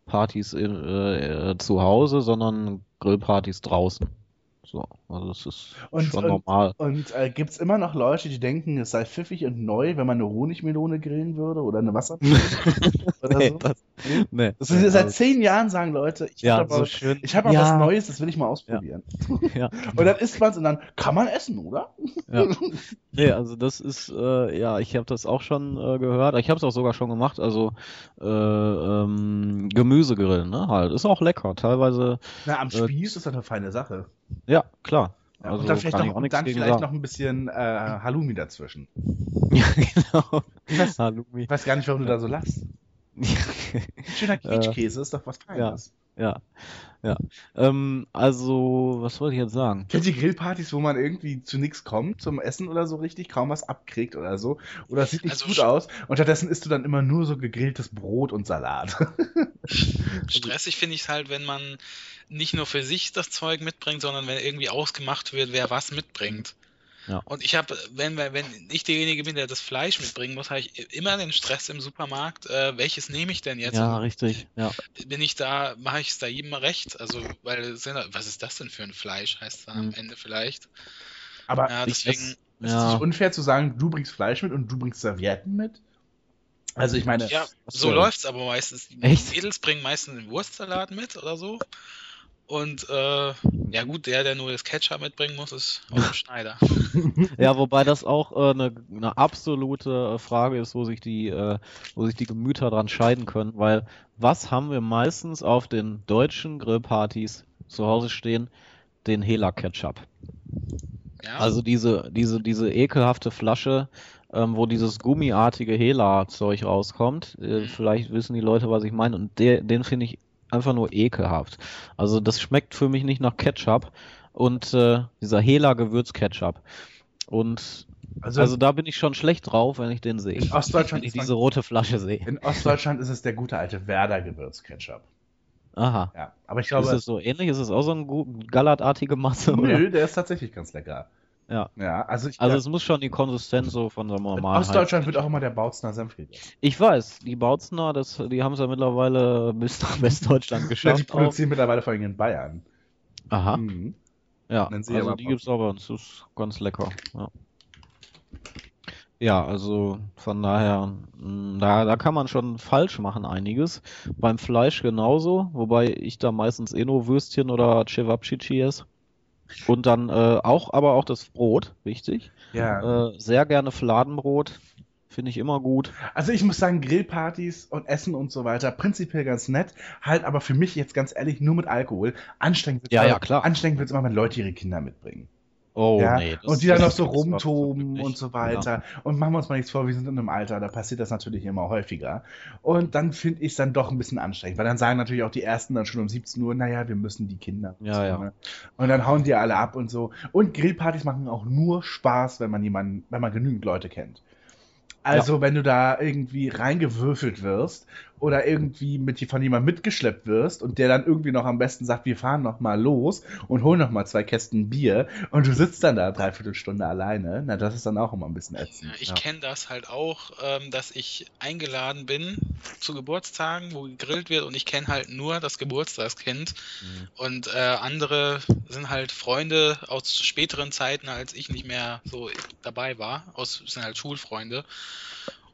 Partys in, äh, äh, zu Hause, sondern Grillpartys draußen. So. Also das ist Und- schon und- normal. Und äh, gibt es immer noch Leute, die denken, es sei pfiffig und neu, wenn man eine Honigmelone grillen würde oder eine Wassermelone? oder Nee, so? das, nee. Das ist, seit zehn Jahren sagen Leute, ich ja, habe so aber, schön. ich hab mal ja, was Neues, das will ich mal ausprobieren. Ja. Und dann isst man es und dann kann man essen, oder? Ja. Nee, also das ist, äh, ja, ich habe das auch schon äh, gehört. Ich habe es auch sogar schon gemacht. Also äh, ähm, Gemüsegrillen, ne? Halt. Ist auch lecker. Teilweise, Na, am Äh, Spieß ist das eine feine Sache. ja, klar. Ja, also und dann vielleicht, noch, auch nichts dann vielleicht sagen. noch ein bisschen äh, Halloumi dazwischen. Ja, genau. Ich weiß, Halloumi. ich weiß gar nicht, warum du da so lachst. Schöner Quietschkäse ist doch was Feines. ja, ja. Ähm, also, was wollte ich jetzt sagen? Kennt ihr Grillpartys, wo man irgendwie zu nichts kommt, zum Essen oder so richtig, kaum was abkriegt oder so? Oder es sieht nicht Also gut aus und stattdessen isst du dann immer nur so gegrilltes Brot und Salat. Stressig finde ich es halt, wenn man nicht nur für sich das Zeug mitbringt, sondern wenn irgendwie ausgemacht wird, wer was mitbringt. Ja. Und ich habe, wenn, wenn ich derjenige bin, der das Fleisch mitbringen muss, habe ich immer den Stress im Supermarkt. Äh, welches nehme ich denn jetzt? Ja, richtig. Ja. Bin ich da, mache ich es da jedem recht? Also, weil, es was ist das denn für ein Fleisch, heißt dann am Hm. Ende vielleicht. Aber Ja, deswegen, ist es Ja. nicht unfair zu sagen, du bringst Fleisch mit und du bringst Servietten mit? Also ich meine, ja, so läuft's aber meistens. Die Echt? Mädels bringen meistens den Wurstsalat mit oder so. Und äh, ja gut, der, der nur das Ketchup mitbringen muss, ist auch Schneider. Ja, wobei das auch äh, eine, eine absolute äh, Frage ist, wo sich die, äh, wo sich die Gemüter dran scheiden können, weil was haben wir meistens auf den deutschen Grillpartys zu Hause stehen? Den Hela Ketchup. Ja, Also diese, diese, diese ekelhafte Flasche, ähm, wo dieses gummiartige Hela-Zeug rauskommt. Äh, vielleicht wissen die Leute, was ich meine. Und der, den finde ich einfach nur ekelhaft. Also das schmeckt für mich nicht nach Ketchup. Und äh, dieser Hela-Gewürz-Ketchup. Und also, also da bin ich schon schlecht drauf, wenn ich den sehe. in Ostdeutschland Wenn ich ist diese rote Flasche sehe. in Ostdeutschland ist es der gute alte Werder Gewürzketchup. Aha. Ja, aber ich Ist glaube, es so ähnlich? Ist es auch so eine gut- gallertartige Masse? nö, Oder? der ist tatsächlich ganz lecker. Ja. Ja, also ich Also es muss schon die Konsistenz so von in Normalheit. Ostdeutschland wird auch immer der Bautzner Senf gegessen. Ich weiß, die Bautzner, das, die haben es ja mittlerweile bis nach Westdeutschland Ja, die geschafft. auch. produzieren mittlerweile vor allem in Bayern. Aha, Mhm. ja. Also aber die gibt's auch bei uns, das ist ganz lecker. Ja, ja also von daher, mh, da, da kann man schon falsch machen einiges. Beim Fleisch genauso, wobei ich da meistens eh nur Würstchen oder Cevapcici esse. Und dann äh, auch, aber auch das Brot, wichtig. Ja. Äh, sehr gerne Fladenbrot, finde ich immer gut. Also ich muss sagen, Grillpartys und Essen und so weiter, prinzipiell ganz nett, halt aber für mich jetzt ganz ehrlich nur mit Alkohol. Anstrengend Ja, aber- ja, klar. Anstrengend wird es immer, wenn Leute ihre Kinder mitbringen. Oh, ja? nee. das- und die dann noch so rumtoben und so weiter. Und machen wir uns mal nichts vor, wir sind in einem Alter, da passiert das natürlich immer häufiger. Und dann finde ich es dann doch ein bisschen anstrengend, weil dann sagen natürlich auch die Ersten dann schon um 17 Uhr, naja, wir müssen die Kinder. und Ja, so, ja. Ne? Und dann hauen die alle ab und so. Und Grillpartys machen auch nur Spaß, wenn man jemanden, wenn man genügend Leute kennt. Also, wenn du da irgendwie reingewürfelt wirst oder irgendwie mit von jemandem mitgeschleppt wirst und der dann irgendwie noch am besten sagt, wir fahren noch mal los und holen noch mal zwei Kästen Bier und du sitzt dann da dreiviertel Stunde alleine, na, das ist dann auch immer ein bisschen Ja, ätzend. ich Ja. kenne das halt auch, ähm, dass ich eingeladen bin zu Geburtstagen, wo gegrillt wird und ich kenne halt nur das Geburtstagskind Mhm. und äh, andere sind halt Freunde aus späteren Zeiten, als ich nicht mehr so dabei war, aus sind halt Schulfreunde.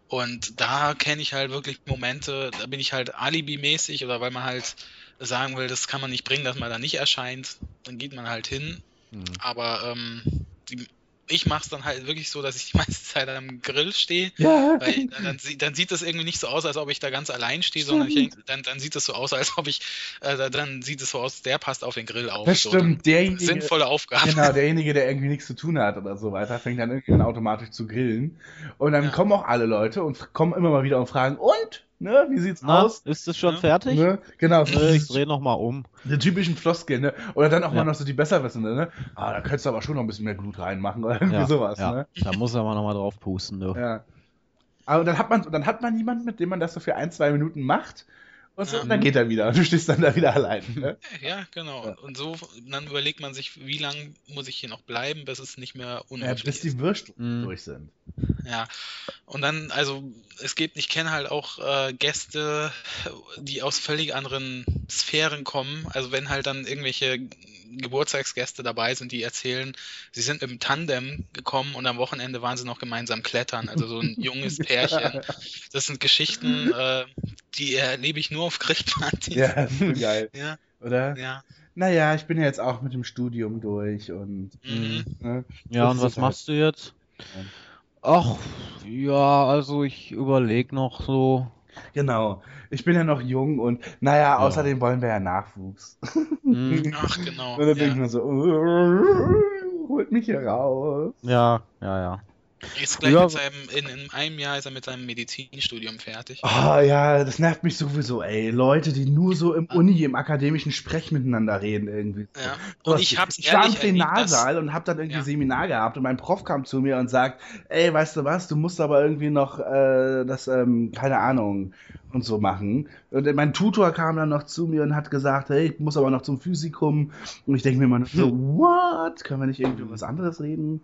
Und da kenne ich halt wirklich Momente, da bin ich halt alibimäßig oder weil man halt sagen will, das kann man nicht bringen, dass man da nicht erscheint, dann geht man halt hin Mhm. aber ähm, die, ich mache es dann halt wirklich so, dass ich die meiste Zeit am Grill stehe, Ja, weil dann, dann, sieht- dann sieht das irgendwie nicht so aus, als ob ich da ganz allein stehe, sondern ich, dann, dann sieht es so aus, als ob ich, äh, dann sieht es so aus, der passt auf den Grill auf. das so, stimmt. Derjenige, Sinnvolle Aufgabe. Genau, derjenige, der irgendwie nichts zu tun hat oder so weiter, fängt dann irgendwann automatisch zu grillen. Und dann Ja. kommen auch alle Leute und kommen immer mal wieder und fragen, und? Ne, wie sieht's Na, aus? ist es schon Ja. fertig? Ne? Genau, Nö, ich drehe nochmal um. die typischen Floskeln, ne? Oder dann auch Ja. mal noch so die Besserwissende, ne? Ah, da könntest du aber schon noch ein bisschen mehr Glut reinmachen oder irgendwie Ja, sowas, ja. ne? Da muss er mal nochmal drauf pusten, du. Ja. Aber dann hat man, dann hat man jemanden, mit dem man das so für ein, zwei Minuten macht. Und, so, Ja. und dann geht er wieder. Und du stehst dann da wieder allein. Ne? Ja, genau. Ja. Und so, dann überlegt man sich, wie lange muss ich hier noch bleiben, bis es nicht mehr Ja, unmöglich bis ist. die Würste Mhm. durch sind. Ja. Und dann, also es gibt, ich kenne halt auch äh, Gäste, die aus völlig anderen Sphären kommen. Also wenn halt dann irgendwelche Geburtstagsgäste dabei sind, die erzählen, sie sind im Tandem gekommen und am Wochenende waren sie noch gemeinsam klettern. Also so ein junges Pärchen. Das sind Geschichten, äh, die erlebe ich nur auf Grillpartys. Ja, das ist so geil, ja, oder? ja. Naja, ich bin ja jetzt auch mit dem Studium durch und. Mhm. Ne, Ja, und was halt- machst du jetzt? Ja. Ach, ja, also ich überlege noch so. Genau. Ich bin ja noch jung und naja, außerdem wollen wir ja Nachwuchs. Hm, Ach, genau. Und dann denke ich Ja. mir so, "Uh, holt mich hier raus. ja, ja, ja. Ist gleich Ja. mit seinem, in, in einem Jahr ist er mit seinem Medizinstudium fertig. Ah ja, das nervt mich sowieso, ey. Leute, die nur so im Uni, im akademischen Sprech miteinander reden irgendwie. Ja. Und ich hab's ich war im Plenarsaal und hab dann irgendwie Ja. Seminar gehabt und mein Prof kam zu mir und sagt, ey, weißt du was, du musst aber irgendwie noch äh, das, ähm, keine Ahnung, und so machen. Und mein Tutor kam dann noch zu mir und hat gesagt, hey, ich muss aber noch zum Physikum. Und ich denke mir immer nur so, what? Können wir nicht irgendwie über was anderes reden?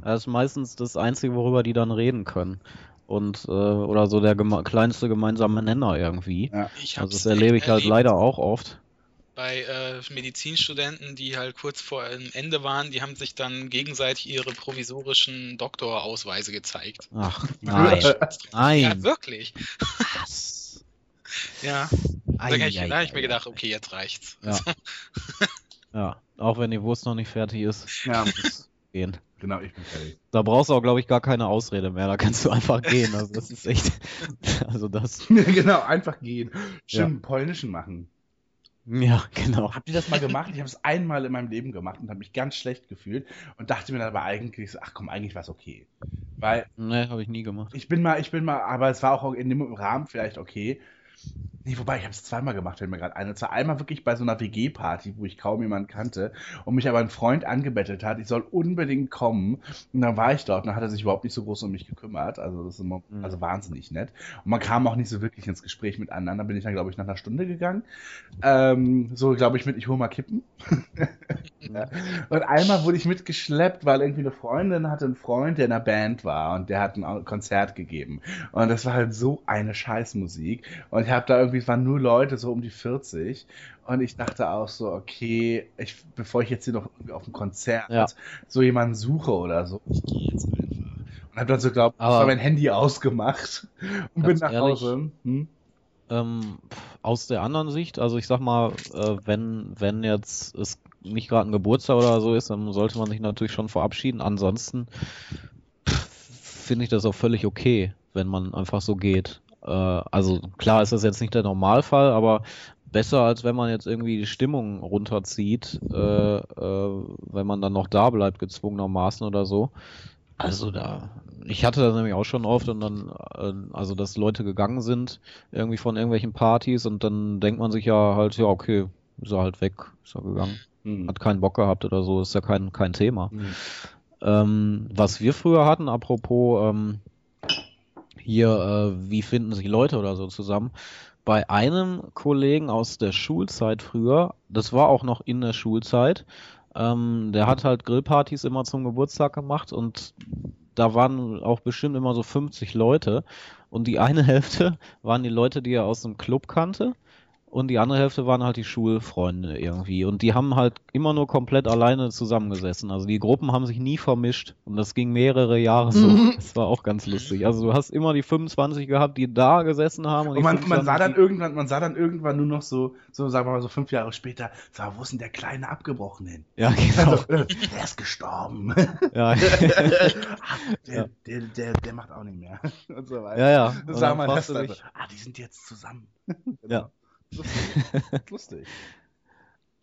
Das ist meistens das Einzige, worüber die dann reden können. Und, äh, oder so der geme kleinste gemeinsame Nenner irgendwie. Ja. Ich Also das erlebe ich halt erlebt leider auch oft. bei äh, Medizinstudenten, die halt kurz vor dem Ende waren, die haben sich dann gegenseitig ihre provisorischen Doktorausweise gezeigt. Ach, nein. Ja, Nein. wirklich. Was? Ja. Da Ei, habe ich, ei, da hab ich mir gedacht, okay, jetzt reicht's. Ja. Ja, auch wenn die Wurst noch nicht fertig ist, Ja, muss gehen. Genau, ich bin fertig. Da brauchst du auch, glaube ich, gar keine Ausrede mehr. Da kannst du einfach gehen. Also das ist echt. Also das. genau, einfach gehen. Schön Ja. polnischen machen. Ja, genau. Habt ihr das mal gemacht? Ich habe es einmal in meinem Leben gemacht und habe mich ganz schlecht gefühlt und dachte mir dann aber eigentlich so, ach komm, eigentlich war es okay. Weil Ne, habe ich nie gemacht. ich bin mal, ich bin mal, aber es war auch in dem Rahmen vielleicht okay. Nee, wobei, ich habe es zweimal gemacht, fällt mir gerade ein. Und zwar einmal wirklich bei so einer WG-Party, wo ich kaum jemanden kannte und mich aber ein Freund angebettelt hat, ich soll unbedingt kommen. Und dann war ich dort und dann hat er sich überhaupt nicht so groß um mich gekümmert. Also das ist immer, Mhm. also wahnsinnig nett. Und man kam auch nicht so wirklich ins Gespräch miteinander. Bin ich dann, glaube ich, nach einer Stunde gegangen. Ähm, so, glaube ich, mit ich hol mal Kippen. Ja. Und einmal wurde ich mitgeschleppt, weil irgendwie eine Freundin hatte einen Freund, der in einer Band war und der hat ein Konzert gegeben. Und das war halt so eine Scheißmusik. Und ich habe da irgendwie, es waren nur Leute so um die 40. Und ich dachte auch so, okay, ich, bevor ich jetzt hier noch irgendwie auf ein Konzert Ja. so jemanden suche oder so, ich gehe jetzt einfach. Und habe dann so glaubt, ich mein Handy ausgemacht und bin nach ehrlich, Hause. Hm? Ähm, aus der anderen Sicht, also ich sag mal, äh, wenn, wenn jetzt es nicht gerade ein Geburtstag oder so ist, dann sollte man sich natürlich schon verabschieden. Ansonsten finde ich das auch völlig okay, wenn man einfach so geht. Äh, also klar ist das jetzt nicht der Normalfall, aber besser als wenn man jetzt irgendwie die Stimmung runterzieht, äh, äh, wenn man dann noch da bleibt, gezwungenermaßen oder so. Also da, ich hatte das nämlich auch schon oft und dann, äh, also dass Leute gegangen sind, irgendwie von irgendwelchen Partys und dann denkt man sich ja halt, ja, okay, ist er halt weg, ist er gegangen, Hm. hat keinen Bock gehabt oder so, ist ja kein, kein Thema. Hm. Ähm, was wir früher hatten, apropos ähm, hier, äh, wie finden sich Leute oder so zusammen, bei einem Kollegen aus der Schulzeit früher, das war auch noch in der Schulzeit, ähm, der hat halt Grillpartys immer zum Geburtstag gemacht und da waren auch bestimmt immer so 50 Leute. Und die eine Hälfte waren die Leute, die er aus dem Club kannte und die andere Hälfte waren halt die Schulfreunde irgendwie und die haben halt immer nur komplett alleine zusammengesessen. Also die Gruppen haben sich nie vermischt und das ging mehrere Jahre so. Das war auch ganz lustig. Also du hast immer die 25 gehabt, die da gesessen haben und, Und man, man 25, sah dann irgendwann, man sah dann irgendwann nur noch so, so sagen wir mal so fünf Jahre später, sag mal, wo ist denn der kleine abgebrochen hin? ja genau. Also, der ist gestorben. Ja. Ach, der, Ja. der, der, der macht auch nicht mehr. Und so weiter. ja, ja. Das Und dann dich, so, ah, die sind jetzt zusammen. Ja. Lustig. Lustig.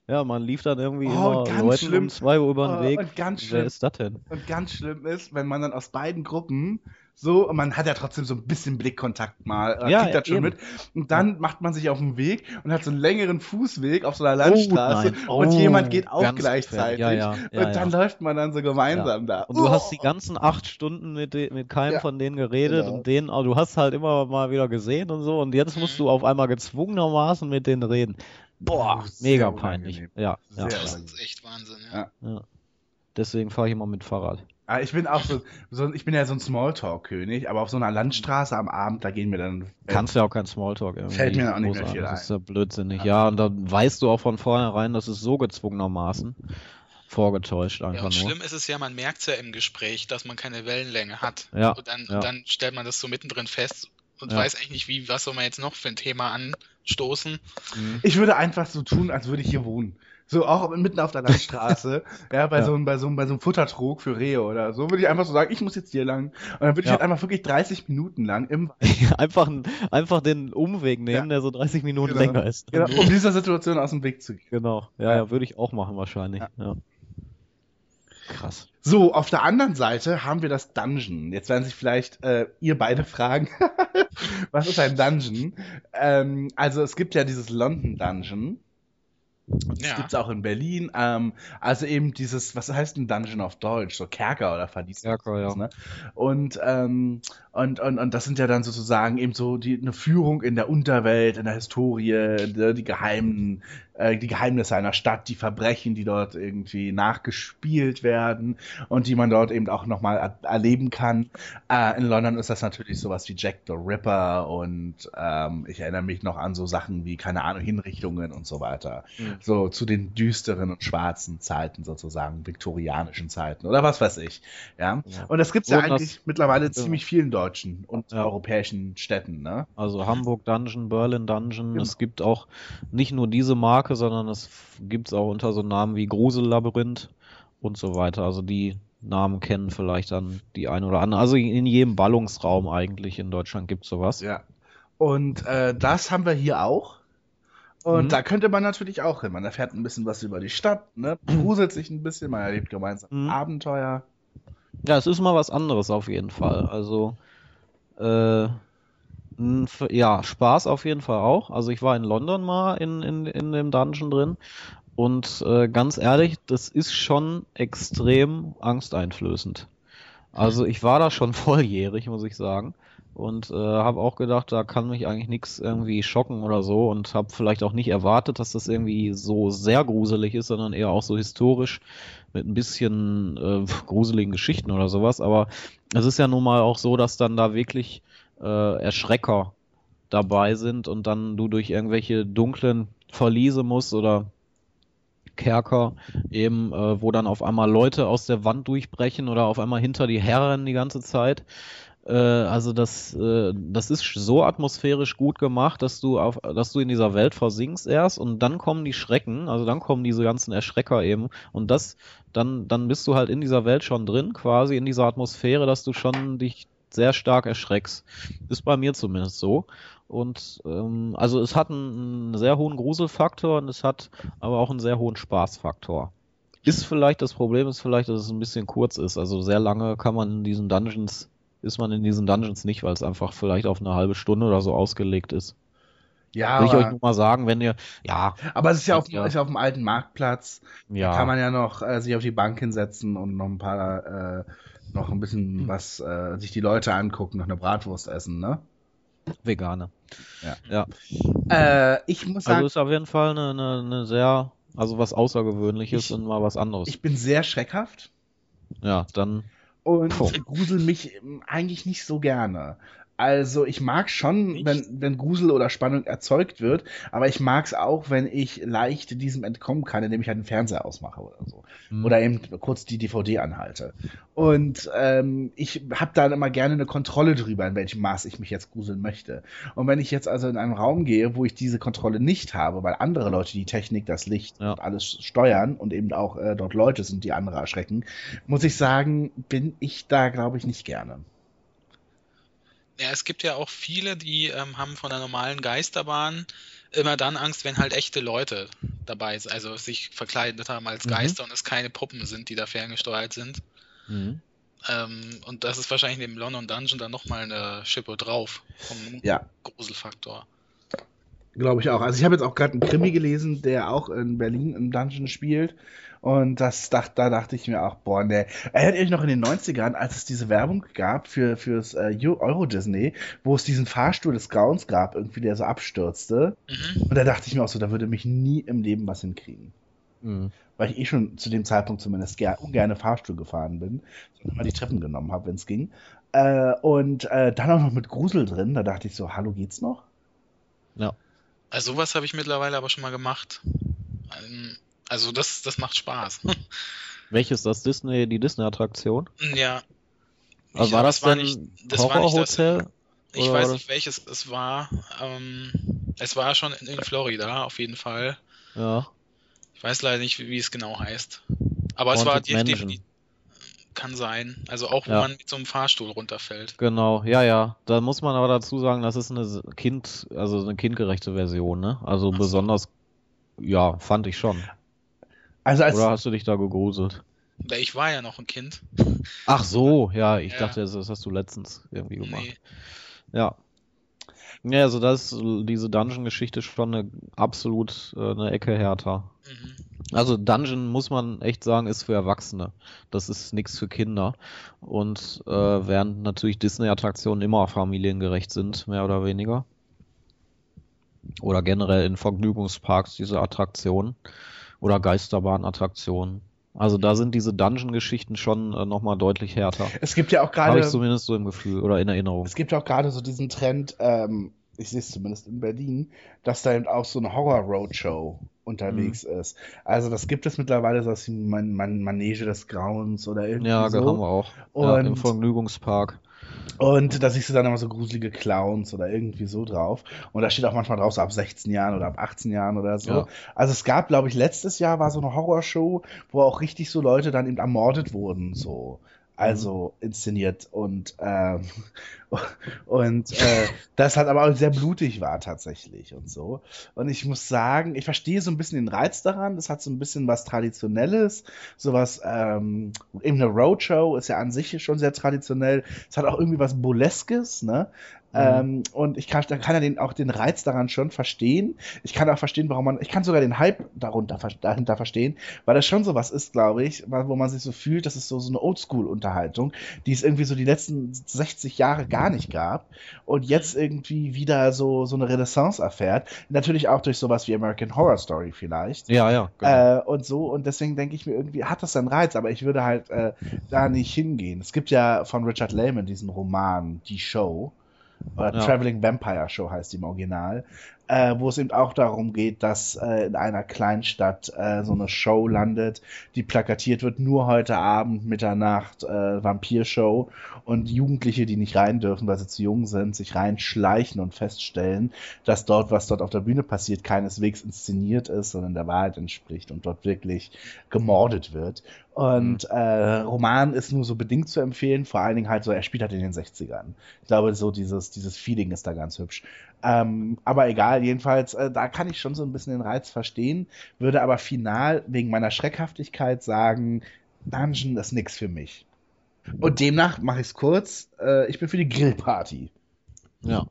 ja, man lief dann irgendwie Oh, immer ganz Leuten schlimm. um zwei Uhr über den Oh, Weg. und ganz Wer schlimm. ist das denn? Und ganz schlimm ist, wenn man dann aus beiden Gruppen so, und man hat ja trotzdem so ein bisschen Blickkontakt mal, man Ja, kriegt das schon eben. mit. Und dann macht man sich auf den Weg und hat so einen längeren Fußweg auf so einer Landstraße und Oh, jemand geht auch gleichzeitig. Ja, ja, ja, und dann ja. läuft man dann so gemeinsam da. Und du hast die Oh. ganzen acht Stunden mit, de- mit keinem Ja, von denen geredet genau. und denen, aber du hast halt immer mal wieder gesehen und so und jetzt musst du auf einmal gezwungenermaßen mit denen reden. Boah, Oh, mega peinlich. unangenehm. Ja, ja. Das ist echt Wahnsinn, ja. Ja. Deswegen fahre ich immer mit Fahrrad. Ah, Ich bin auch so, so ich bin ja so ein Smalltalk-König, aber auf so einer Landstraße am Abend, da gehen mir dann. Kannst ja auch kein Smalltalk irgendwie. Fällt mir auch nicht mehr viel Das ist ja blödsinnig. Ja, und dann weißt du auch von vornherein, das ist so gezwungenermaßen vorgetäuscht Ja, einfach und nur. schlimm ist es ja, man merkt ja im Gespräch, dass man keine Wellenlänge hat. Ja, Und dann, ja. und dann stellt man das so mittendrin fest und Ja. weiß eigentlich nicht, wie, was soll man jetzt noch für ein Thema anstoßen. Ich würde einfach so tun, als würde ich hier wohnen. So auch mitten auf der Landstraße, ja, bei, Ja. So einem, bei, so einem, bei so einem Futtertrog für Rehe oder so, würde ich einfach so sagen, ich muss jetzt hier lang. Und dann würde ich Ja. halt einfach wirklich 30 Minuten lang im einfach, ein- einfach den Umweg nehmen, der so 30 Minuten Genau. länger ist. genau, um dieser Situation aus dem Weg zu gehen. Genau. Ja, ja, würde ich auch machen wahrscheinlich. Ja. Krass. So, auf der anderen Seite haben wir das Dungeon. Jetzt werden sich vielleicht äh, ihr beide fragen, was ist ein Dungeon? Ähm, also es gibt ja dieses London Dungeon. Das Ja. gibt's auch in Berlin. Ähm, also eben dieses, was heißt ein Dungeon auf Deutsch? So Kerker oder Verlies. Kerker, ja. Ne? Und, ähm, und, und, und das sind ja dann sozusagen eben so die, eine Führung in der Unterwelt, in der Historie, die, die geheimen, äh, die Geheimnisse einer Stadt, die Verbrechen, die dort irgendwie nachgespielt werden und die man dort eben auch nochmal er erleben kann. Äh, in London ist das natürlich sowas wie Jack the Ripper und ähm, ich erinnere mich noch an so Sachen wie, keine Ahnung, Hinrichtungen und so weiter. Mhm. So zu den düsteren und schwarzen Zeiten sozusagen, viktorianischen Zeiten oder was weiß ich. Ja. Ja. Und das gibt's ja Und das- eigentlich mittlerweile ja. ziemlich vielen deutschen und Ja. europäischen Städten, ne? Also Hamburg Dungeon, Berlin Dungeon. Genau. Es gibt auch nicht nur diese Marke, sondern es gibt es auch unter so Namen wie Grusellabyrinth und so weiter. Also die Namen kennen vielleicht dann die ein oder andere. Also in jedem Ballungsraum eigentlich in Deutschland gibt es sowas. Ja. Und äh, das haben wir hier auch. Und Mhm. da könnte man natürlich auch hin. Man erfährt ein bisschen was über die Stadt, ne? gruselt sich ein bisschen, man erlebt gemeinsam Mhm. Abenteuer. Ja, es ist mal was anderes auf jeden Fall. Also, äh, ja, Spaß auf jeden Fall auch. Also ich war in London mal in, in, in dem Dungeon drin und äh, ganz ehrlich, das ist schon extrem angsteinflößend. Also ich war da schon volljährig, muss ich sagen. Und äh, habe auch gedacht, da kann mich eigentlich nichts irgendwie schocken oder so und habe vielleicht auch nicht erwartet, dass das irgendwie so sehr gruselig ist, sondern eher auch so historisch mit ein bisschen äh, gruseligen Geschichten oder sowas. Aber es ist ja nun mal auch so, dass dann da wirklich äh, Erschrecker dabei sind und dann du durch irgendwelche dunklen Verliese musst oder Kerker eben, äh, wo dann auf einmal Leute aus der Wand durchbrechen oder auf einmal hinter die Herren die ganze Zeit. Äh, also das, äh, das ist so atmosphärisch gut gemacht, dass du auf, dass du in dieser Welt versinkst erst und dann kommen die Schrecken, also dann kommen diese ganzen Erschrecker eben und das, dann, dann bist du halt in dieser Welt schon drin, quasi in dieser Atmosphäre, dass du schon dich sehr stark erschreckst. Ist bei mir zumindest so. Und ähm, also es hat einen, einen sehr hohen Gruselfaktor und es hat aber auch einen sehr hohen Spaßfaktor. Ist vielleicht das Problem, ist vielleicht, dass es ein bisschen kurz ist. Also sehr lange kann man in diesen Dungeons, ist man in diesen Dungeons nicht, weil es einfach vielleicht auf eine halbe Stunde oder so ausgelegt ist. Ja, Will ich euch nur mal sagen, wenn ihr, ja, aber es ist ja auf, Ja. ist ja auf dem alten Marktplatz. ja, Da kann man ja noch äh, sich auf die Bank hinsetzen und noch ein paar, äh, noch ein bisschen was, äh, sich die Leute angucken, noch eine Bratwurst essen, ne? Vegane. Ja. ja. Äh, ich muss sagen, Also ist auf jeden Fall eine, eine, eine sehr, also was Außergewöhnliches Ich- und mal was anderes. ich bin sehr schreckhaft ja, dann, und Puh. grusel mich ähm, eigentlich nicht so gerne. Also ich mag schon, wenn, wenn Grusel oder Spannung erzeugt wird, aber ich mag es auch, wenn ich leicht diesem entkommen kann, indem ich halt den Fernseher ausmache oder so. hm. Oder eben kurz die DVD anhalte. Und ähm, ich habe dann immer gerne eine Kontrolle drüber, in welchem Maß ich mich jetzt gruseln möchte. Und wenn ich jetzt also in einen Raum gehe, wo ich diese Kontrolle nicht habe, weil andere Leute die Technik, das Licht Ja. und alles steuern und eben auch äh, dort Leute sind, die andere erschrecken, muss ich sagen, bin ich da, glaube ich, nicht gerne. Ja, es gibt ja auch viele, die ähm, haben von der normalen Geisterbahn immer dann Angst, wenn halt echte Leute dabei sind, also sich verkleidet haben als Mhm. Geister und es keine Puppen sind, die da ferngesteuert sind. Mhm. Ähm, und das ist wahrscheinlich im London Dungeon dann nochmal eine Schippe drauf vom Ja. Gruselfaktor. Glaube ich auch. Also ich habe jetzt auch gerade einen Krimi gelesen, der auch in Berlin im Dungeon spielt. Und das dacht, da dachte ich mir auch, boah, ne. Erinnert ihr euch noch in den 90ern, als es diese Werbung gab für fürs äh, Eu- Euro Disney, wo es diesen Fahrstuhl des Grauens gab, irgendwie der so abstürzte. Mhm. Und da dachte ich mir auch so, da würde mich nie im Leben was hinkriegen. Mhm. weil ich eh schon zu dem Zeitpunkt zumindest ger ungerne Fahrstuhl gefahren bin, sondern immer die Treppen genommen habe, wenn es ging. Äh, und äh, dann auch noch mit Grusel drin, da dachte ich so, hallo, geht's noch? Ja. Also sowas habe ich mittlerweile aber schon mal gemacht. Ähm, Also das, das macht Spaß. Welches das Disney, die Disney-Attraktion? ja. Also war das es war denn nicht, das war nicht das? Ich weiß nicht, welches es war. Ähm, es war schon in, in Florida, auf jeden Fall. Ja. Ich weiß leider nicht, wie, wie es genau heißt. Aber es war Haunted definitiv. Kann sein. Also auch, wo Ja. man mit so einem Fahrstuhl runterfällt. Genau, ja, ja. Da muss man aber dazu sagen, das ist eine Kind, also eine kindgerechte Version, ne? Also Ach so. besonders, ja, fand ich schon. Also als, Oder hast du dich da gegruselt? Ich war ja noch ein Kind. Ach so, ja, ich Ja. dachte, das, hast du letztens irgendwie gemacht. Nee. Ja. Ja, also das, diese Dungeon-Geschichte ist schon eine absolut äh, eine Ecke härter. Mhm. Also Dungeon muss man echt sagen, ist für Erwachsene. Das ist nichts für Kinder. Und äh, während natürlich Disney-Attraktionen immer familiengerecht sind, mehr oder weniger. Oder generell in Vergnügungsparks diese Attraktionen. Oder Geisterbahn-Attraktionen. Also da sind diese Dungeon-Geschichten schon äh, nochmal deutlich härter. es gibt ja auch Habe ich gerade zumindest so im Gefühl oder in Erinnerung. es gibt ja auch gerade so diesen Trend, ähm, ich sehe es zumindest in Berlin, dass da eben auch so eine Horror-Roadshow unterwegs Mhm. ist. Also das gibt es mittlerweile, so was wie Man Man Manege des Grauens oder irgendwie Ja, so. haben wir auch. ja, Im Und- Vergnügungspark. Und da siehst du dann immer so gruselige Clowns oder irgendwie so drauf. Und da steht auch manchmal drauf, so ab 16 Jahren oder ab 18 Jahren oder so. Ja. Also es gab, glaube ich, letztes Jahr war so eine Horrorshow, wo auch richtig so Leute dann eben ermordet wurden, so. Also inszeniert und ähm, und äh, das halt aber auch sehr blutig war tatsächlich und so. Und ich muss sagen, ich verstehe so ein bisschen den Reiz daran. Das hat so ein bisschen was Traditionelles, sowas, ähm, eben eine Roadshow ist ja an sich schon sehr traditionell. Es hat auch irgendwie was Burleskes, ne? Mhm. Ähm, und ich kann, da kann ja den, auch den Reiz daran schon verstehen. Ich kann auch verstehen, warum man, ich kann sogar den Hype darunter, dahinter verstehen, weil das schon sowas ist, glaube ich, wo man sich so fühlt, das ist so, so eine Oldschool-Unterhaltung, die es irgendwie so die letzten 60 Jahre gar nicht gab und jetzt irgendwie wieder so, so eine Renaissance erfährt. Natürlich auch durch sowas wie American Horror Story vielleicht. Ja, ja, genau. Äh, und so, und deswegen denke ich mir irgendwie, hat das seinen Reiz, aber ich würde halt äh, da nicht hingehen. Es gibt ja von Richard Lehman diesen Roman, Die Show, oder Ja. Traveling Vampire Show heißt die im Original, äh, wo es eben auch darum geht, dass äh, in einer Kleinstadt äh, so eine Show landet, die plakatiert wird, nur heute Abend, Mitternacht, äh, Vampirshow und Jugendliche, die nicht rein dürfen, weil sie zu jung sind, sich reinschleichen und feststellen, dass dort, was dort auf der Bühne passiert, keineswegs inszeniert ist, sondern der Wahrheit entspricht und dort wirklich gemordet wird. Und äh, Roman ist nur so bedingt zu empfehlen, vor allen Dingen halt so, er spielt halt in den 60ern. Ich glaube, so dieses, dieses Feeling ist da ganz hübsch. Ähm, aber egal, jedenfalls, äh, da kann ich schon so ein bisschen den Reiz verstehen, würde aber final wegen meiner Schreckhaftigkeit sagen, Dungeon ist nix für mich. Und demnach mache ich es kurz, äh, ich bin für die Grillparty. ja.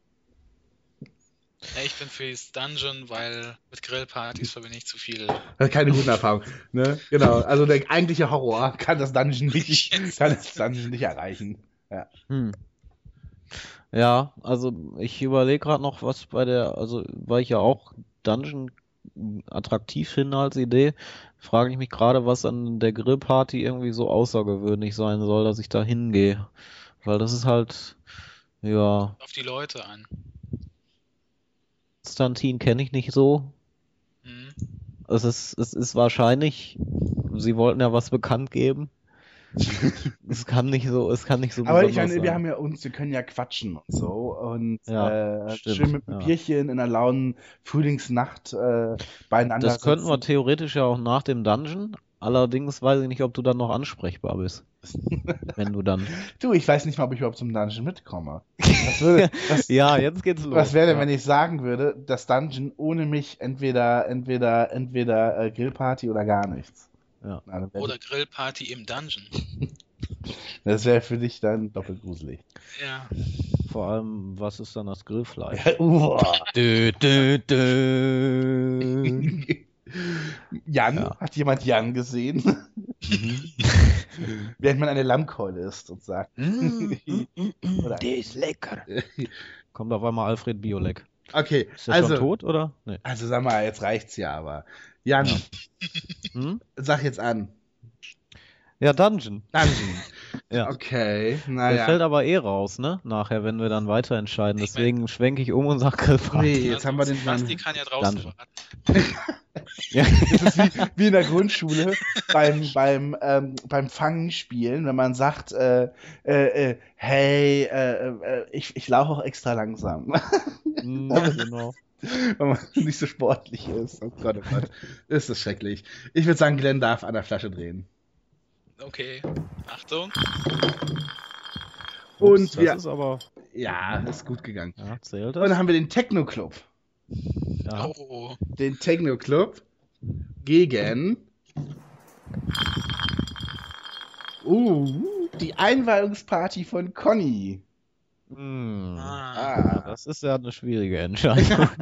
Ja, ich bin für das Dungeon, weil mit Grillpartys verbinde ich zu viel. Keine gute Erfahrung. Ne? Genau, also der eigentliche Horror kann das Dungeon nicht, kann das Dungeon nicht erreichen. Hm. Ja, also ich überlege gerade noch, was bei der, also weil ich ja auch Dungeon attraktiv finde als Idee, frage ich mich gerade, was an der Grillparty irgendwie so außergewöhnlich sein soll, dass ich da hingehe. Weil das ist halt, ja, Auf die Leute an. Konstantin kenne ich nicht so. Hm. Es ist, es ist wahrscheinlich, sie wollten ja was bekannt geben. es kann nicht so, es kann nicht so Aber ich meine, wir sein. haben ja uns, wir können ja quatschen und so. Und Ja, äh, stimmt, schön mit einem ja. Bierchen in einer lauen Frühlingsnacht äh, beieinander Das könnten wir sitzen. theoretisch ja auch nach dem Dungeon. Allerdings weiß ich nicht, ob du dann noch ansprechbar bist. Wenn du dann. Du, ich weiß nicht mal, ob ich überhaupt zum Dungeon mitkomme. Was, würde, was, Ja, jetzt geht's los. was wäre denn, ja. wenn ich sagen würde, das Dungeon ohne mich entweder, entweder, entweder äh, Grillparty oder gar nichts? Ja. Na, Oder Grillparty im Dungeon. Das wäre für dich dann doppelt gruselig. Ja. Vor allem, was ist dann das Grillfleisch? Uah. dö, dö, dö. Jan, Ja. hat jemand Jan gesehen? Während man eine Lammkeule isst und sagt. Oder- Der ist lecker. Kommt auf einmal Alfred Biolek. Okay, Ist der schon also, tot, oder? Nee. also sag mal, jetzt reicht's ja aber. Jan, Hm? sag jetzt an. Ja, Dungeon. Dungeon. Ja. Okay, Der naja. fällt aber eh raus, ne? Nachher, wenn wir dann weiter entscheiden. Ich Deswegen schwenke ich um und sag Grillfahrt. Nee, jetzt haben wir den Basti Mann. kann ja draußen Dungeon. Ja. Das ist wie, wie in der Grundschule beim, beim, ähm, beim Fangen spielen, wenn man sagt, äh, äh, äh, hey, äh, äh, ich, ich laufe auch extra langsam, Hm, genau. wenn man nicht so sportlich ist. Oh Gott, oh Gott, ist das schrecklich. Ich würde sagen, Glenn darf an der Flasche drehen. Okay, Achtung. Und Ups, wir, Das ist aber. ja, ist gut gegangen. Ja, zählt Und dann das? haben wir den Techno Club. Ja. Oh, Den Techno Club gegen uh, die Einweihungsparty von Conny. Hm. ah. Ja, das ist ja eine schwierige Entscheidung.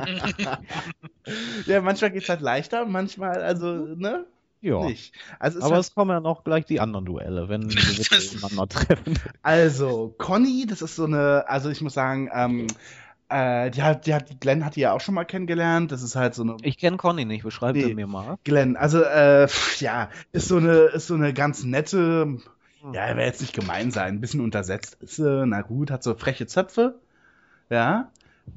Ja, manchmal geht's halt leichter, manchmal also, ne? ja. Nicht. Also, es Aber halt, es kommen ja noch gleich die anderen Duelle, wenn wir miteinander treffen. also, Conny, das ist so eine, also ich muss sagen, ähm, äh, die hat, die hat, Glenn hat die ja auch schon mal kennengelernt. Das ist halt so eine Ich kenne Conny nicht, beschreib Nee. sie mir mal. Glenn, also äh, pf, ja, ist so eine, ist so eine ganz nette, ja, er will jetzt nicht gemein sein, ein bisschen untersetzt ist sie, na gut, hat so freche Zöpfe, ja,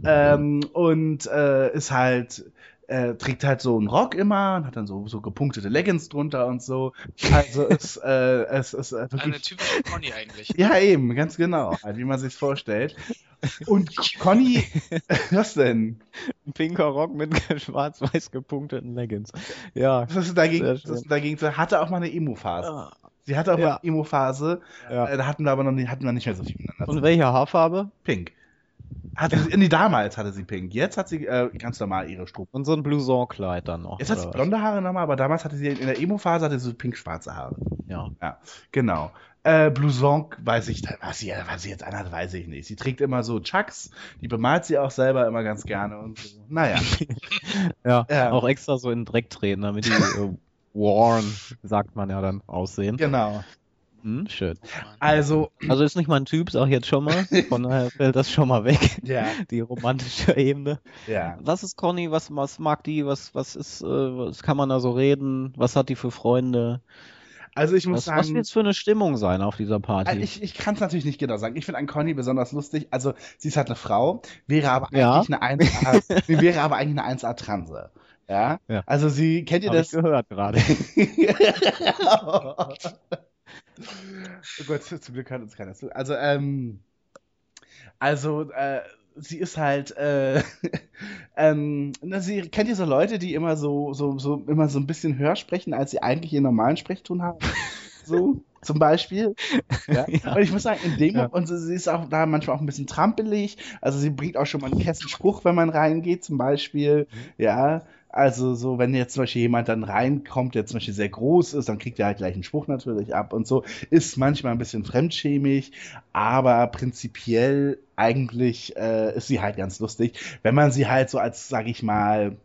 ähm, und äh, ist halt, äh, trägt halt so einen Rock immer und hat dann so, so gepunktete Leggings drunter und so. Also ist, äh, es ist äh, Eine wirklich. typische Conny eigentlich. Ja, eben, ganz genau, halt, wie man sich's vorstellt. Und Conny, was denn? Ein pinker Rock mit schwarz-weiß gepunkteten Leggings. Ja. Was ist dagegen? Schön. ist dagegen? Sie hatte auch mal eine Emo-Phase. Sie hatte auch mal Ja. eine Emo-Phase. ja. Äh, Da hatten wir aber noch nicht, hatten wir nicht mehr so viel miteinander. Und welche Haarfarbe? Pink. Hatte sie, nee, damals hatte sie pink. Jetzt hat sie äh, ganz normal ihre Struppe. Und so ein Blouson-Kleid dann noch. Jetzt hat sie blonde Haare nochmal, aber damals hatte sie in der Emo-Phase hatte sie so pink-schwarze Haare. Ja. Ja, genau. Äh, Blouson weiß ich, was sie, was sie jetzt anhat, weiß ich nicht. Sie trägt immer so Chucks, die bemalt sie auch selber immer ganz gerne und so. Naja. ja. Ja. Auch extra so in den Dreck treten, damit die äh, worn, sagt man ja dann, aussehen. genau. Hm, schön. Also, Also ist nicht mein Typ, sag ich jetzt schon mal. Von daher fällt das schon mal weg. ja, Die romantische Ebene. ja. Was ist Conny? Was, was mag die? Was, was ist, äh, was kann man da so reden? Was hat die für Freunde? Also ich muss Was, was sagen. wird für eine Stimmung sein auf dieser Party? Also Ich, ich kann es natürlich nicht genau sagen. Ich finde an Conny besonders lustig. Also, sie ist halt eine Frau, wäre aber Ja. eigentlich eine 1A, sie wäre aber eigentlich eine 1A Transe. Ja? Ja. Also sie, kennt ihr Hab ich das? gehört gerade. Oh Gott, zum Glück hört uns keiner zu. Also, ähm, also, äh, sie ist halt, äh, ähm, na, sie kennt ihr so Leute, die immer so, so, so, immer so ein bisschen höher sprechen, als sie eigentlich ihren normalen Sprechton haben? So, zum Beispiel. Ja? Ja. Und ich muss sagen, in dem Ja. und sie ist auch da manchmal auch ein bisschen trampelig. Also sie bringt auch schon mal einen Kessenspruch, wenn man reingeht, zum Beispiel. Ja. Also so, wenn jetzt zum Beispiel jemand dann reinkommt, der zum Beispiel sehr groß ist, dann kriegt er halt gleich einen Spruch natürlich ab und so. Ist manchmal ein bisschen fremdschämig, aber prinzipiell eigentlich äh, ist sie halt ganz lustig. Wenn man sie halt so als, sag ich mal,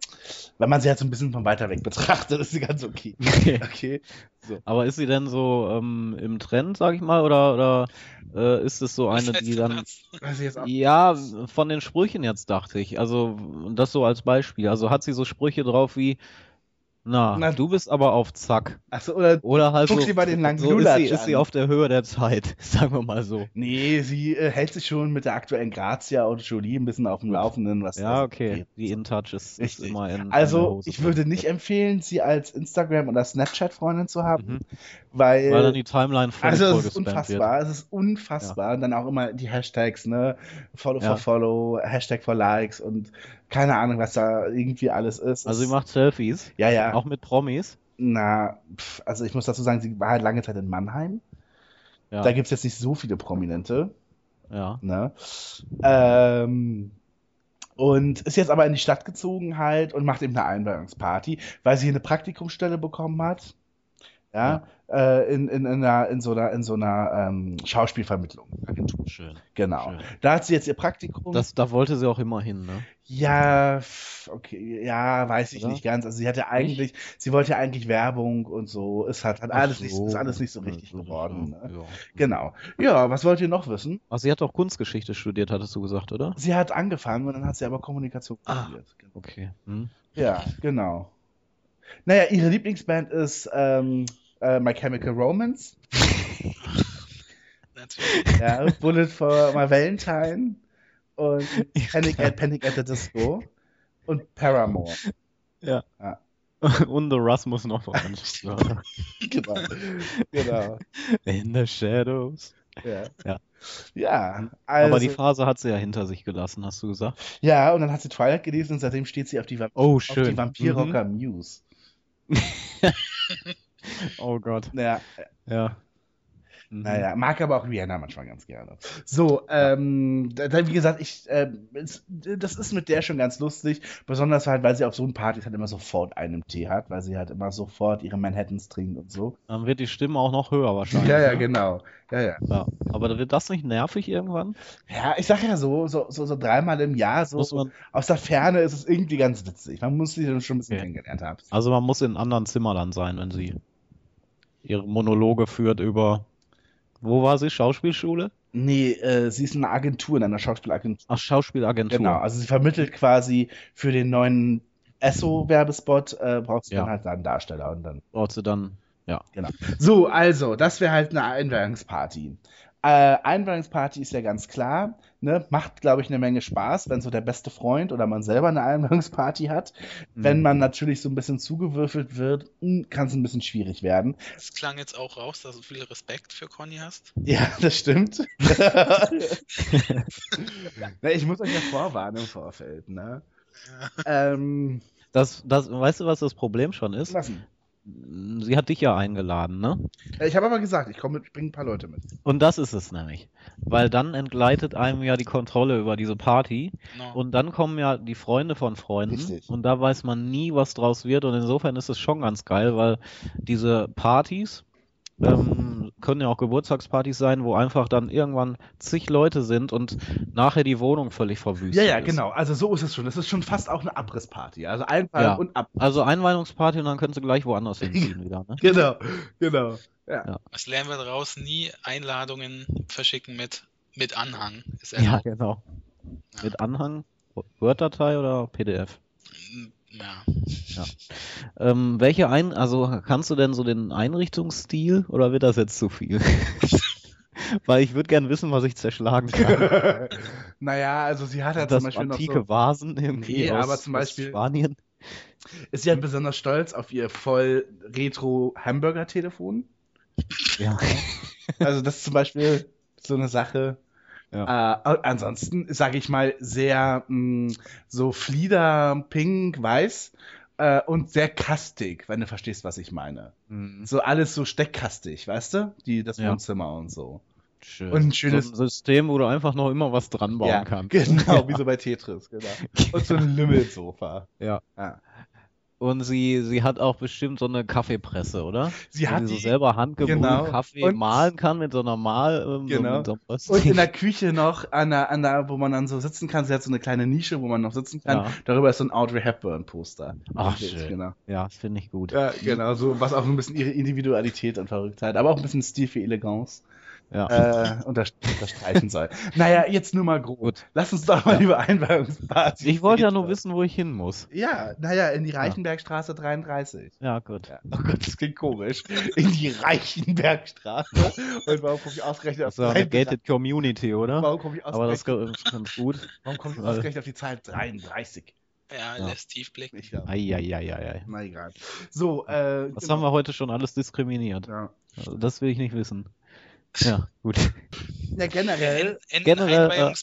wenn man sie halt so ein bisschen von weiter weg betrachtet, ist sie ganz okay. Okay. So. Aber ist sie denn so ähm, im Trend, sag ich mal, oder, oder äh, ist es so eine, die dann. Ja, von den Sprüchen jetzt dachte ich. Also, das so als Beispiel. Also hat sie so Sprüche drauf wie, na, Na- du bist aber auf Zack. Achso, oder Oder halt Guck so, sie mal den langen so ist, sie, ist sie auf der Höhe der Zeit, sagen wir mal so. Nee, sie äh, hält sich schon mit der aktuellen Grazia und Jolie ein bisschen auf dem Laufenden, was Ja, das okay. angeht. Die InTouch ist, ist immer in, in Also, Hose ich würde nicht empfehlen, sie als Instagram- oder Snapchat-Freundin zu haben, Mhm. weil, Weil dann die Timeline voll also es ist vollgespammt wird. unfassbar, es ist unfassbar. Und dann auch immer die Hashtags, ne? Follow Ja. for Follow, Hashtag for Likes und keine Ahnung, was da irgendwie alles ist. Also sie macht Selfies, ja, ja. auch mit Promis. Na, pf, also ich muss dazu sagen, sie war halt lange Zeit in Mannheim. Ja, Da gibt es jetzt nicht so viele Prominente. ja. Ne? Ähm, und ist jetzt aber in die Stadt gezogen halt und macht eben eine Einweihungsparty, weil sie hier eine Praktikumsstelle bekommen hat. Ja, Äh, in, in, in, einer, in so einer, in so einer ähm, Schauspielvermittlung. Agentur. Schön. Genau. Schön. Da hat sie jetzt ihr Praktikum. Das, da wollte sie auch immer hin, ne? Ja, okay, ja, weiß ich Oder? nicht ganz. Also sie hatte eigentlich, sie wollte ja eigentlich Werbung und so. Es hat, hat alles Ach nicht, so. ist alles nicht so richtig Ja, geworden. Ne? Ja. Genau. Ja, was wollt ihr noch wissen? Ach, sie hat doch Kunstgeschichte studiert, hattest du gesagt, oder? Sie hat angefangen und dann hat sie aber Kommunikation Ah. studiert. Okay. Hm. Ja, genau. Naja, ihre Lieblingsband ist ähm, äh, My Chemical Romance, Natürlich. ja, Bullet for My Valentine und Panic at, Panic at the Disco und Paramore. Und The Russ muss noch orange. Genau. genau. In the shadows. Ja. Ja. Ja, also, Aber die Phase hat sie ja hinter sich gelassen, hast du gesagt? ja, und dann hat sie Twilight gelesen und seitdem steht sie auf die, Va Oh, auf die Vampirrocker Muse. Oh Gott. Naja, Ja. Mhm. Naja, mag aber auch Rihanna manchmal ganz gerne. So, ähm, wie gesagt, ich, es, das ist mit der schon ganz lustig, besonders halt, weil sie auf so einen Partys halt immer sofort einen Tee hat, weil sie halt immer sofort ihre Manhattans trinkt und so. Dann wird die Stimme auch noch höher wahrscheinlich. Ja, ja, ne? genau. Ja, ja. Ja. Aber wird das nicht nervig irgendwann? Ja, ich sag ja so, so, so, so dreimal im Jahr, so, man, aus der Ferne ist es irgendwie ganz witzig. Man muss sie dann schon ein bisschen Okay. kennengelernt haben. also man muss in einem anderen Zimmer dann sein, wenn sie ihre Monologe führt über. Wo war sie? Schauspielschule? Nee, äh, sie ist in einer Agentur, in einer Schauspielagentur. Ach, Schauspielagentur. Genau, also sie vermittelt quasi für den neuen Esso-Werbespot, äh, braucht sie Ja. dann halt einen Darsteller und dann Braucht sie dann. Ja. So, also, das wäre halt eine Einweihungsparty. Äh, Einweihungsparty ist ja ganz klar, ne? macht, glaube ich, eine Menge Spaß, wenn so der beste Freund oder man selber eine Einweihungsparty hat. Wenn Mhm. man natürlich so ein bisschen zugewürfelt wird, kann es ein bisschen schwierig werden. Es klang jetzt auch raus, dass du viel Respekt für Conny hast. Ja, das stimmt. Na, ich muss euch ja vorwarnen im Vorfeld, ne? Ähm, Das, das, weißt du, was das Problem schon ist? was denn? Sie hat dich ja eingeladen, ne? Ich habe aber gesagt, ich komme mit, ich bringe ein paar Leute mit. Und das ist es nämlich. Weil dann entgleitet einem ja die Kontrolle über diese Party. No. Und dann kommen ja die Freunde von Freunden. Richtig. Und da weiß man nie, was draus wird. Und insofern ist es schon ganz geil, weil diese Partys ähm, können ja auch Geburtstagspartys sein, wo einfach dann irgendwann zig Leute sind und nachher die Wohnung völlig verwüstet Ja, ja, ist. genau. Also so ist es schon. Das ist schon fast auch eine Abrissparty. Also Einfallen Ja. und ab. Also Einweihungsparty und dann können sie gleich woanders hinziehen wieder. Ne? Genau, genau. Ja. Was lernen wir daraus? Nie Einladungen verschicken mit, mit Anhang. Ist Ja, genau. Ja. Mit Anhang, Word-Datei oder PDF? Ja. Ähm, welche ein, also kannst du denn so den Einrichtungsstil oder wird das jetzt zu viel? Weil ich würde gern wissen, was ich zerschlagen kann. naja, also sie hat ja das zum Beispiel noch antike so, Vasen irgendwie Nee, aus, aber zum Beispiel- Spanien. ist sie halt besonders stolz auf ihr voll retro Hamburger-Telefon. Ja. Also das ist zum Beispiel so eine Sache. Ja. Äh, ansonsten sage ich mal sehr mh, so Flieder, Pink, Weiß äh, und sehr kastig, wenn du verstehst, was ich meine. Mhm. So alles so steckkastig, weißt du? Die das Ja. Wohnzimmer und so. Schön. Und ein schönes- so ein System, wo du einfach noch immer was dran bauen ja, kannst. genau, wie so bei Tetris, genau. Und so ein Lümmelsofa. Ja. Ja. Und sie, sie hat auch bestimmt so eine Kaffeepresse, oder? Sie Wo hat sie so selber handgebrüht genau. Kaffee Und- mahlen kann mit so einer Mal, ähm, so Genau. so Und in der Küche noch, an der, an der, wo man dann so sitzen kann, sie hat so eine kleine Nische, wo man noch sitzen kann. Ja. Darüber ist so ein Audrey Hepburn-Poster. Ach, Steht, schön. Genau. Ja, das finde ich gut. Ja, genau, so, was auch ein bisschen ihre Individualität und Verrücktheit, aber auch ein bisschen Stil für Eleganz Ja. äh, unter, unterstreichen soll. Naja, jetzt nur mal grob. Gut. Lass uns doch mal Ja. über Einweihungspartys Ich wollte ja nur wissen, wo ich hin muss. Ja, naja, in die Reichenbergstraße 33. Ja, gut. Ja. Oh Gott, das klingt komisch. In die Reichenbergstraße. Und warum komme ich ausgerechnet auf Das ist eine 33? gated Community, oder? Warum komme ich Aber das ausgerechnet, ist ganz gut. warum komme ich ausgerechnet auf die Zahl 33? Ja, Ja. lässt tief blicken. Ich glaube. Eieieiei. Na egal. So, äh. Was genau. haben wir heute schon alles diskriminiert? Ja. Also das will ich nicht wissen. Ja, gut. ja, generell. En- Generell, äh,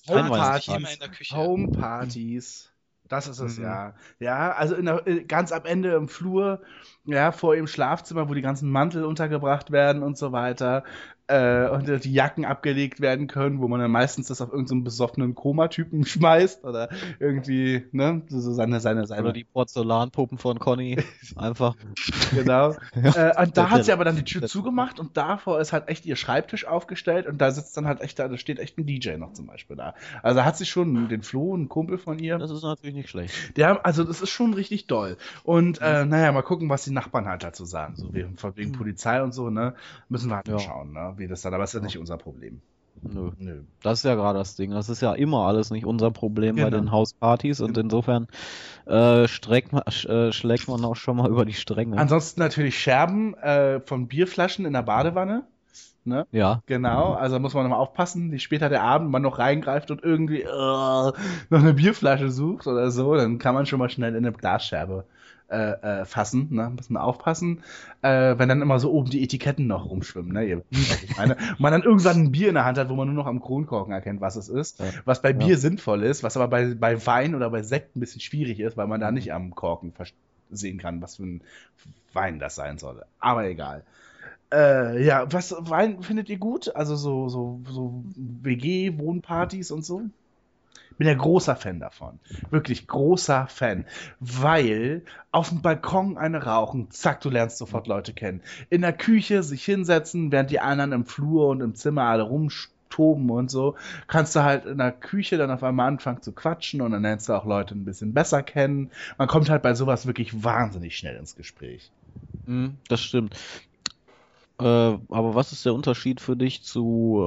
in der Küche. Homepartys. Das ist es, Mhm. ja. Ja, also in der, äh, ganz am Ende im Flur, ja, vor ihrem Schlafzimmer, wo die ganzen Mantel untergebracht werden und so weiter. Äh, und die Jacken abgelegt werden können, wo man dann meistens das auf irgendeinen so besoffenen Koma-Typen schmeißt oder irgendwie, ne, so, seine, seine, seine. Oder die Porzellanpuppen von Conny. Einfach. Genau. äh, und da hat sie aber dann die Tür zugemacht und davor ist halt echt ihr Schreibtisch aufgestellt und da sitzt dann halt echt, da da steht echt ein DJ noch zum Beispiel da. Also hat sie schon den Flo, einen Kumpel von ihr. Das ist natürlich nicht schlecht. Der, also das ist schon richtig doll. Und äh, naja, mal gucken, was die Nachbarn halt dazu sagen. So wegen, wegen Polizei und so, ne? Müssen wir halt mal Ja. schauen, ne? Wie das dann, aber ist ja nicht unser Problem. Nö. Nö. Das ist ja gerade das Ding. Das ist ja immer alles nicht unser Problem bei Genau. den Hauspartys und insofern äh, man, äh, schlägt man auch schon mal über die Stränge. Ansonsten natürlich Scherben äh, von Bierflaschen in der Badewanne. Ne? ja, Genau, also muss man nochmal aufpassen, wie später der Abend man noch reingreift und irgendwie äh, noch eine Bierflasche sucht oder so, dann kann man schon mal schnell in eine Glasscherbe äh, äh, fassen, ne? Muss man aufpassen, äh, wenn dann immer so oben die Etiketten noch rumschwimmen, ne? Ihr ich meine. Und man dann irgendwann ein Bier in der Hand hat, wo man nur noch am Kronkorken erkennt, was es ist. Ja. Was bei Ja. Bier sinnvoll ist, was aber bei, bei Wein oder bei Sekt ein bisschen schwierig ist, weil man da nicht am Korken sehen kann, was für ein Wein das sein soll. Aber egal. Äh, ja, was Wein findet ihr gut? Also so, so, so WG-Wohnpartys und so? Bin ja großer Fan davon. Wirklich großer Fan. Weil auf dem Balkon eine rauchen, zack, du lernst sofort Leute kennen. In der Küche sich hinsetzen, während die anderen im Flur und im Zimmer alle rumtoben und so, kannst du halt in der Küche dann auf einmal anfangen zu quatschen und dann lernst du auch Leute ein bisschen besser kennen. Man kommt halt bei sowas wirklich wahnsinnig schnell ins Gespräch. mm, das stimmt. Äh, aber was ist der Unterschied für dich zu,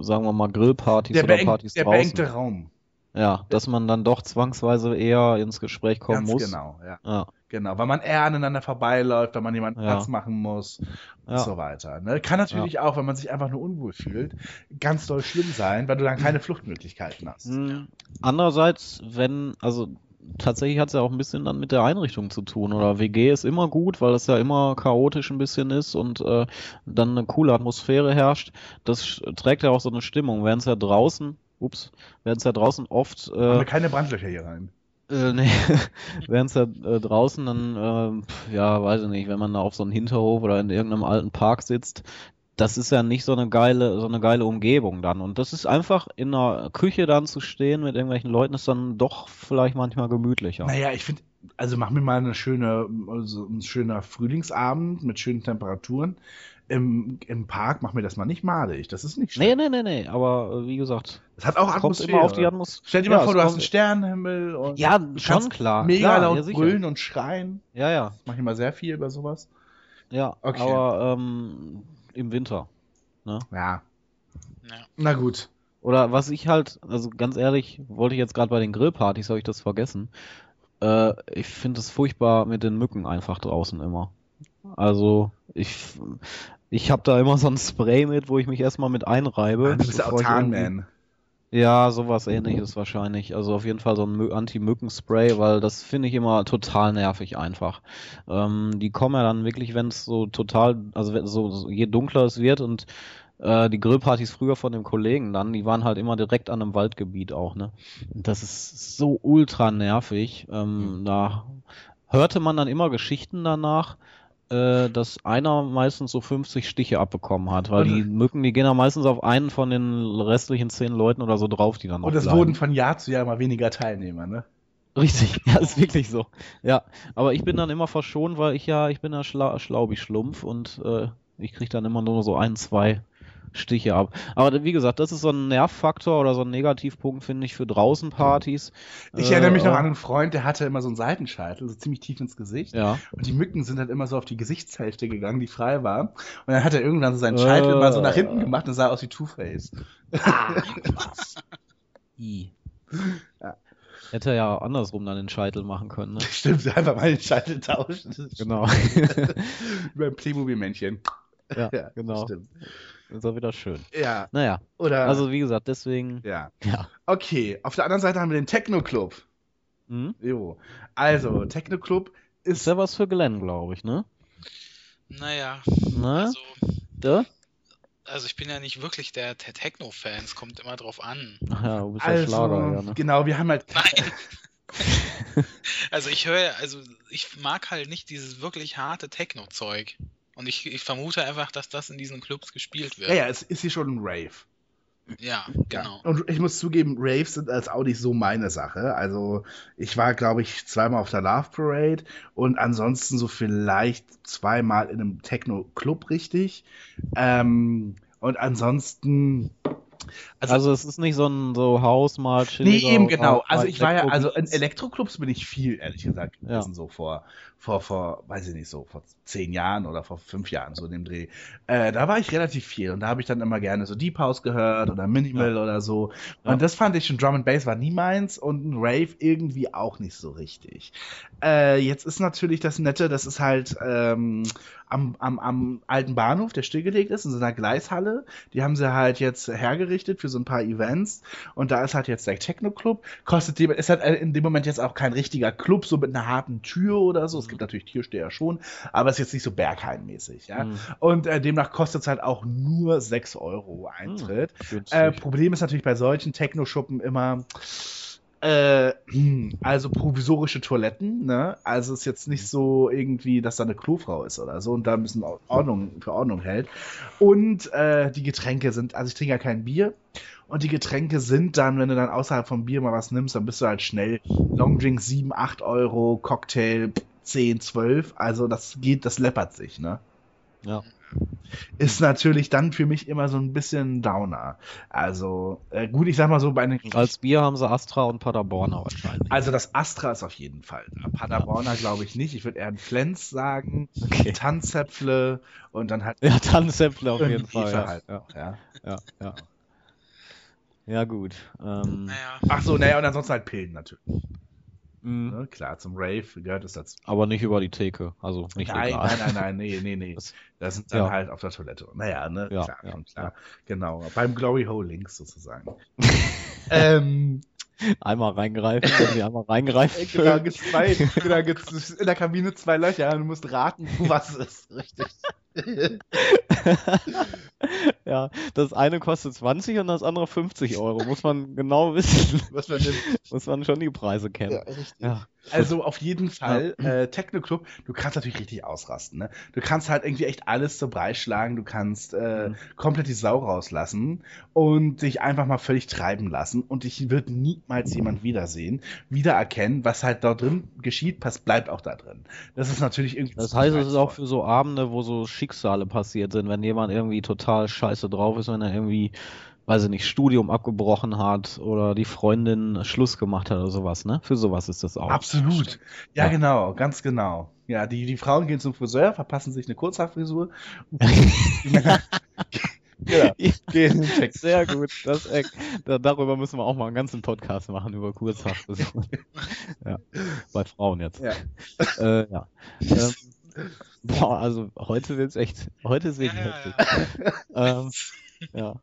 äh, sagen wir mal, Grillpartys Der, oder Partys der draußen? beengte Raum. Ja, dass man dann doch zwangsweise eher ins Gespräch kommen Ganz muss. genau, ja. Ja, Genau, weil man eher aneinander vorbeiläuft, weil man jemanden Ja. Platz machen muss und Ja. so weiter. Ne? Kann natürlich auch, wenn man sich einfach nur unwohl fühlt, ganz doll schlimm sein, weil du dann keine Fluchtmöglichkeiten hast. Mm, Andererseits, wenn, also tatsächlich hat es ja auch ein bisschen dann mit der Einrichtung zu tun. Oder WG ist immer gut, weil es ja immer chaotisch ein bisschen ist und äh, dann eine coole Atmosphäre herrscht. Das trägt ja auch so eine Stimmung. Während es ja draußen, ups, während es ja draußen oft äh, keine Brandlöcher hier rein. äh, nee, während es ja äh, draußen dann, äh, ja, weiß ich nicht, wenn man da auf so einem Hinterhof oder in irgendeinem alten Park sitzt, das ist ja nicht so eine geile, so eine geile Umgebung dann. Und das ist einfach in einer Küche dann zu stehen mit irgendwelchen Leuten, ist dann doch vielleicht manchmal gemütlicher. Naja, ich finde, also mach mir mal eine schöne, also ein schöner Frühlingsabend mit schönen Temperaturen. Im, Im Park mach mir das mal nicht madig. Das ist nicht Nee, schön. nee, nee, nee, aber äh, wie gesagt, Das hat auch es kommt Atmosphäre. immer auf die Atmosphäre. Stell dir mal Ja, vor, es du hast einen Sternenhimmel und Ja, schon klar. mega Klar, laut ja, brüllen und schreien. Ja, ja, Mach ich mal sehr viel über sowas. ja, Okay. aber ähm, im Winter. Ja. Ja. Na gut. Oder was ich halt, also ganz ehrlich, wollte ich jetzt gerade bei den Grillpartys, habe ich das vergessen. Äh, ich finde es furchtbar mit den Mücken einfach draußen immer. Also ich, ich habe da immer so ein Spray mit, wo ich mich erstmal mit einreibe. Ah, du bist Autanman. Ja, sowas ähnliches wahrscheinlich. Also auf jeden Fall so ein Mü- Anti-Mücken-Spray, weil das finde ich immer total nervig einfach. Ähm, die kommen ja dann wirklich, wenn es so total, also so, so je dunkler es wird und äh, die Grillpartys früher von dem Kollegen dann, die waren halt immer direkt an einem Waldgebiet auch, ne? Das ist so ultra nervig. Ähm, Da hörte man dann immer Geschichten danach, äh, dass einer meistens so 50 Stiche abbekommen hat, weil Und- die Mücken, die gehen ja meistens auf einen von den restlichen zehn Leuten oder so drauf, die dann noch Und es wurden von Jahr zu Jahr immer weniger Teilnehmer, ne? Richtig, ja, ist wirklich so. Ja, aber ich bin dann immer verschont, weil ich ja, ich bin ja schla Schlaubi-Schlumpf und äh, ich krieg dann immer nur so ein, zwei Stiche ab. Aber wie gesagt, das ist so ein Nervfaktor oder so ein Negativpunkt, finde ich, für draußen Partys. Ich Äh, erinnere mich noch aber- an einen Freund, der hatte immer so einen Seitenscheitel, so ziemlich tief ins Gesicht. Ja. Und die Mücken sind halt immer so auf die Gesichtshälfte gegangen, die frei war. Und dann hat er irgendwann so seinen Scheitel Äh. mal so nach hinten gemacht und sah aus wie Two-Face. I. Ja. Hätte er ja andersrum dann den Scheitel machen können, ne? Stimmt, einfach mal den Scheitel tauschen. Genau. Über ein Playmobil-Männchen. ja, Ja, genau. Stimmt. Ist auch wieder schön. Ja, Naja, oder. also wie gesagt, deswegen, ja. ja. Okay, auf der anderen Seite haben wir den Techno-Club. Hm? Jo. Also, Techno-Club Ist ist. ja was für Glenn, glaube ich, ne? Naja, Ne? also, Da? also ich bin ja nicht wirklich der, der Techno-Fan, es kommt immer drauf an. Ach ja, du bist ja Also, Schlager, ja, ne? genau, wir haben halt. Nein. also ich höre, also ich mag halt nicht dieses wirklich harte Techno-Zeug. Und ich, ich vermute einfach, dass das in diesen Clubs gespielt wird. Ja, ja, es ist hier schon ein Rave. Ja, genau. Und ich muss zugeben, Raves sind als auch nicht so meine Sache. Also ich war, glaube ich, zweimal auf der Love Parade und ansonsten so vielleicht zweimal in einem Techno-Club richtig. Ähm, und ansonsten. Also, also, es ist nicht so ein so Haus mal Nee, eben genau. Also ich war ja, also in Elektroclubs bin ich viel, ehrlich gesagt, gewesen, ja. so vor, vor, vor, weiß ich nicht, so vor zehn Jahren oder vor fünf Jahren, so in dem Dreh. Äh, da war ich relativ viel und da habe ich dann immer gerne so Deep House gehört oder Minimal ja. oder so. Und ja. das fand ich schon, Drum and Bass war nie meins und ein Rave irgendwie auch nicht so richtig. Äh, jetzt ist natürlich das Nette, das ist halt ähm, am, am, am alten Bahnhof, der stillgelegt ist, in so einer Gleishalle. Die haben sie halt jetzt hergerichtet für so ein paar Events und da ist halt jetzt der Techno Club. Kostet dem, ist halt in dem Moment jetzt auch kein richtiger Club, so mit einer harten Tür oder so. Es gibt natürlich Türsteher schon, aber es ist jetzt nicht so Berghain-mäßig, ja. Mhm. Und äh, demnach kostet es halt auch nur 6 Euro Eintritt. Mhm, äh, Problem ist natürlich bei solchen Techno-Schuppen immer, äh, also provisorische Toiletten, ne? Also ist jetzt nicht so irgendwie, dass da eine Klofrau ist oder so und da ein bisschen Ordnung für Ordnung hält. Und äh, die Getränke sind, also ich trinke ja kein Bier. Und die Getränke sind dann, wenn du dann außerhalb vom Bier mal was nimmst, dann bist du halt schnell Longdrink 7, 8 Euro, Cocktail 10, 12. Also das geht, das läppert sich, ne? Ja. Ist natürlich dann für mich immer so ein bisschen Downer. Also, äh, gut, ich sag mal so bei den. Als Bier haben sie Astra und Paderborner wahrscheinlich. Also, das Astra ist auf jeden Fall da. Paderborner ja. glaube ich nicht. Ich würde eher ein Flens sagen. Okay. Tanzäpfle und dann halt. Ja, Tanzäpfle auf jeden Fall. Ja. Halt ja. ja. ja, ja. Ja, gut. Ähm, naja. Ach so, naja, und ansonsten halt Pillen natürlich. Mhm. Ne, klar, zum Rave gehört es dazu. Aber nicht über die Theke, also nicht Nein, legal. nein, nein, nein, nee, nee, nee. Das, das sind dann ja. halt auf der Toilette. Naja, ne, ja, klar, ja, klar. klar. Genau, beim Glory Hole links sozusagen. ähm, Einmal reingreifen, wenn sie einmal reingreifen. Genau, gibt's zwei, genau, gibt's in der Kabine zwei Löcher und du musst raten, was es ist. Richtig. ja, das eine kostet 20 und das andere 50 Euro. Muss man genau wissen. Was man Muss man schon die Preise kennen. Ja. Ja. Also auf jeden Fall, äh, Techno-Club, du kannst natürlich richtig ausrasten. Ne? Du kannst halt irgendwie echt alles zur Brei schlagen. Du kannst äh, mhm. komplett die Sau rauslassen und dich einfach mal völlig treiben lassen. Und dich wird niemals jemand wiedersehen, wiedererkennen, was halt da drin geschieht, passt, bleibt auch da drin. Das ist natürlich irgendwie. Das heißt, es ist auch für so Abende, wo so Schicksale passiert sind, wenn jemand irgendwie total scheiße drauf ist, wenn er irgendwie weiß ich nicht, Studium abgebrochen hat oder die Freundin Schluss gemacht hat oder sowas, ne? Für sowas ist das auch. Absolut. Ja, ja. genau, ganz genau. Ja, die, die Frauen gehen zum Friseur, verpassen sich eine Kurzhaarfrisur. Ja, gehen Sehr gut. Das, äh, darüber müssen wir auch mal einen ganzen Podcast machen, über Kurzhaarfrisuren. ja, bei Frauen jetzt. Ja. Äh, ja. Ähm, boah, also heute wird's echt, heute ist wirklich ja, heftig. Ja. ähm, ja.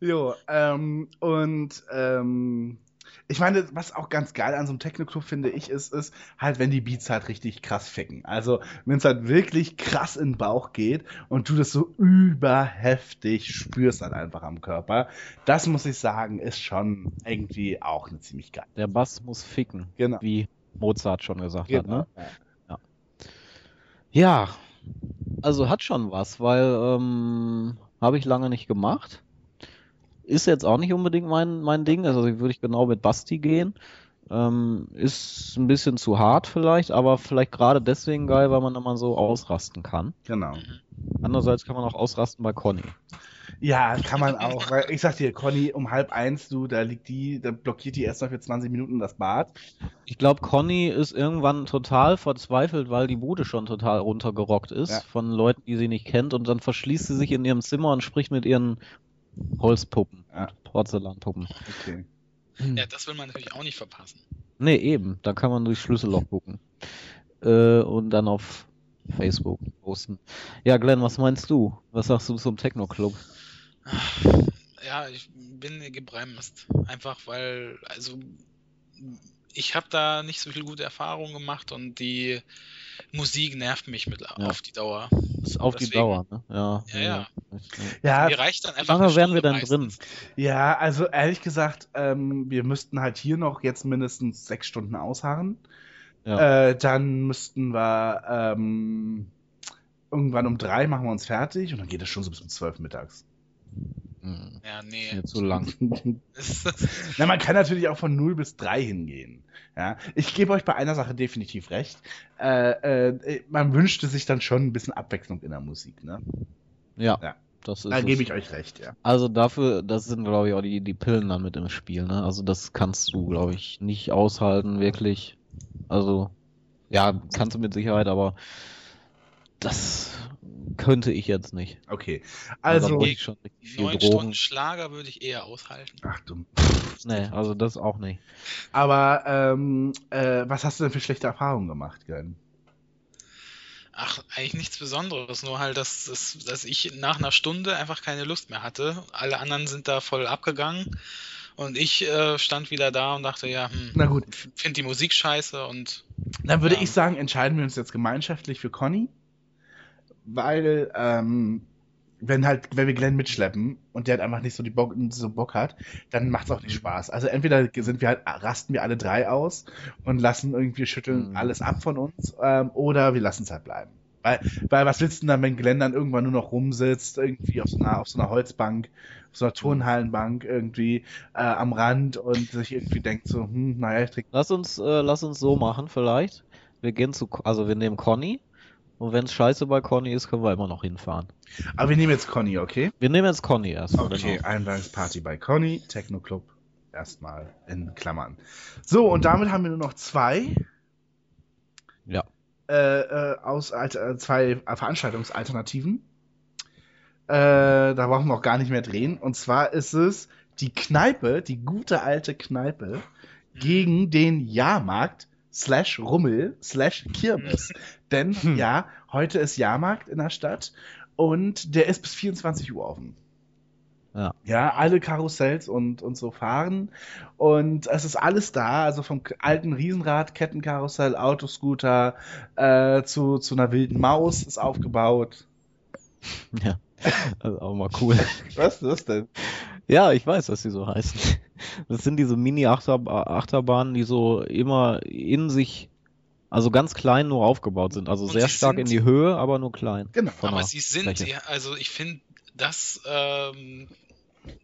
Jo, ähm, und ähm, ich meine, was auch ganz geil an so einem Techno-Club finde ich, ist, ist halt, wenn die Beats halt richtig krass ficken. Also, wenn es halt wirklich krass in den Bauch geht und du das so überheftig spürst dann einfach am Körper. Das muss ich sagen, ist schon irgendwie auch eine ziemlich geil. Der Bass muss ficken. Genau. Wie Mozart schon gesagt genau. hat, ne? Ja. Also hat schon was, weil ähm, habe ich lange nicht gemacht. Ist jetzt auch nicht unbedingt mein, mein Ding, also würde ich genau mit Basti gehen. Ähm, ist ein bisschen zu hart vielleicht, aber vielleicht gerade deswegen geil, weil man mal so ausrasten kann. Genau. Andererseits kann man auch ausrasten bei Conny. Ja, kann man auch, weil ich sag dir, Conny, um halb eins, du, da liegt die, da blockiert die erst noch für 20 Minuten das Bad. Ich glaube, Conny ist irgendwann total verzweifelt, weil die Bude schon total runtergerockt ist ja. von Leuten, die sie nicht kennt und dann verschließt sie sich in ihrem Zimmer und spricht mit ihren Holzpuppen, ja. Porzellanpuppen. Okay. Ja, das will man natürlich auch nicht verpassen. Nee, eben. Da kann man durch Schlüsselloch gucken. Äh, und dann auf Facebook posten. Ja, Glenn, was meinst du? Was sagst du zum Techno-Club? Ja, ich bin gebremst. Einfach weil, also ich habe da nicht so viel gute Erfahrungen gemacht und die Musik nervt mich mit ja. auf die Dauer. Auf Deswegen, die Dauer, ne? Ja. Ja, ja. ja. Mir reicht dann einfach. Wann wären wir dann drin? Ja, also ehrlich gesagt, ähm, wir müssten halt hier noch jetzt mindestens sechs Stunden ausharren. Ja. Äh, dann müssten wir ähm, irgendwann um drei machen wir uns fertig und dann geht es schon so bis um zwölf mittags. Hm, Ja, nee. Mir zu lang. Na, man kann natürlich auch von 0 bis 3 hingehen. Ja, ich gebe euch bei einer Sache definitiv recht. Äh, äh, man wünschte sich dann schon ein bisschen Abwechslung in der Musik, ne? Ja, Ja. das ist Da gebe ich euch recht, ja. Also dafür, das sind glaube ich auch die, die Pillen dann mit im Spiel, ne? Also das kannst du, glaube ich, nicht aushalten, wirklich. Also, ja, kannst du mit Sicherheit, aber das könnte ich jetzt nicht. Okay. Also, Also, brauche ich schon richtig viel Neun Drogen. Stunden Schlager würde ich eher aushalten. ach du. Nee, also das auch nicht. Aber ähm, äh, was hast du denn für schlechte Erfahrungen gemacht, Glenn? Ach, eigentlich nichts Besonderes, nur halt, dass, dass, dass ich nach einer Stunde einfach keine Lust mehr hatte. Alle anderen sind da voll abgegangen und ich äh, stand wieder da und dachte, ja, hm, Na gut, finde die Musik scheiße und dann würde Ja. ich sagen, entscheiden wir uns jetzt gemeinschaftlich für Conny, weil ähm, wenn halt, wenn wir Glenn mitschleppen und der halt einfach nicht so die Bock, so Bock hat, dann macht es auch nicht Spaß. Also entweder sind wir halt, rasten wir alle drei aus und lassen irgendwie schütteln Mhm. alles ab von uns, ähm, oder wir lassen es halt bleiben. Weil, weil was willst du denn dann, wenn Glenn dann irgendwann nur noch rumsitzt, irgendwie auf so einer, auf so einer Holzbank, auf so einer Turnhallenbank irgendwie äh, am Rand und sich irgendwie denkt so, hm, naja, ich trinke Lass uns, äh, lass uns so machen, vielleicht. Wir gehen zu, also wir nehmen Conny. Und wenn es scheiße bei Conny ist, können wir immer noch hinfahren. Aber wir nehmen jetzt Conny, okay? Wir nehmen jetzt Conny erstmal. Okay, Genau. Einweihungsparty bei Conny, Techno Club erstmal in Klammern. So, und damit haben wir nur noch zwei, Ja. Äh, äh, aus, Alter, zwei Veranstaltungsalternativen. Äh, da brauchen wir auch gar nicht mehr drehen. Und zwar ist es die Kneipe, die gute alte Kneipe, gegen den Jahrmarkt slash Rummel slash Kirmes. Denn Hm. ja, heute ist Jahrmarkt in der Stadt und der ist bis 24 Uhr offen. Ja. Ja, alle Karussells und, und so fahren. Und es ist alles da, also vom alten Riesenrad, Kettenkarussell, Autoscooter äh, zu, zu einer wilden Maus ist aufgebaut. Ja. Also auch mal cool. Was ist das denn? Ja, ich weiß, dass die so heißen. Das sind diese Mini-Achterbahnen, die so immer in sich, also ganz klein nur aufgebaut sind. Also Und sehr sie stark sind- in die Höhe, aber nur klein. Genau. Aber sie sind, ja, also ich finde das ähm,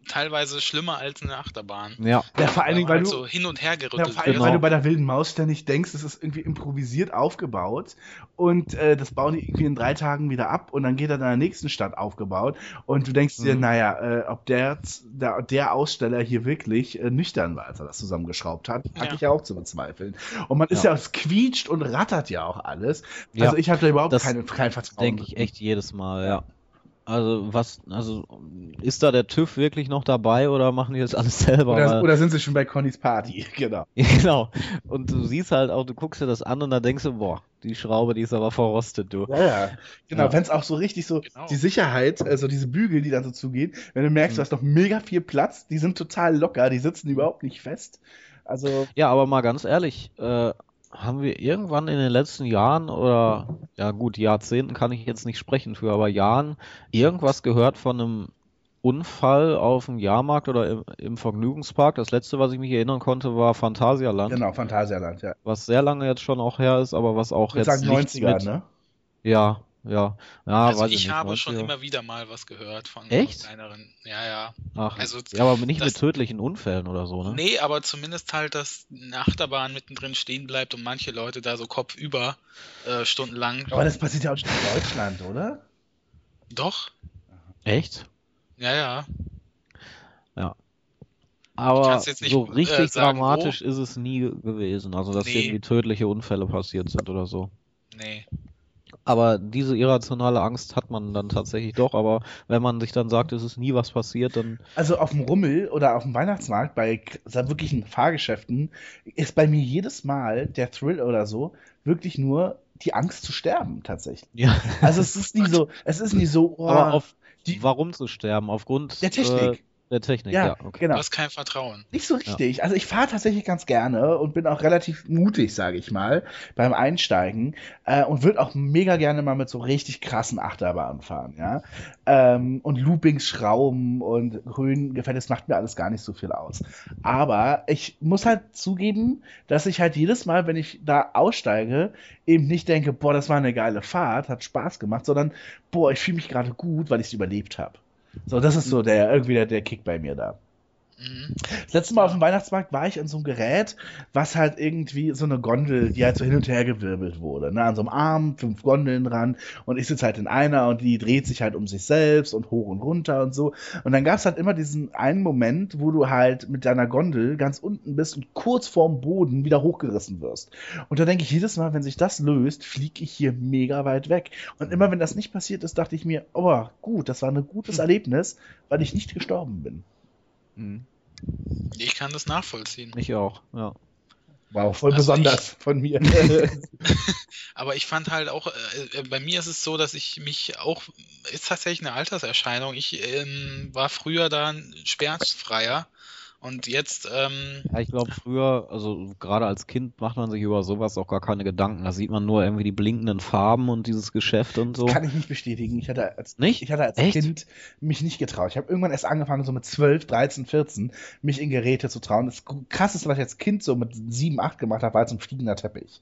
teilweise schlimmer als eine Achterbahn. Ja, Ja, vor allen Dingen, weil halt du, so hin und her ja, gerüttelt vor allen Dingen, Genau. weil du bei der wilden Maus ständig denkst, es ist irgendwie improvisiert aufgebaut und äh, das bauen die irgendwie in drei Tagen wieder ab und dann geht er in der nächsten Stadt aufgebaut und du denkst dir, Mhm. naja, äh, ob der, der, der Aussteller hier wirklich äh, nüchtern war, als er das zusammengeschraubt hat, hatte Ja. ich ja auch zu bezweifeln. Und man ist Ja. ja, es quietscht und rattert ja auch alles. Ja, also ich habe da überhaupt das keine, kein Vertrauen. denke ich echt jedes Mal, ja. Also was, also ist da der TÜV wirklich noch dabei oder machen die das alles selber? Oder, oder sind sie schon bei Connys Party? Genau. Genau. Und du siehst halt auch, du guckst dir das an und dann denkst du, boah, die Schraube, die ist aber verrostet, du. Ja, ja. Genau, Ja. wenn es auch so richtig so, Genau. die Sicherheit, also diese Bügel, die dann so zugehen, wenn du merkst, du hast noch mega viel Platz, die sind total locker, die sitzen überhaupt nicht fest. Also, Ja, aber mal ganz ehrlich, äh, haben wir irgendwann in den letzten Jahren oder, ja gut, Jahrzehnten kann ich jetzt nicht sprechen für, aber Jahren irgendwas gehört von einem Unfall auf dem Jahrmarkt oder im, im Vergnügungspark? Das letzte, was ich mich erinnern konnte, war Phantasialand, genau, Phantasialand, ja. was sehr lange jetzt schon auch her ist, aber was auch Ich jetzt sagen nichts 90er, mit, ne? ja, ja, ja, also weiß ich ich nicht, habe schon 90er. immer wieder mal was gehört von Echt? kleineren. Ja, ja. Ach, also ja, aber nicht das- mit tödlichen Unfällen oder so, ne? Nee, aber zumindest halt, dass eine Achterbahn mittendrin stehen bleibt und manche Leute da so kopfüber äh, stundenlang. Aber das passiert ja auch schon in Deutschland, oder? Doch, Echt? ja, ja. Aber kann's jetzt nicht, so äh, richtig sagen, wo. dramatisch ist es nie gewesen. Also, dass Nee. irgendwie tödliche Unfälle passiert sind oder so. Nee. Aber diese irrationale Angst hat man dann tatsächlich doch. Aber wenn man sich dann sagt, es ist nie was passiert, dann. Also auf dem Rummel oder auf dem Weihnachtsmarkt bei wirklichen Fahrgeschäften ist bei mir jedes Mal der Thrill oder so wirklich nur die Angst zu sterben, tatsächlich. Ja. Also es ist nie so, es ist nie so, oh, Aber auf die- warum zu sterben? Aufgrund der Technik. Äh, Der Technik, Ja, ja. okay. genau. Du hast kein Vertrauen. Nicht so richtig. Also ich fahre tatsächlich ganz gerne und bin auch relativ mutig, sage ich mal, beim Einsteigen äh, und würde auch mega gerne mal mit so richtig krassen Achterbahnen fahren, ja. Ähm, und Loopings, Schrauben und Höhen gefällt, das macht mir alles gar nicht so viel aus. Aber ich muss halt zugeben, dass ich halt jedes Mal, wenn ich da aussteige, eben nicht denke, boah, das war eine geile Fahrt, hat Spaß gemacht, sondern boah, ich fühle mich gerade gut, weil ich es überlebt habe. So, das ist so der irgendwie der, der Kick bei mir da. Mhm. Das letzte Mal auf dem Weihnachtsmarkt war ich an so einem Gerät, was halt irgendwie so eine Gondel, die halt so hin und her gewirbelt wurde. Ne? An so einem Arm, fünf Gondeln dran und ich sitze halt in einer und die dreht sich halt um sich selbst und hoch und runter und so. Und dann gab es halt immer diesen einen Moment, wo du halt mit deiner Gondel ganz unten bist und kurz vorm Boden wieder hochgerissen wirst. Und da denke ich jedes Mal, wenn sich das löst, fliege ich hier mega weit weg. Und immer wenn das nicht passiert ist, dachte ich mir, oh gut, das war ein gutes Erlebnis, weil ich nicht gestorben bin. Mhm. Ich kann das nachvollziehen. Ich auch, ja. Wow, voll Also besonders von mir. Aber ich fand halt auch, äh, äh, bei mir ist es so, dass ich mich auch, ist tatsächlich eine Alterserscheinung. Ich ähm, war früher da schmerzfreier und jetzt, ähm, Ja, ich glaube früher, also gerade als Kind macht man sich über sowas auch gar keine Gedanken. Da sieht man nur irgendwie die blinkenden Farben und dieses Geschäft und so. Kann ich nicht bestätigen. Ich hatte als, Nicht? Ich hatte als Echt? Kind mich nicht getraut. Ich habe irgendwann erst angefangen, so mit 12, 13, 14, mich in Geräte zu trauen. Das krasseste, was ich als Kind so mit 7, 8 gemacht habe, war so ein fliegender Teppich.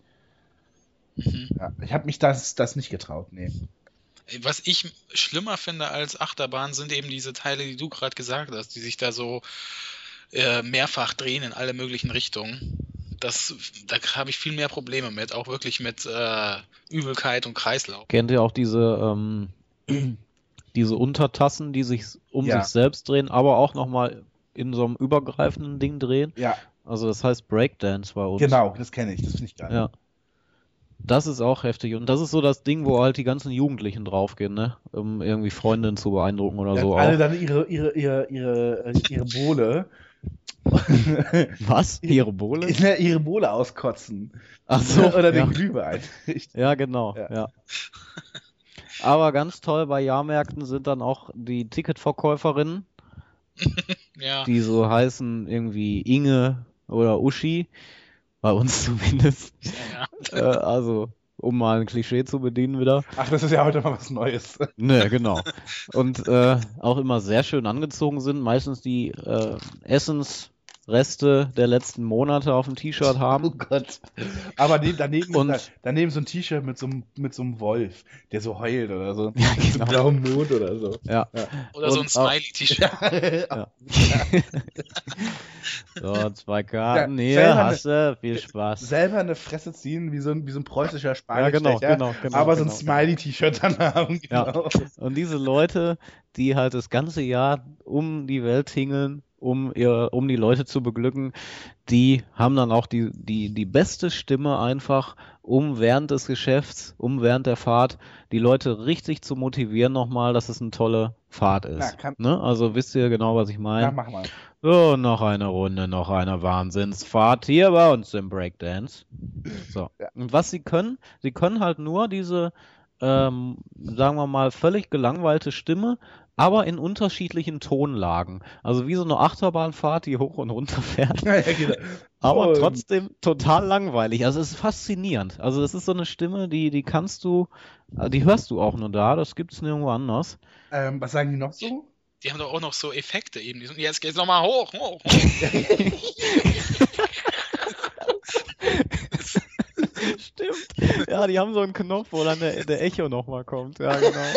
mhm. Ja, ich habe mich das, das nicht getraut. Nee. was ich schlimmer finde als Achterbahn, sind eben diese Teile, die du gerade gesagt hast, die sich da so äh, mehrfach drehen in alle möglichen Richtungen. Das, da habe ich viel mehr Probleme mit, auch wirklich mit äh, Übelkeit und Kreislauf. Kennt ihr auch diese, ähm, diese Untertassen, die sich um Ja. sich selbst drehen, aber auch nochmal in so einem übergreifenden Ding drehen? Ja, Also das heißt Breakdance bei uns. genau, das kenne ich. Das finde ich geil. Ja. Das ist auch heftig. Und das ist so das Ding, wo halt die ganzen Jugendlichen draufgehen, ne? Um irgendwie Freundinnen zu beeindrucken oder Dann so alle auch. dann ihre, ihre, ihre, ihre, äh, ihre Bohle. Was? Ihre Bohle? Ne, ihre Bohle auskotzen. Ach so. Oder ja. den Glühwein. Ich- Ja, genau, Ja. ja. Aber ganz toll bei Jahrmärkten sind dann auch die Ticketverkäuferinnen, Ja, die so heißen irgendwie Inge oder Uschi, bei uns zumindest. ja. äh, also, um mal ein Klischee zu bedienen wieder. Ach, das ist ja heute mal was Neues. Ne, genau. Und äh, auch immer sehr schön angezogen sind, meistens die äh, Essensreste der letzten Monate auf dem T-Shirt Oh haben. Gott. Aber neben, daneben, Und- da, daneben so ein T-Shirt mit so, einem- mit so einem Wolf, der so heult oder so. Ja, Mit so genau. einem blauen Mond oder so. Ja. Oder so ein Und Smiley-T-Shirt. ja. So, zwei Karten. Ja, Hier hast du. Viel Spaß. Selber eine Fresse ziehen, wie so ein, wie so ein preußischer Ja, Spargelstecher. genau, genau, genau. aber so ein genau. Smiley-T-Shirt dann haben. Ja. Genau. Und diese Leute, die halt das ganze Jahr um die Welt tingeln, um ihr, um die Leute zu beglücken, die haben dann auch die, die, die beste Stimme einfach, um während des Geschäfts, um während der Fahrt, die Leute richtig zu motivieren nochmal, dass es eine tolle Fahrt ist. Ja, ne? Also wisst ihr genau, was ich Ja, meine? mach mal. So, noch eine Runde, noch eine Wahnsinnsfahrt hier bei uns im Breakdance. So. Ja. Und was sie können, sie können halt nur diese, ähm, sagen wir mal, völlig gelangweilte Stimme, aber in unterschiedlichen Tonlagen. Also wie so eine Achterbahnfahrt, die hoch und runter fährt, Ja, ja, genau. Aber trotzdem total langweilig. Also es ist faszinierend. Also das ist so eine Stimme, die, die kannst du, äh, die hörst du auch nur da, das gibt's nirgendwo anders. Ähm, was sagen die noch so? Die haben doch auch noch so Effekte eben. Die sind, jetzt geht's nochmal hoch, hoch, hoch. Stimmt. Ja, die haben so einen Knopf, wo dann der, der Echo nochmal kommt. Ja, genau.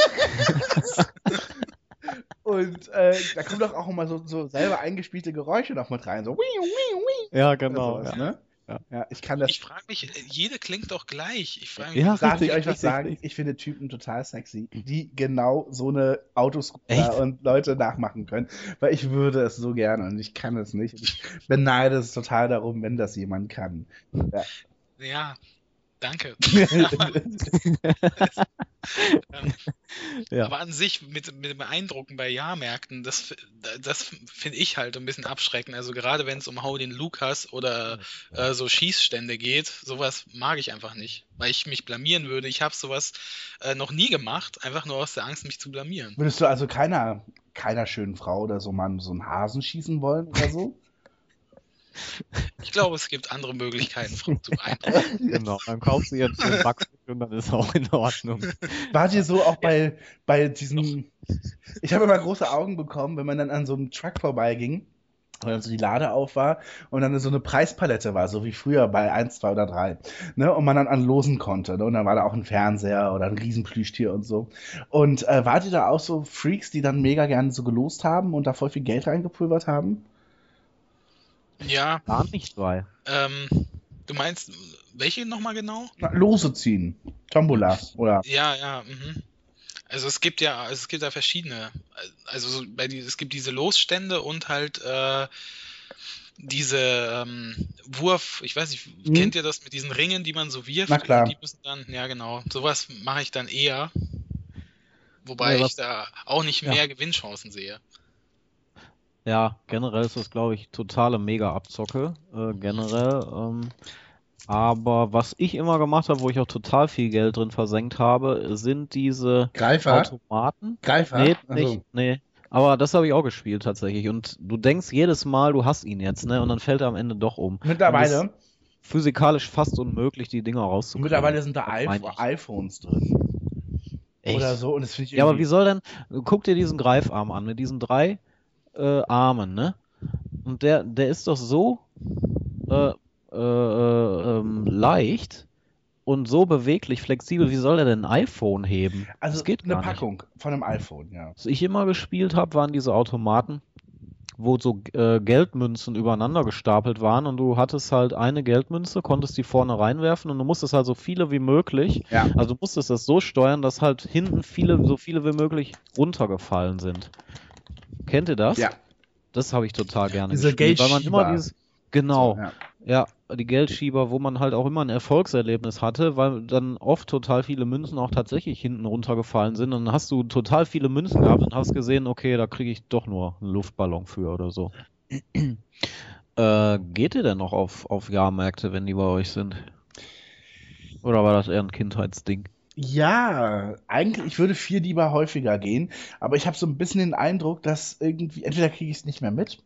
Und äh, da kommen doch auch immer so, so selber eingespielte Geräusche noch mit rein. So, wiu, wiu, wiu. Ja, genau. sowas, Ja. ne? Ja. ja, ich kann das. Ich frage mich, äh, jede klingt doch gleich. Ich frage mich, Ja, Darf richtig, ich euch was sagen? richtig. Ich finde Typen total sexy, die genau so eine Autoscooter Echt? und Leute nachmachen können. Weil ich würde es so gerne und ich kann es nicht. Ich beneide es total darum, wenn das jemand kann. Ja. ja, Danke. Ja. Aber an sich mit, mit dem Beeindrucken bei Jahrmärkten, das, das finde ich halt ein bisschen abschreckend. Also gerade wenn es um Hau den Lukas oder äh, so Schießstände geht, sowas mag ich einfach nicht, weil ich mich blamieren würde. Ich habe sowas äh, noch nie gemacht, einfach nur aus der Angst, mich zu blamieren. Würdest du also keiner, keiner schönen Frau oder so mal so einen Hasen schießen wollen oder so? Ich glaube, es gibt andere Möglichkeiten, Frauen zu beeindrucken. Genau, dann kaufst du jetzt einen Backfisch und dann ist auch in Ordnung. War dir so auch bei, bei diesen. Ich habe immer große Augen bekommen, wenn man dann an so einem Truck vorbeiging und dann so die Lade auf war und dann so eine Preispalette war, so wie früher bei 1, 2 oder 3. Ne? Und man dann anlosen konnte. Ne? Und dann war da auch ein Fernseher oder ein Riesenplüschtier und so. Und äh, wart ihr da auch so Freaks, die dann mega gerne so gelost haben und da voll viel Geld reingepulvert haben? Ja, Gar nicht, weil. ähm, du meinst, welche nochmal genau? Na, Lose ziehen. Tombola. Oder. Ja, ja, mhm. Also es gibt ja, also es gibt da verschiedene. Also die, es gibt diese Losstände und halt äh, diese ähm, Wurf, ich weiß nicht, Mhm. kennt ihr das mit diesen Ringen, die man so wirft? Na klar. Die müssen dann, ja genau, sowas mache ich dann eher. Wobei Ja, ich da auch nicht Ja. mehr Gewinnchancen sehe. Ja, generell ist das, glaube ich, totale Mega-Abzocke. Äh, generell. Ähm, aber was ich immer gemacht habe, wo ich auch total viel Geld drin versenkt habe, sind diese Greifer? Automaten. Greifer? Nee, nicht, nee. Aber das habe ich auch gespielt tatsächlich. Und du denkst jedes Mal, du hast ihn jetzt, ne? Und dann fällt er am Ende doch um. Mittlerweile, physikalisch fast unmöglich, die Dinger rauszukriegen. mittlerweile sind da ich. iPhones drin. Echt? Oder so. Und das finde ich Ja, aber wie soll denn, guck dir diesen Greifarm an, mit diesen drei äh, Armen, ne? Und der, der ist doch so äh, äh, äh, ähm, leicht und so beweglich, flexibel, wie soll der denn ein iPhone heben? Also das geht eine gar nicht. Packung von einem iPhone, ja. Was ich immer gespielt habe, waren diese Automaten, wo so äh, Geldmünzen übereinander gestapelt waren und du hattest halt eine Geldmünze, konntest die vorne reinwerfen und du musstest halt so viele wie möglich, Ja. also du musstest das so steuern, dass halt hinten viele, so viele wie möglich runtergefallen sind. Kennt ihr das? Ja. Das habe ich total gerne Diese gespielt, weil man immer Geldschieber. dieses Genau, So, ja. ja, die Geldschieber, wo man halt auch immer ein Erfolgserlebnis hatte, weil dann oft total viele Münzen auch tatsächlich hinten runtergefallen sind. Und dann hast du total viele Münzen gehabt und hast gesehen, okay, da kriege ich doch nur einen Luftballon für oder so. äh, geht ihr denn noch auf, auf Jahrmärkte, wenn die bei euch sind? Oder war das eher ein Kindheitsding? Ja, eigentlich, ich würde viel lieber häufiger gehen, aber ich habe so ein bisschen den Eindruck, dass irgendwie, entweder kriege ich es nicht mehr mit,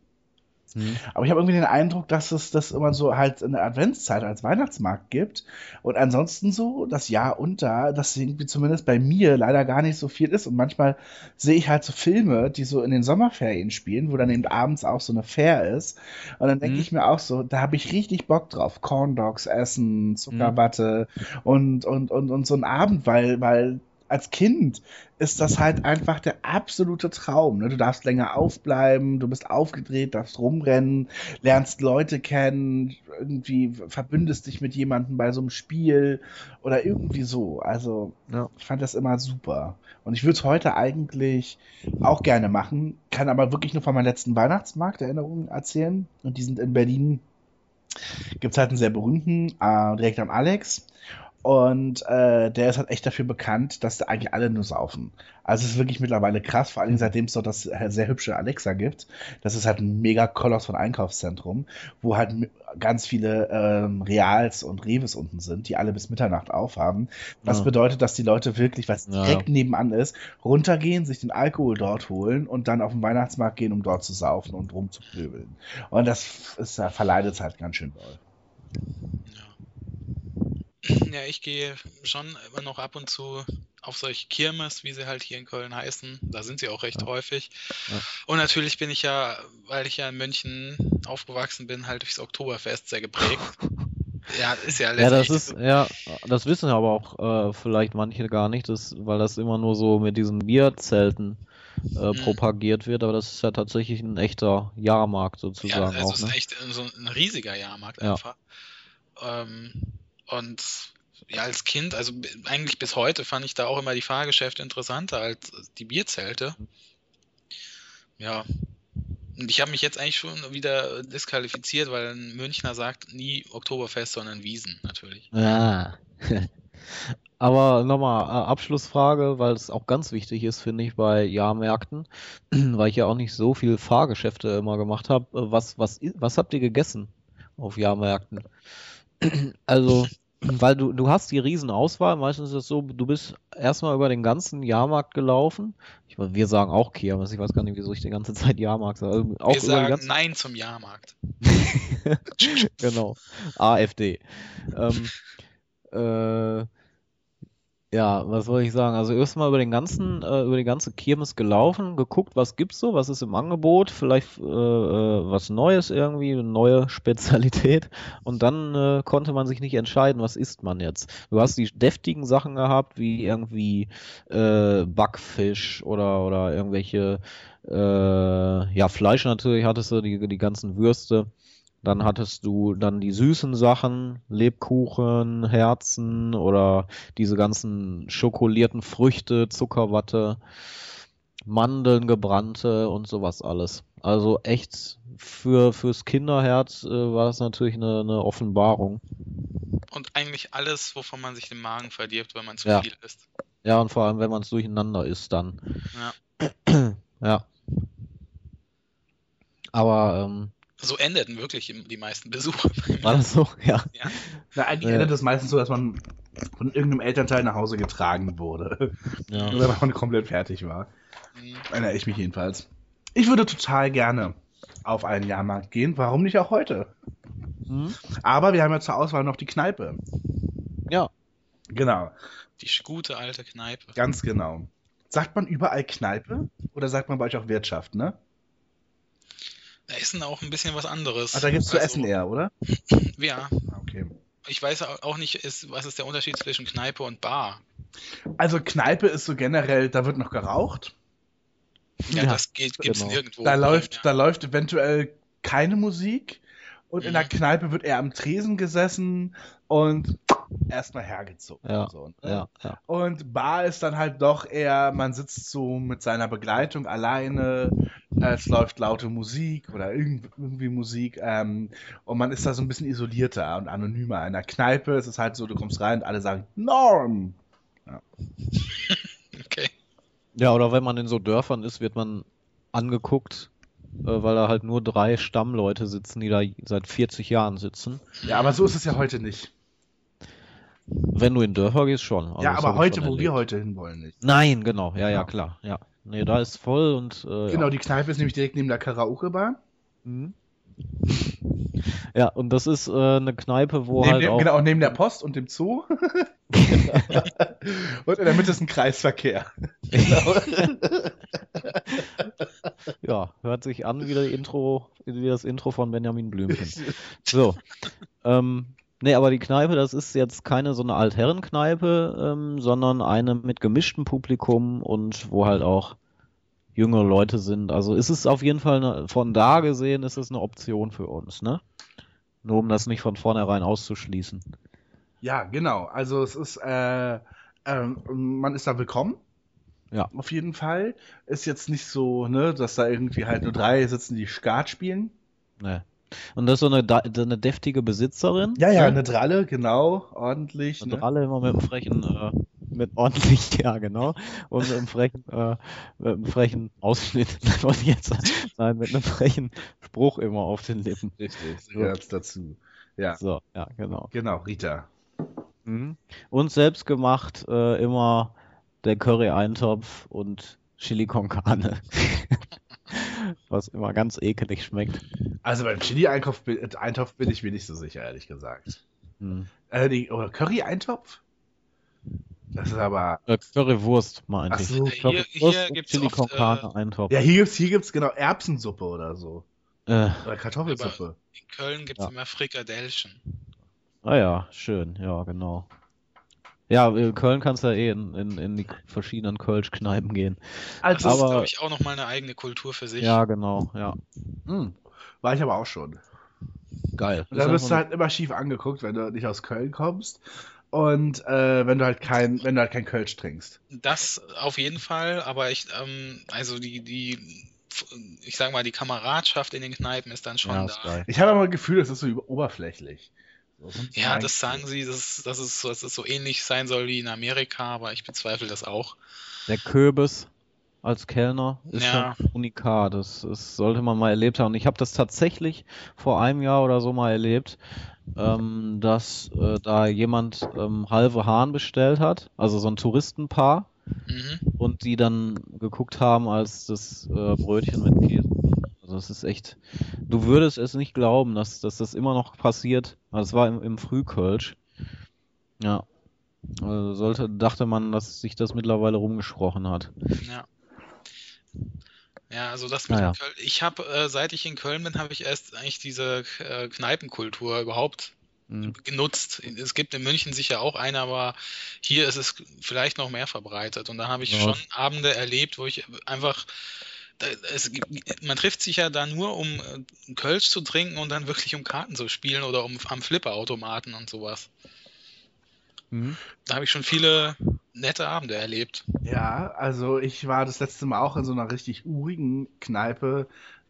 Hm? aber ich habe irgendwie den Eindruck, dass es das immer so halt in der Adventszeit als Weihnachtsmarkt gibt. Und ansonsten so das Jahr unter, dass irgendwie zumindest bei mir leider gar nicht so viel ist. Und manchmal sehe ich halt so Filme, die so in den Sommerferien spielen, wo dann eben abends auch so eine Fair ist. Und dann denke Mhm. ich mir auch so, da habe ich richtig Bock drauf, Corn Dogs essen, Zuckerwatte und, und, und, und so ein Abend, weil, weil als Kind ist das halt einfach der absolute Traum. Ne? Du darfst länger aufbleiben, du bist aufgedreht, darfst rumrennen, lernst Leute kennen, irgendwie verbündest dich mit jemandem bei so einem Spiel oder irgendwie so. Also Ja. ich fand das immer super. Und ich würde es heute eigentlich auch gerne machen, kann aber wirklich nur von meinem letzten Weihnachtsmarkt Erinnerungen erzählen. Und die sind in Berlin. Gibt es halt einen sehr berühmten, äh, direkt am Alex. Und äh, der ist halt echt dafür bekannt, dass da eigentlich alle nur saufen. Also es ist wirklich mittlerweile krass, vor allem seitdem es dort das äh, sehr hübsche Alexa gibt. Das ist halt ein mega Koloss von Einkaufszentrum, wo halt ganz viele ähm, Reals und Reves unten sind, die alle bis Mitternacht aufhaben. Was Ja. bedeutet, dass die Leute wirklich, was Ja. direkt nebenan ist, runtergehen, sich den Alkohol dort holen und dann auf den Weihnachtsmarkt gehen, um dort zu saufen und rumzuplöbeln. Und das ist, verleidet es halt ganz schön doll. Ja, ich gehe schon immer noch ab und zu auf solche Kirmes, wie sie halt hier in Köln heißen. Da sind sie auch recht Ja. häufig. Ja. Und natürlich bin ich ja, weil ich ja in München aufgewachsen bin, halt durchs Oktoberfest sehr geprägt. Ja, ist ja Ja, das ist, ja, das wissen aber auch äh, vielleicht manche gar nicht, das, weil das immer nur so mit diesen Bierzelten äh, Mhm. propagiert wird, aber das ist ja tatsächlich ein echter Jahrmarkt Ja, sozusagen also auch, es ne? ist echt so ein riesiger Jahrmarkt Ja. einfach. Ähm, und ja, als Kind, also eigentlich bis heute fand ich da auch immer die Fahrgeschäfte interessanter als die Bierzelte. Ja. Und ich habe mich jetzt eigentlich schon wieder disqualifiziert, weil ein Münchner sagt nie Oktoberfest, sondern Wiesen, natürlich. Ah, Aber nochmal äh, Abschlussfrage, weil es auch ganz wichtig ist, finde ich, bei Jahrmärkten, weil ich ja auch nicht so viel Fahrgeschäfte immer gemacht habe. Äh, Was, was, was habt ihr gegessen auf Jahrmärkten? Also, weil du, du hast die Riesenauswahl. Meistens ist es so, du bist erstmal über den ganzen Jahrmarkt gelaufen. Ich wir sagen auch Kirmes. Ich weiß gar nicht, wieso ich die ganze Zeit Jahrmarkt sage. Also auch Wir sagen ganzen Nein zum Jahrmarkt. genau. AfD. Ähm, äh, ja, was soll ich sagen? Also erstmal über den ganzen, äh, über die ganze Kirmes gelaufen, geguckt, was gibt's so, was ist im Angebot, vielleicht äh, äh, was Neues irgendwie, eine neue Spezialität. Und dann äh, konnte man sich nicht entscheiden, was isst man jetzt. Du hast die deftigen Sachen gehabt, wie irgendwie äh, Backfisch oder oder irgendwelche äh, ja Fleisch natürlich hattest du die die ganzen Würste. Dann hattest du dann die süßen Sachen, Lebkuchen, Herzen oder diese ganzen schokolierten Früchte, Zuckerwatte, Mandeln, gebrannte und sowas alles. Also echt für fürs Kinderherz äh, war das natürlich eine, eine Offenbarung. Und eigentlich alles, wovon man sich den Magen verdirbt, weil man zu Ja. viel isst. Ja, und vor allem, wenn man es durcheinander isst, dann. Ja. Ja. Aber ähm, So endeten wirklich die meisten Besuche. war das so? Ja. Na, eigentlich Äh. endet es meistens so, dass man von irgendeinem Elternteil nach Hause getragen wurde. ja. Oder wenn man komplett fertig war. Mhm. Erinnere ich mich jedenfalls. Ich würde total gerne auf einen Jahrmarkt gehen. Warum nicht auch heute? Hm? Aber wir haben ja zur Auswahl noch die Kneipe. Ja. Genau, Die gute alte Kneipe. ganz genau. Sagt man überall Kneipe? Oder sagt man bei euch auch Wirtschaft, ne? Da ist dann auch ein bisschen was anderes. Ach, da gibt's zu Also, essen eher, oder? Ja, Ah, Okay. ich weiß auch nicht, ist, was ist der Unterschied zwischen Kneipe und Bar. Also Kneipe ist so generell, da wird noch geraucht. Ja, Ja, das geht, gibt's genau. nirgendwo. Da läuft, ja. da läuft eventuell keine Musik. Und in der Mhm. Kneipe wird er am Tresen gesessen und erstmal hergezogen. Ja, und, so, ne? Ja, ja. und Bar ist dann halt doch eher, man sitzt so mit seiner Begleitung alleine, äh, es läuft laute Musik oder irgend, irgendwie Musik ähm, und man ist da so ein bisschen isolierter und anonymer. In der Kneipe ist es halt so, du kommst rein und alle sagen Norm. Okay. Ja, oder wenn man in so Dörfern ist, wird man angeguckt, äh, weil da halt nur drei Stammleute sitzen, die da seit 40 Jahren sitzen. Ja, aber so ist es ja heute nicht. Wenn du in Dörfer gehst, schon. Also ja, aber heute, wo wir heute hinwollen, nicht. Nein, genau, ja, ja, Ja. klar, ja. Nee, da ist voll und äh, Genau, ja. die Kneipe ist nämlich direkt neben der Karaoke-Bar. Mhm. Ja, und das ist äh, eine Kneipe, wo Neben halt dem, auch genau, neben der Post und dem Zoo. und in der Mitte ist ein Kreisverkehr. ja, hört sich an wie, das Intro, wie das Intro von Benjamin Blümchen. So. Ähm, nee, aber die Kneipe, das ist jetzt keine so eine Altherrenkneipe, ähm, sondern eine mit gemischtem Publikum und wo halt auch jüngere Leute sind. Also ist es auf jeden Fall eine, von da gesehen, ist es eine Option für uns, ne? Nur um das nicht von vornherein auszuschließen. Ja, genau. Also es ist, äh, ähm, man ist da willkommen. Ja. Auf jeden Fall. Ist jetzt nicht so, ne, dass da irgendwie halt nur drei sitzen, die Skat spielen. Ne. Und das ist so eine, so eine deftige Besitzerin. Ja, ja, ne? eine Dralle, genau, ordentlich. Eine Ne? Dralle immer mit einem frechen, äh, mit ordentlich, ja genau, und mit einem frechen, äh, mit einem frechen Ausschnitt, wollte ich jetzt nein, mit einem frechen Spruch immer auf den Lippen. Richtig, so gehört's dazu. Ja, So, ja, genau. genau, Rita. Mhm. Und selbst gemacht äh, immer der Curry-Eintopf und Chili con Carne. Was immer ganz ekelig schmeckt. Also beim Chili-Eintopf bin, äh, Eintopf bin ich mir nicht so sicher, ehrlich gesagt. Hm. Äh, die, oder Curry-Eintopf? Das ist aber. Äh, Currywurst, meinte Ach ich. so. Hier- Currywurst hier gibt's Chili oft, äh, Eintopf. Ja, hier gibt's, hier gibt's genau Erbsensuppe oder so. Äh, Oder Kartoffelsuppe. In Köln gibt's Ja. immer Frikadellchen. Ah ja, schön, ja, genau. Ja, in Köln kannst du ja eh in, in, in die verschiedenen Kölsch-Kneipen gehen. Das Also, ist, Aber- glaube ich, auch nochmal eine eigene Kultur für sich. Ja, genau, ja. mh, war ich aber auch schon. Geil. Und da wirst du halt immer schief angeguckt, wenn du nicht aus Köln kommst. Und äh, wenn du halt kein, wenn du halt kein Kölsch trinkst. Das auf jeden Fall, aber ich, ähm, also die, die, ich sag mal, die Kameradschaft in den Kneipen ist dann schon ja, da. ist geil. Ich habe aber das Gefühl, das ist so über- oberflächlich. Ja, das sagen sie, dass, dass, es, dass es so ähnlich sein soll wie in Amerika, aber ich bezweifle das auch. Der Köbis als Kellner ist Ja. schon unikat. Das, das sollte man mal erlebt haben. Ich habe das tatsächlich vor einem Jahr oder so mal erlebt, ähm, dass äh, da jemand ähm, halbe Hahn bestellt hat, also so ein Touristenpaar, Mhm. und die dann geguckt haben als das äh, Brötchen mit Käse. Also das ist echt. Du würdest es nicht glauben, dass, dass das immer noch passiert. Also es war im, im Frühkölsch. Ja. Also sollte, dachte man, dass sich das mittlerweile rumgesprochen hat. Ja. Ja, also das mit Naja. dem Köln. Ich habe, äh, seit ich in Köln bin, habe ich erst eigentlich diese äh, Kneipenkultur überhaupt Mhm. genutzt. Es gibt in München sicher auch eine, aber hier ist es vielleicht noch mehr verbreitet. Und da habe ich Ja. schon Abende erlebt, wo ich einfach. Da- Es, man trifft sich ja da nur, um äh, Kölsch zu trinken und dann wirklich um Karten zu spielen oder um am Flipperautomaten und sowas. Mhm. Da habe ich schon viele nette Abende erlebt. Ja, also ich war das letzte Mal auch in so einer richtig urigen Kneipe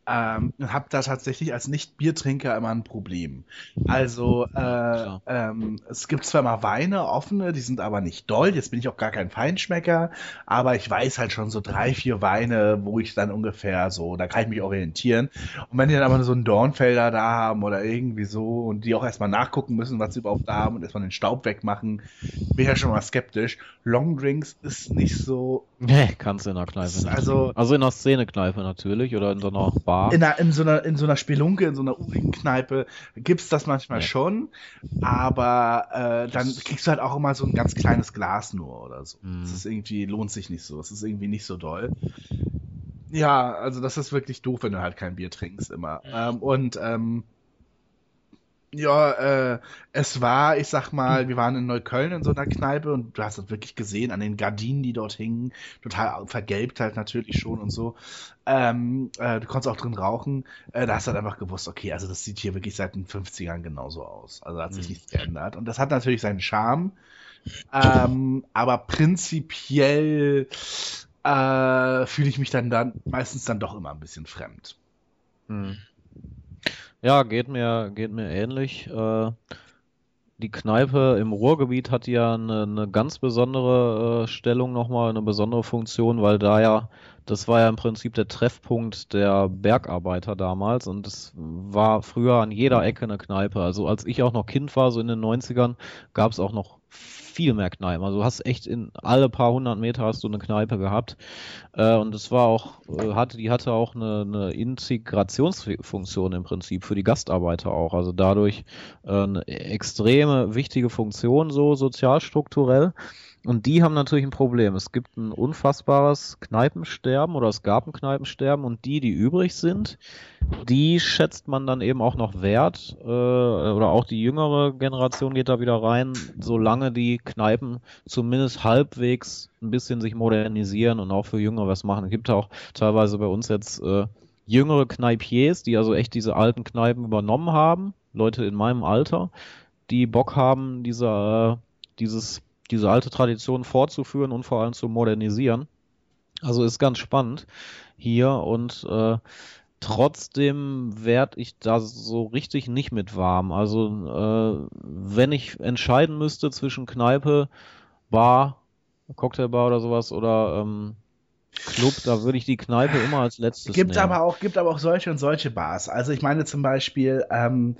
ähm, und habe da tatsächlich als Nicht-Biertrinker immer ein Problem. Also äh, ähm, es gibt zwar mal Weine, offene, die sind aber nicht doll. Jetzt bin ich auch gar kein Feinschmecker, aber ich weiß halt schon so drei, vier Weine, wo ich dann ungefähr so, da kann ich mich orientieren. Und wenn die dann aber so einen Dornfelder da haben oder irgendwie so und die auch erstmal nachgucken müssen, was sie überhaupt da haben und erstmal den Staub wegmachen, bin ich ja schon mal skeptisch. Longdrinks ist nicht so Nee, kannst du in der Kneipe nicht. Also- also in der Szene-Kneipe natürlich oder in so einer Bar. In, einer, in, so einer, in so einer Spelunke, in so einer urigen Kneipe gibt's das manchmal Ja. schon, aber äh, dann kriegst du halt auch immer so ein ganz kleines Glas nur oder so. Mhm. Das ist irgendwie, lohnt sich nicht so. Es ist irgendwie nicht so doll. Ja, also das ist wirklich doof, wenn du halt kein Bier trinkst immer. Ähm, und ähm, ja, äh, es war, ich sag mal, wir waren in Neukölln in so einer Kneipe und du hast das wirklich gesehen an den Gardinen, die dort hingen, total vergelbt halt natürlich schon und so. Ähm, äh, du konntest auch drin rauchen. Äh, da hast du halt einfach gewusst, okay, also das sieht hier wirklich seit den 50ern genauso aus. Also hat sich Mhm. nichts geändert. Und das hat natürlich seinen Charme. Ähm, aber prinzipiell äh, fühle ich mich dann, dann meistens dann doch immer ein bisschen fremd. Hm. Ja, geht mir, geht mir ähnlich. Äh, die Kneipe im Ruhrgebiet hat ja eine, eine ganz besondere äh, Stellung nochmal, eine besondere Funktion, weil da ja, das war ja im Prinzip der Treffpunkt der Bergarbeiter damals und es war früher an jeder Ecke eine Kneipe. Also als ich auch noch Kind war, so in den 90ern, gab es auch noch viel mehr Kneipen. Also du hast echt in alle paar hundert Meter hast du eine Kneipe gehabt. Äh, und es war auch, äh, hatte, die hatte auch eine, eine Integrationsfunktion im Prinzip für die Gastarbeiter auch. Also dadurch äh, eine extreme wichtige Funktion so sozialstrukturell. Und die haben natürlich ein Problem. Es gibt ein unfassbares Kneipensterben oder es gab ein Kneipensterben und die, die übrig sind, die schätzt man dann eben auch noch wert, äh, oder auch die jüngere Generation geht da wieder rein, solange die Kneipen zumindest halbwegs ein bisschen sich modernisieren und auch für Jüngere was machen. Es gibt auch teilweise bei uns jetzt äh, jüngere Kneipiers, die also echt diese alten Kneipen übernommen haben, Leute in meinem Alter, die Bock haben, diese, äh, dieses, diese alte Tradition fortzuführen und vor allem zu modernisieren. Also ist ganz spannend hier und äh, trotzdem werd ich da so richtig nicht mit warm. Also äh, wenn ich entscheiden müsste zwischen Kneipe, Bar, Cocktailbar oder sowas oder ähm, Club, da würde ich die Kneipe immer als letztes Gibt nehmen. aber auch, gibt aber auch solche und solche Bars. Also ich meine zum Beispiel, ähm,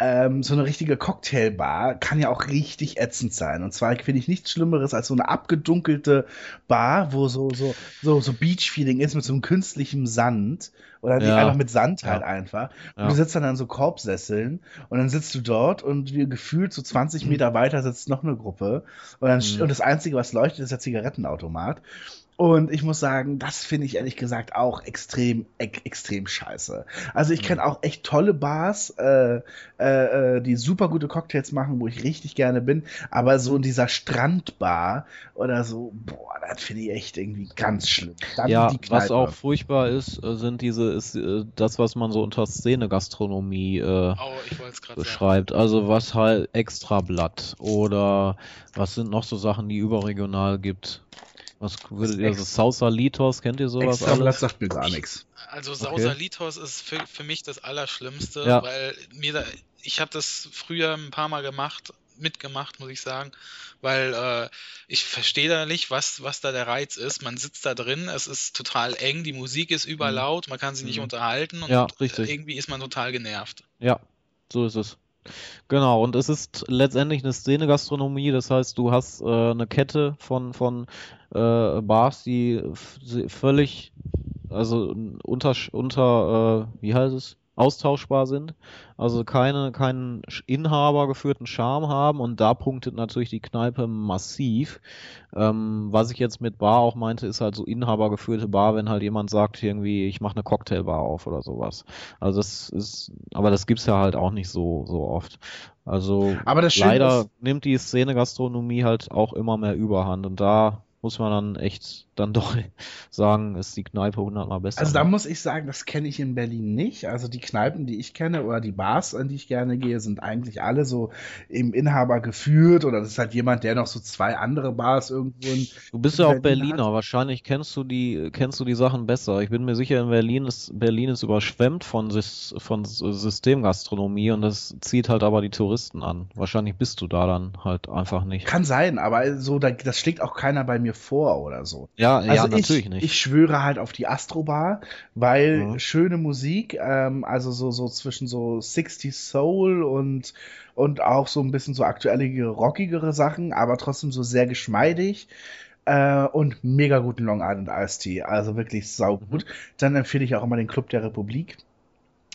ähm, so eine richtige Cocktailbar kann ja auch richtig ätzend sein. Und zwar finde ich nichts Schlimmeres als so eine abgedunkelte Bar, wo so, so, so, so Beach-Feeling ist mit so einem künstlichen Sand. Oder nicht Ja. einfach mit Sand halt Ja. einfach. Und Ja. du sitzt dann an so Korbsesseln und dann sitzt du dort und wie gefühlt so 20 Meter weiter sitzt noch eine Gruppe. Und, dann, Mhm. und das Einzige, was leuchtet, ist der Zigarettenautomat. Und ich muss sagen, das finde ich ehrlich gesagt auch extrem, ex extrem scheiße. Also ich kenne auch echt tolle Bars, äh, äh, äh, die super gute Cocktails machen, wo ich richtig gerne bin. Aber so in dieser Strandbar oder so, boah, das finde ich echt irgendwie ganz schlimm. Dann Ja, die was auch furchtbar ist, äh, sind diese, ist äh, das, was man so unter Szene-Gastronomie äh, Oh, gerade sagen. beschreibt. Also was halt Extrablatt oder was sind noch so Sachen, die überregional gibt. Was würdet ihr, also Sausalitos, kennt ihr sowas Extrablatt alles? sagt mir gar nichts. Also Okay. Sausalitos ist für, für mich das Allerschlimmste, Ja. weil mir da, ich habe das früher ein paar Mal gemacht, mitgemacht, muss ich sagen, weil äh, ich verstehe da nicht, was, was da der Reiz ist. Man sitzt da drin, es ist total eng, die Musik ist überlaut, man kann sich nicht Mhm. unterhalten und Ja, irgendwie ist man total genervt. Ja, so ist es. Genau, und es ist letztendlich eine Szene-Gastronomie, das heißt, du hast äh, eine Kette von, von äh, Bars, die völlig, also unter, unter äh, wie heißt es, austauschbar sind, also keine, keinen Inhaber geführten Charme haben und da punktet natürlich die Kneipe massiv. Ähm, was ich jetzt mit Bar auch meinte, ist halt so inhabergeführte Bar, wenn halt jemand sagt irgendwie, ich mache eine Cocktailbar auf oder sowas. Also das ist, aber das gibt's ja halt auch nicht so, so oft. Also Aber das Schöne leider nimmt die Szene-Gastronomie halt auch immer mehr Überhand und da muss man dann echt dann doch sagen, ist die Kneipe hundertmal besser. Also da ne? muss ich sagen, das kenne ich in Berlin nicht. Also die Kneipen, die ich kenne oder die Bars, an die ich gerne gehe, sind eigentlich alle so im Inhaber geführt oder das ist halt jemand, der noch so zwei andere Bars irgendwo in Du bist ja auch Berlin Berliner, hat. wahrscheinlich kennst du die, kennst du die Sachen besser. Ich bin mir sicher, in Berlin ist, Berlin ist überschwemmt von, von Systemgastronomie und das zieht halt aber die Touristen an. Wahrscheinlich bist du da dann halt einfach nicht. Kann sein, aber so, da, das schlägt auch keiner bei mir vor oder so. Ja, ja, Also natürlich ich, nicht. ich schwöre halt auf die Astrobar, weil Mhm. schöne Musik, ähm, also so, so zwischen so 60s Soul und, und auch so ein bisschen so aktuelle, rockigere Sachen, aber trotzdem so sehr geschmeidig. Äh, und mega guten Long Island Iced Tea, also wirklich saugut. Dann empfehle ich auch immer den Club der Republik,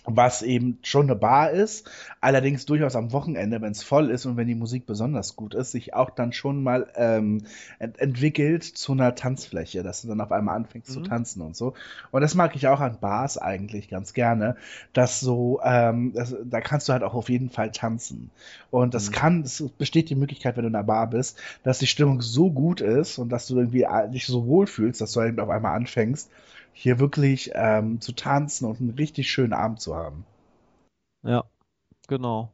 was eben schon eine Bar ist, allerdings durchaus am Wochenende, wenn es voll ist und wenn die Musik besonders gut ist, sich auch dann schon mal ähm, ent entwickelt zu einer Tanzfläche, dass du dann auf einmal anfängst zu Mhm. tanzen und so. Und das mag ich auch an Bars eigentlich ganz gerne, dass so, ähm, das, da kannst du halt auch auf jeden Fall tanzen. Und das Mhm. kann, es besteht die Möglichkeit, wenn du in einer Bar bist, dass die Stimmung so gut ist und dass du irgendwie äh, dich so wohl fühlst, dass du halt auf einmal anfängst, hier wirklich ähm, zu tanzen und einen richtig schönen Abend zu haben. Ja, genau.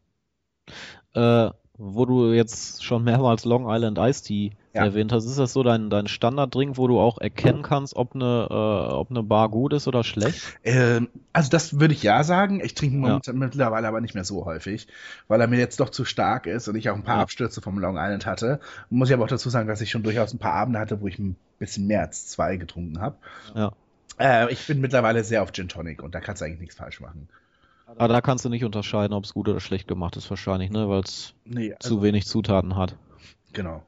Äh, wo du jetzt schon mehrmals Long Island Iced Tea Ja. erwähnt hast, ist das so dein, dein Standarddrink, wo du auch erkennen kannst, ob eine, äh, ob eine Bar gut ist oder schlecht? Ähm, also das würde ich ja sagen. Ich trinke ihn Ja. mittlerweile aber nicht mehr so häufig, weil er mir jetzt doch zu stark ist und ich auch ein paar Ja. Abstürze vom Long Island hatte. Muss ich aber auch dazu sagen, dass ich schon durchaus ein paar Abende hatte, wo ich ein bisschen mehr als zwei getrunken habe. Ja. Äh, ich bin mittlerweile sehr auf Gin Tonic und da kannst du eigentlich nichts falsch machen. Aber da kannst du nicht unterscheiden, ob es gut oder schlecht gemacht ist, wahrscheinlich, ne, weil es Nee, also, zu wenig Zutaten hat. genau.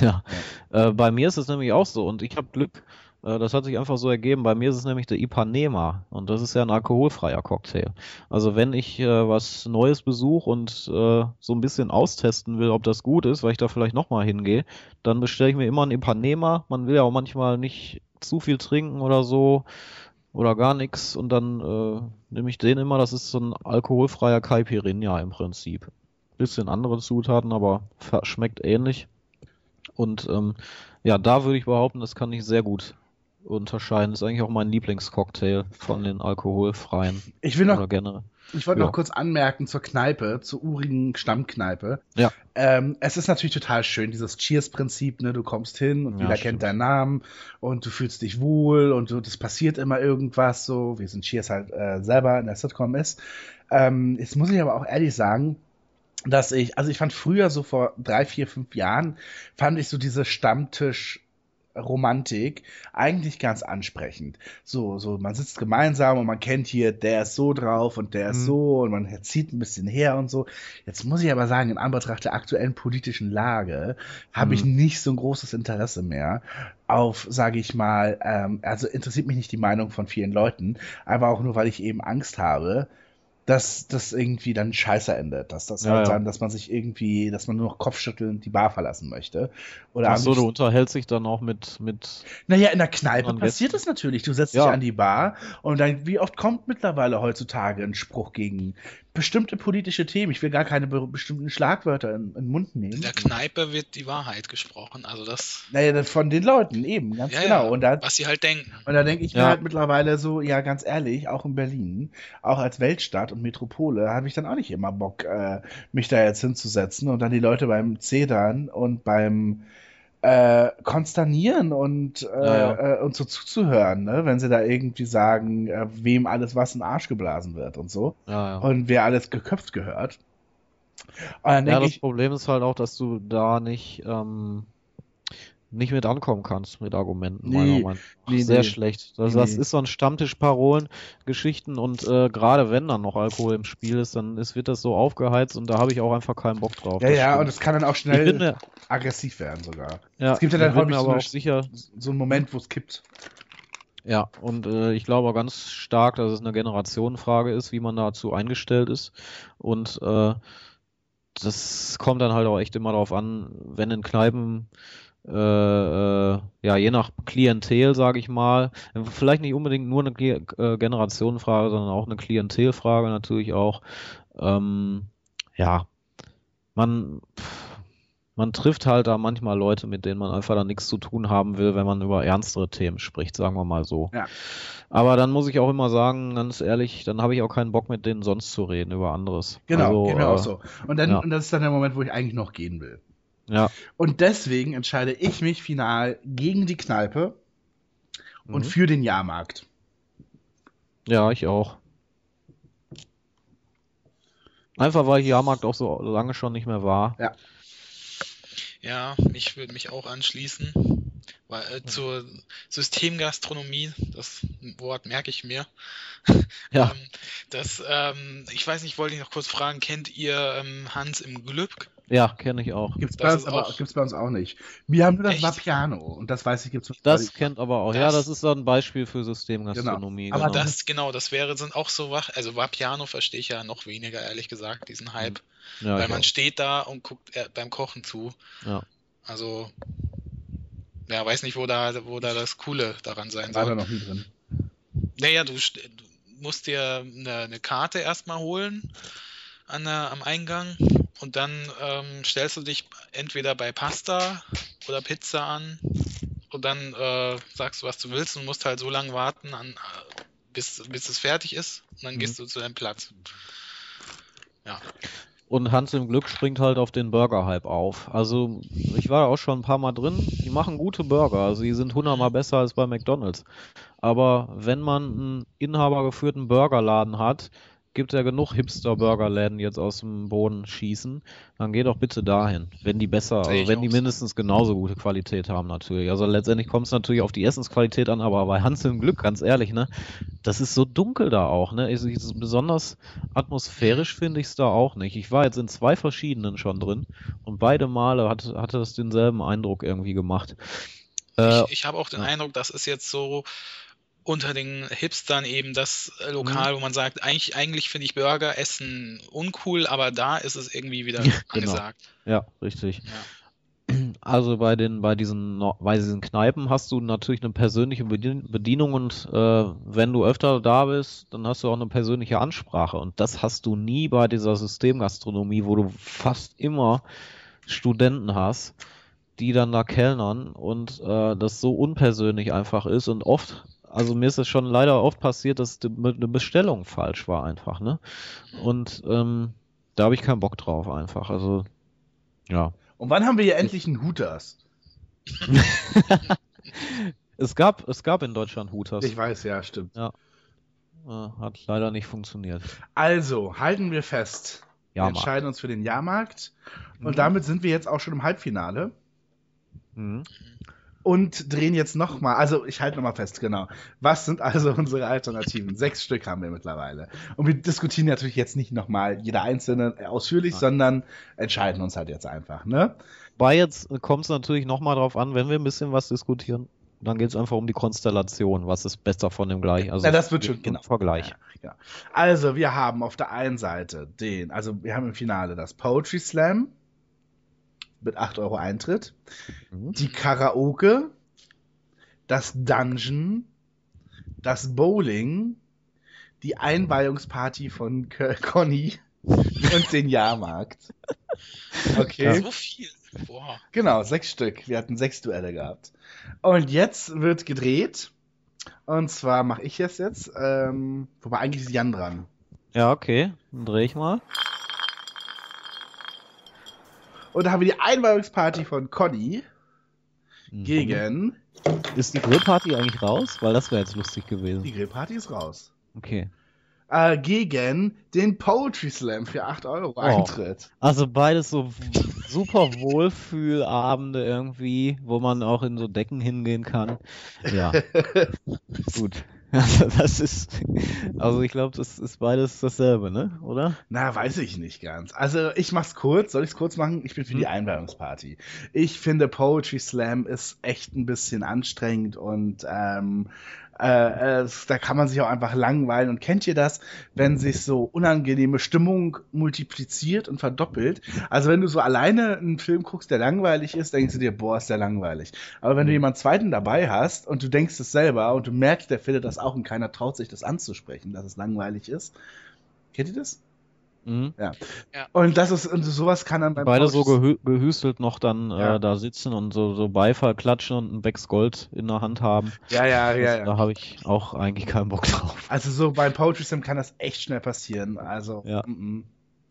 Ja, äh, bei mir ist es nämlich auch so und ich habe Glück, äh, das hat sich einfach so ergeben. Bei mir ist es nämlich der Ipanema und das ist ja ein alkoholfreier Cocktail. Also wenn ich äh, was Neues besuche und äh, so ein bisschen austesten will, ob das gut ist, weil ich da vielleicht nochmal hingehe, dann bestelle ich mir immer ein Ipanema. Man will ja auch manchmal nicht zu viel trinken oder so oder gar nichts und dann äh, nehme ich den immer. Das ist so ein alkoholfreier Caipirinha im Prinzip. Bisschen andere Zutaten, aber schmeckt ähnlich. Und ähm, ja, da würde ich behaupten, das kann ich sehr gut unterscheiden. Das ist eigentlich auch mein Lieblingscocktail von den alkoholfreien Ich will noch oder generell. Ich wollte Ja. noch kurz anmerken zur Kneipe, zur urigen Stammkneipe. Ja. Ähm, es ist natürlich total schön, dieses Cheers-Prinzip, ne? Du kommst hin und Ja, jeder stimmt. kennt deinen Namen und du fühlst dich wohl und du, das passiert immer irgendwas so, wie es in Cheers halt äh, selber in der Sitcom ist. Ähm, jetzt muss ich aber auch ehrlich sagen, dass ich, also ich fand früher so vor drei, vier, fünf Jahren, fand ich so diese Stammtisch Romantik eigentlich ganz ansprechend. So, so, man sitzt gemeinsam und man kennt hier, der ist so drauf und der ist Mhm. so und man zieht ein bisschen her und so. Jetzt muss ich aber sagen, in Anbetracht der aktuellen politischen Lage habe ich Mhm. nicht so ein großes Interesse mehr auf, sage ich mal, ähm, also interessiert mich nicht die Meinung von vielen Leuten, aber auch nur, weil ich eben Angst habe, dass das irgendwie dann scheiße endet, dass das Ja, halt dann, dass man sich irgendwie, dass man nur noch Kopfschüttelnd die Bar verlassen möchte. Oder Ach so, du unterhältst dich dann auch mit, mit, naja, in der Kneipe passiert das natürlich. Du setzt dich an die Bar und dann, wie oft kommt mittlerweile heutzutage ein Spruch gegen bestimmte politische Themen? Ich will gar keine be bestimmten Schlagwörter in, in den Mund nehmen. In der Kneipe wird die Wahrheit gesprochen. Also das, Naja, von den Leuten eben, ganz ja, genau. Und da, was sie halt denken. und da denke ich mir Ja. halt mittlerweile so, ja, ganz ehrlich, auch in Berlin, auch als Weltstadt und Metropole, habe ich dann auch nicht immer Bock, äh, mich da jetzt hinzusetzen und dann die Leute beim Zedern und beim äh, konsternieren und, äh, Ja, äh, und so zuzuhören, ne? wenn sie da irgendwie sagen, äh, wem alles was in den Arsch geblasen wird und so ja, ja. und wer alles geköpft gehört. Ja, das ich, Problem ist halt auch, dass du da nicht, ähm, nicht mit ankommen kannst mit Argumenten, Nee, meiner nee, Sehr nee. schlecht. Das, das ist so ein Stammtisch-Parolen-Geschichten und äh, gerade wenn dann noch Alkohol im Spiel ist, dann ist, wird das so aufgeheizt und da habe ich auch einfach keinen Bock drauf. ja, ja, stimmt. und es kann dann auch schnell mir, aggressiv werden sogar. ja, es gibt ja dann häufig so aber eine- auch sicher, So ein Moment, wo es kippt. Ja, und äh, ich glaube auch ganz stark, dass es eine Generationenfrage ist, wie man dazu eingestellt ist. Und äh, das kommt dann halt auch echt immer darauf an, wenn in Kneipen, ja, je nach Klientel, sage ich mal, vielleicht nicht unbedingt nur eine äh, Generationenfrage, sondern auch eine Klientelfrage natürlich auch. Ähm, ja, man, man trifft halt da manchmal Leute, mit denen man einfach dann nichts zu tun haben will, wenn man über ernstere Themen spricht, sagen wir mal so. Ja. Aber dann muss ich auch immer sagen, ganz ehrlich, dann habe ich auch keinen Bock mit denen sonst zu reden über anderes. Genau, also, mir äh, auch so. Und, dann, ja. und das ist dann der Moment, wo ich eigentlich noch gehen will. Ja. Und deswegen entscheide ich mich final gegen die Kneipe und Mhm. für den Jahrmarkt. Ja, ich auch. Einfach weil Jahrmarkt auch so lange schon nicht mehr war. Ja, ich würde mich auch anschließen. Weil, äh, zur Systemgastronomie, das Wort merke ich mir. Ja. Ähm, das, ähm, ich weiß nicht, wollte ich noch kurz fragen, kennt ihr ähm, Hans im Glück? Ja, kenne ich auch. Gibt's Das bei, uns ist aber, auch- gibt's bei uns auch nicht. Wir haben nur das Echt? Vapiano und das weiß ich gibt's Das kennt aber auch. Ja, Das- das ist so ein Beispiel für Systemgastronomie. Genau. Aber genau. Das, genau, das wäre, sind auch so wach, also Vapiano verstehe ich ja noch weniger, ehrlich gesagt, diesen Hype. ja, weil man auch. steht da und guckt äh, beim Kochen zu. Ja. Also, ja, weiß nicht, wo da, wo da das Coole daran sein War da soll. noch nie drin. Naja, du, du musst dir eine, eine Karte erstmal holen an der, am Eingang und dann ähm, stellst du dich entweder bei Pasta oder Pizza an und dann äh, sagst du, was du willst und musst halt so lange warten, an, bis, bis es fertig ist und dann Mhm. gehst du zu deinem Platz. Ja. Und Hans im Glück springt halt auf den Burger-Hype auf. Also, ich war auch schon ein paar Mal drin. Die machen gute Burger. Also, die sind hundertmal besser als bei McDonalds. Aber wenn man einen inhabergeführten Burgerladen hat, gibt ja genug Hipster-Burgerläden jetzt aus dem Boden schießen, dann geh doch bitte dahin. Wenn die besser, also wenn die mindestens genauso gute Qualität haben natürlich. Also letztendlich kommt es natürlich auf die Essensqualität an, aber bei Hans im Glück, ganz ehrlich, ne, das ist so dunkel da auch, ne? Es ist besonders atmosphärisch finde ich es da auch nicht. Ich war jetzt in zwei verschiedenen schon drin und beide Male hat, hatte das denselben Eindruck irgendwie gemacht. Äh, Ich, ich habe auch den ja. Eindruck, das ist jetzt so unter den Hipstern eben das Lokal, Mhm. wo man sagt, eigentlich, eigentlich finde ich Burger essen uncool, aber da ist es irgendwie wieder Genau. angesagt. Ja, richtig. Ja. Also bei den, bei diesen, bei diesen Kneipen hast du natürlich eine persönliche Bedien Bedienung und äh, wenn du öfter da bist, dann hast du auch eine persönliche Ansprache und das hast du nie bei dieser Systemgastronomie, wo du fast immer Studenten hast, die dann da kellnern und äh, das so unpersönlich einfach ist und oft, also mir ist es schon leider oft passiert, dass eine Bestellung falsch war einfach, ne? Und ähm, da habe ich keinen Bock drauf einfach. Also ja. Und wann haben wir hier endlich einen Hooters? Es gab, es gab in Deutschland Hooters. Ich weiß, ja, stimmt. Äh, hat leider nicht funktioniert. Also, halten wir fest. Wir Ja, Marc. entscheiden uns für den Jahrmarkt. Und Mhm. damit sind wir jetzt auch schon im Halbfinale. Mhm. Und drehen jetzt nochmal, also ich halte nochmal fest, genau. Was sind also unsere Alternativen? Sechs Stück haben wir mittlerweile. Und wir diskutieren natürlich jetzt nicht nochmal jeder einzelne ausführlich, Nein. sondern entscheiden uns halt jetzt einfach, ne? Bei jetzt kommt es natürlich nochmal drauf an, wenn wir ein bisschen was diskutieren, dann geht es einfach um die Konstellation. Was ist besser von dem gleich? Also Na, das wird schon, genau. Vergleich. Ja, genau. Also, wir haben auf der einen Seite den, also wir haben im Finale das Poetry Slam mit 8 Euro Eintritt, Mhm. die Karaoke, das Dungeon, das Bowling, die Einweihungsparty von K Conny und den Jahrmarkt. Okay. So viel. Boah. Genau, sechs Stück. Wir hatten sechs Duelle gehabt. Und jetzt wird gedreht. Und zwar mache ich es jetzt. Ähm, wobei eigentlich ist Jan dran. Ja, okay. Dann drehe ich mal. Und da haben wir die Einweihungsparty von Conny Mhm. gegen. Ist die Grillparty eigentlich raus? Weil das wäre jetzt lustig gewesen. Die Grillparty ist raus. Okay. äh, gegen den Poetry Slam für 8 Euro Eintritt. Also beides so super Wohlfühlabende irgendwie, wo man auch in so Decken hingehen kann. Ja, gut. Also das ist, also ich glaube, das ist beides dasselbe, ne? Oder? Na, weiß ich nicht ganz. Also, ich mach's kurz. Soll ich's kurz machen? Ich bin für die Hm. Einweihungsparty. Ich finde, Poetry Slam ist echt ein bisschen anstrengend und ähm, äh, es, da kann man sich auch einfach langweilen. Und kennt ihr das, wenn sich so unangenehme Stimmung multipliziert und verdoppelt? Also, wenn du so alleine einen Film guckst, der langweilig ist, denkst du dir, boah, ist der langweilig. Aber wenn du jemanden zweiten dabei hast und du denkst es selber und du merkst, der findet das auch und keiner traut sich das anzusprechen, dass es langweilig ist. Kennt ihr das? Mhm. Und das ist, und sowas kann dann beim Beide so Poetry- gehü gehüstelt noch dann Ja. äh, da sitzen und so, so Beifall klatschen und ein Becks Gold in der Hand haben. Ja, ja, ja, Das, ja. Da habe ich auch eigentlich keinen Bock drauf. Also so beim Poetry Slam kann das echt schnell passieren. Also, Ja. mm, mm.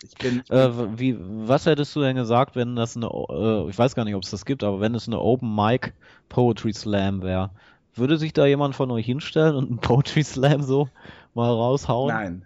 ich bin, ich bin Äh, wie, was hättest du denn gesagt, wenn das eine, äh, ich weiß gar nicht, ob es das gibt, aber wenn es eine Open Mic Poetry Slam wäre, würde sich da jemand von euch hinstellen und einen Poetry Slam so mal raushauen? nein.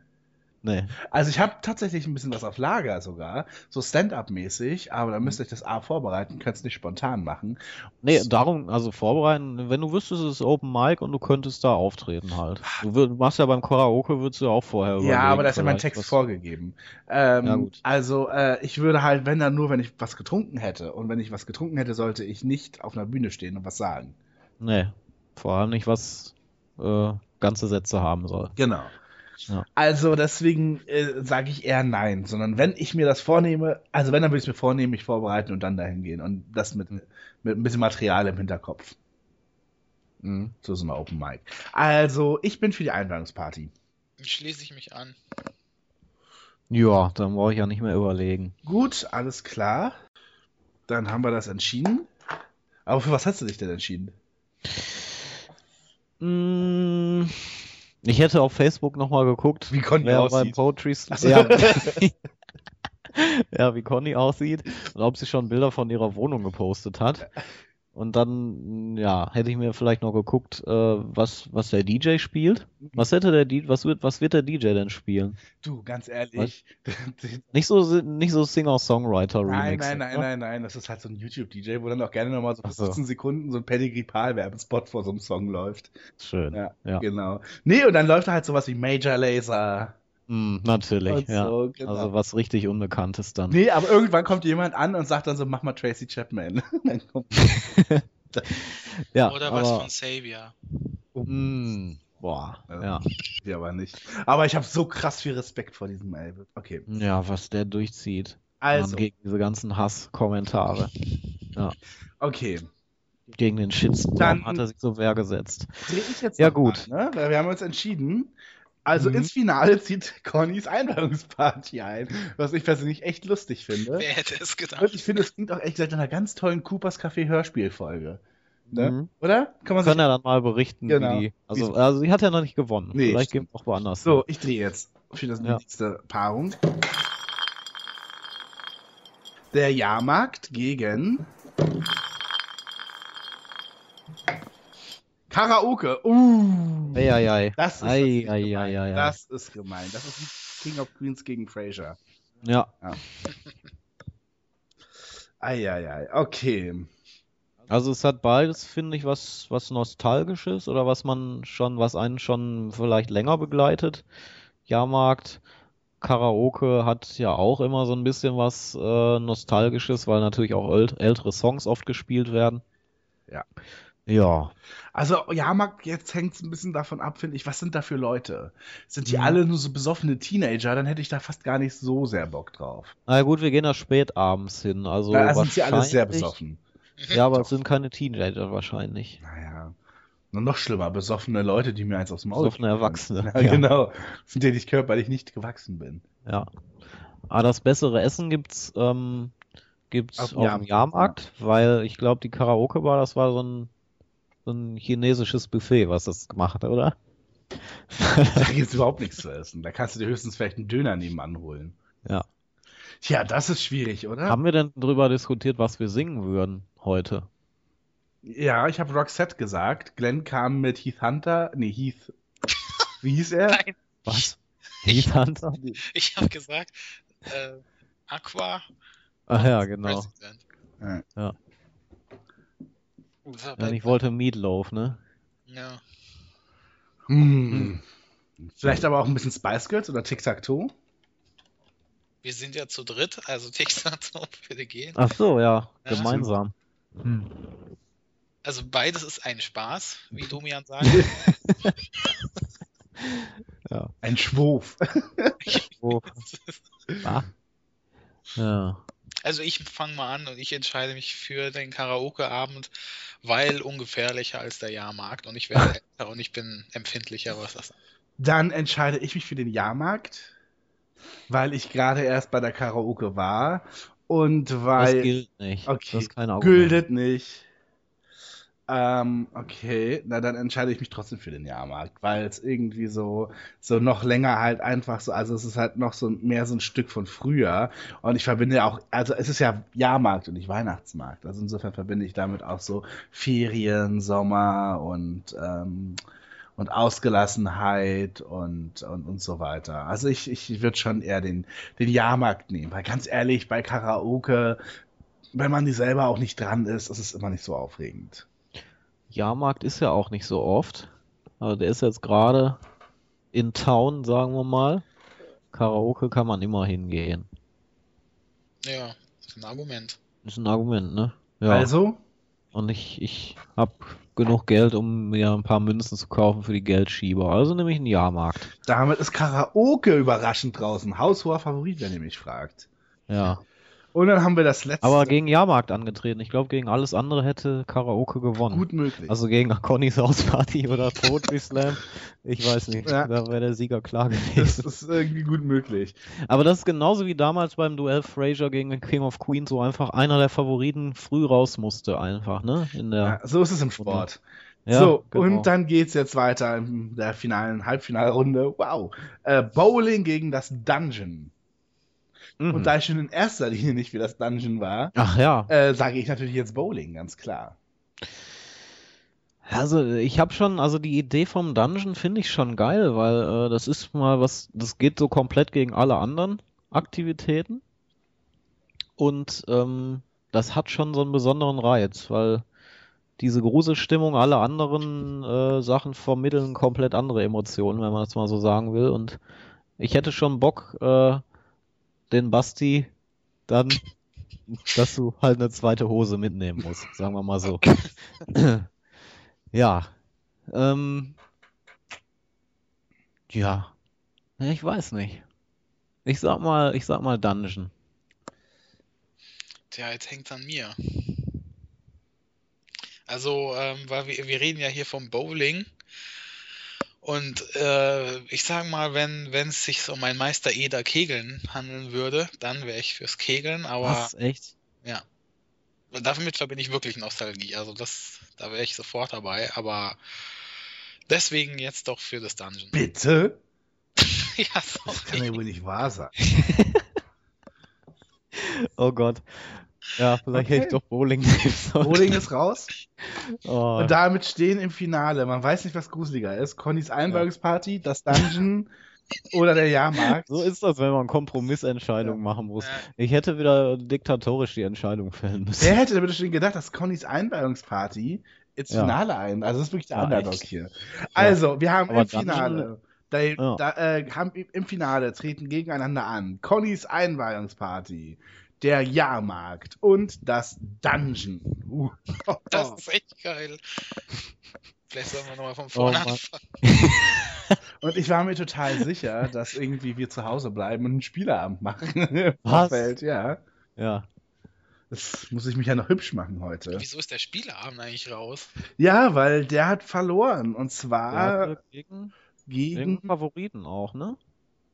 Nee. Also ich habe tatsächlich ein bisschen was auf Lager sogar, so Stand-up-mäßig, aber da müsst ihr euch das A vorbereiten, könnt es nicht spontan machen. Nee, darum, also vorbereiten, wenn du wüsstest, es ist Open Mic und du könntest da auftreten halt. Du würd, machst ja beim Karaoke, würdest du ja auch vorher Ja, überlegen, aber da ist ja mein Text was- vorgegeben. Ähm, Ja, gut. Also äh, ich würde halt, wenn dann nur, wenn ich was getrunken hätte. Und wenn ich was getrunken hätte, sollte ich nicht auf einer Bühne stehen und was sagen. Nee, vor allem nicht, was äh, ganze Sätze haben soll. Genau. Ja. Also deswegen äh, sage ich eher nein, sondern wenn ich mir das vornehme, also wenn, dann würde ich es mir vornehmen, mich vorbereiten und dann dahin gehen und das mit, mit ein bisschen Material im Hinterkopf. Mhm, so so eine Open Mic. Also ich bin für die Einladungsparty. Schließe ich mich an. Ja, dann brauche ich ja nicht mehr überlegen. Gut, alles klar. Dann haben wir das entschieden. Aber für was hast du dich denn entschieden? Mm, Ich hätte auf Facebook nochmal geguckt, Wie Conny wer aussieht. Poetry so. ja. ja, wie Conny aussieht und ob sie schon Bilder von ihrer Wohnung gepostet hat. Und dann, ja, hätte ich mir vielleicht noch geguckt, äh, was, was der DJ spielt. Was hätte der DJ, was wird, was wird der DJ denn spielen? Du, ganz ehrlich. Nicht so, nicht so Singer-Songwriter-Remix. Nein, nein, nein, nein, nein. Das ist halt so ein YouTube-DJ, wo dann auch gerne nochmal so. 15 Sekunden so ein Pedigree-Pal-Werbespot vor so einem Song läuft. Schön. Ja, Ja. genau. Nee, und dann läuft da halt sowas wie Major Laser. Mm, natürlich, Und ja. so, genau. Also was richtig Unbekanntes dann. Nee, aber irgendwann kommt jemand an und sagt dann so, mach mal Tracy Chapman. dann kommt, Ja, Oder was aber, von Savior. Mm, boah, Ja. ja. die aber nicht. Aber ich habe so krass viel Respekt vor diesem Album. Okay, Ja, was der durchzieht. also, gegen diese ganzen Hasskommentare. okay. Gegen den Shitstorm Dann- hat er sich so wehr gesetzt. Dreh ich jetzt Ja, noch mal, gut. ne? Weil wir haben uns entschieden. Also Mhm. ins Finale zieht Connys Einladungsparty ein, was ich persönlich echt lustig finde. Wer hätte es Und gedacht? ich finde, es klingt auch echt nach einer ganz tollen Coopers Café Hörspielfolge. Ne? Mhm. Oder? Kann man Können sich... ja dann mal berichten, Genau. wie die. Also, also sie hat ja noch nicht gewonnen. Nee, Vielleicht stimmt. gehen wir auch woanders. So, ich drehe jetzt für das Ja. nächste Paarung. Der Jahrmarkt gegen Karaoke. Uh, hin. Eieiei. das ist Ei, natürlich ei, gemein. ei, ei, ei. Das ist gemein. Das ist King of Queens gegen Fraser. Ja. Eieiei, okay. Also es hat beides, finde ich, was, was Nostalgisches oder was man schon, was einen schon vielleicht länger begleitet. Jahrmarkt, Karaoke hat ja auch immer so ein bisschen was äh, Nostalgisches, weil natürlich auch ält ältere Songs oft gespielt werden. Ja. Ja. Also Jahrmarkt, jetzt hängt es ein bisschen davon ab, finde ich, was sind da für Leute? Sind die Mhm. alle nur so besoffene Teenager? Dann hätte ich da fast gar nicht so sehr Bock drauf. Na gut, wir gehen da spät abends hin, also da sind sie alle sehr besoffen. Ja, aber es sind keine Teenager wahrscheinlich. Naja. Nur noch schlimmer, besoffene Leute, die mir eins aus dem Maul Besoffene. Erwachsene, Ja, ja. genau. Von denen ich körperlich nicht gewachsen bin. Ja. Aber das bessere Essen gibt's, ähm, gibt's Auf auf dem Jahrmarkt, Jahrmarkt, weil ich glaube, die Karaoke-Bar, das war so ein, ein chinesisches Buffet, was das gemacht hat, oder? Da gibt's überhaupt nichts zu essen. Da kannst du dir höchstens vielleicht einen Döner nebenan holen. Ja. Tja, das ist schwierig, oder? Haben wir denn drüber diskutiert, was wir singen würden heute? ja, ich habe Roxette gesagt. Glenn kam mit Heath Hunter. Nee, Heath. Wie hieß er? Nein. Was? Heat Hunter? Ich habe gesagt, äh, Aqua. Ach ja, genau. Ja. Ja, ich wollte Meatloaf, ne? ja. Hm. Vielleicht aber auch ein bisschen Spice Girls oder Tic-Tac-Toe? Wir sind ja zu dritt, also Textato würde gehen. Ach so, ja, Ja. gemeinsam. Hm. Also beides ist ein Spaß, wie Domian sagt. Ja. Ein Schwurf. Oh. Ah. Ja. Also ich fange mal an und ich entscheide mich für den Karaoke-Abend, weil ungefährlicher als der Jahrmarkt und ich werde älter und ich bin empfindlicher, was das Dann entscheide ich mich für den Jahrmarkt, weil ich gerade erst bei der Karaoke war und Das weil gilt nicht. Okay, Das ist kein Argument. gültet nicht. Ähm, okay, na dann entscheide ich mich trotzdem für den Jahrmarkt, weil es irgendwie so so noch länger halt einfach so, also es ist halt noch so mehr so ein Stück von früher und ich verbinde auch, also es ist ja Jahrmarkt und nicht Weihnachtsmarkt, also insofern verbinde ich damit auch so Ferien, Sommer und ähm, und Ausgelassenheit und, und, und so weiter. Also ich, ich würde schon eher den, den Jahrmarkt nehmen, weil ganz ehrlich, bei Karaoke, wenn man die selber auch nicht dran ist, ist es immer nicht so aufregend. Jahrmarkt ist ja auch nicht so oft. Also der ist jetzt gerade in Town, sagen wir mal. Karaoke kann man immer hingehen. Ja, ist ein Argument. Ist ein Argument, ne? Ja. Also, Und ich, ich habe genug Geld, um mir ein paar Münzen zu kaufen für die Geldschieber. Also nehme ich einen Jahrmarkt. damit ist Karaoke überraschend draußen. Haushoher Favorit, wenn ihr mich fragt. Ja. Und dann haben wir das letzte. Aber gegen Jahrmarkt angetreten. Ich glaube, gegen alles andere hätte Karaoke gewonnen. gut möglich. Also gegen Connys Hausparty oder Poetry Slam. Ich weiß nicht. Ja. Da wäre der Sieger klar das gewesen. ist irgendwie gut möglich. Aber das ist genauso wie damals beim Duell Fraser gegen King of Queens, wo einfach einer der Favoriten früh raus musste, einfach, ne? In der. Ja, so ist es im Sport. Ja, so, genau. und dann geht's jetzt weiter in der finalen Halbfinalrunde. Wow. Äh, Bowling gegen das Dungeon. Mhm. Und da ich schon in erster Linie nicht wie das Dungeon war, Ach ja. äh, sage ich natürlich jetzt Bowling, ganz klar. Also ich habe schon, also die Idee vom Dungeon finde ich schon geil, weil äh, das ist mal was, das geht so komplett gegen alle anderen Aktivitäten. Und ähm, das hat schon so einen besonderen Reiz, weil diese Gruselstimmung, alle anderen äh, Sachen vermitteln komplett andere Emotionen, wenn man das mal so sagen will. Und ich hätte schon Bock, äh, den Basti dann, dass du halt eine zweite Hose mitnehmen musst, sagen wir mal so. Ja. Ähm, ja. Ich weiß nicht. Ich sag mal, ich sag mal Dungeon. Tja, jetzt hängt's an mir. Also, ähm, weil wir, wir reden ja hier vom Bowling. Und äh, ich sag mal, wenn wenn es sich um ein Meister Eder Kegeln handeln würde, dann wäre ich fürs Kegeln, aber Was? Echt? ja. Damit verbinde ich wirklich Nostalgie. Also das, da wäre ich sofort dabei, aber deswegen jetzt doch für das Dungeon. Bitte? ja, Das kann ja sorry. wohl nicht wahr sein. Oh Gott. Ja, vielleicht hätte ich Okay. doch Bowling nehmen sollen. Bowling ist raus. Oh. Und damit stehen im Finale. Man weiß nicht, was gruseliger ist. Connys Einweihungsparty, das Dungeon oder der Jahrmarkt. So ist das, wenn man Kompromissentscheidungen machen muss. Ja. Ich hätte wieder diktatorisch die Entscheidung fällen müssen. Wer hätte denn bitte schon gedacht, dass Connys Einweihungsparty ins Ja. Finale ein? Also das ist wirklich der Ja, Underdog echt. hier. Also, wir haben Aber im Finale. Da, Ja. da, äh, haben im Finale treten gegeneinander an Connys Einweihungsparty, der Jahrmarkt und das Dungeon. Uh. Das ist echt geil. Vielleicht sollen wir nochmal von Oh vorne Mann. anfangen. Und ich war mir total sicher, dass irgendwie wir zu Hause bleiben und einen Spieleabend machen. Im Was? Vorfeld, ja. Ja. Das muss ich mich ja noch hübsch machen heute. Wieso ist der Spieleabend eigentlich raus? Ja, weil der hat verloren. Und zwar gegen, gegen. gegen Favoriten auch, ne?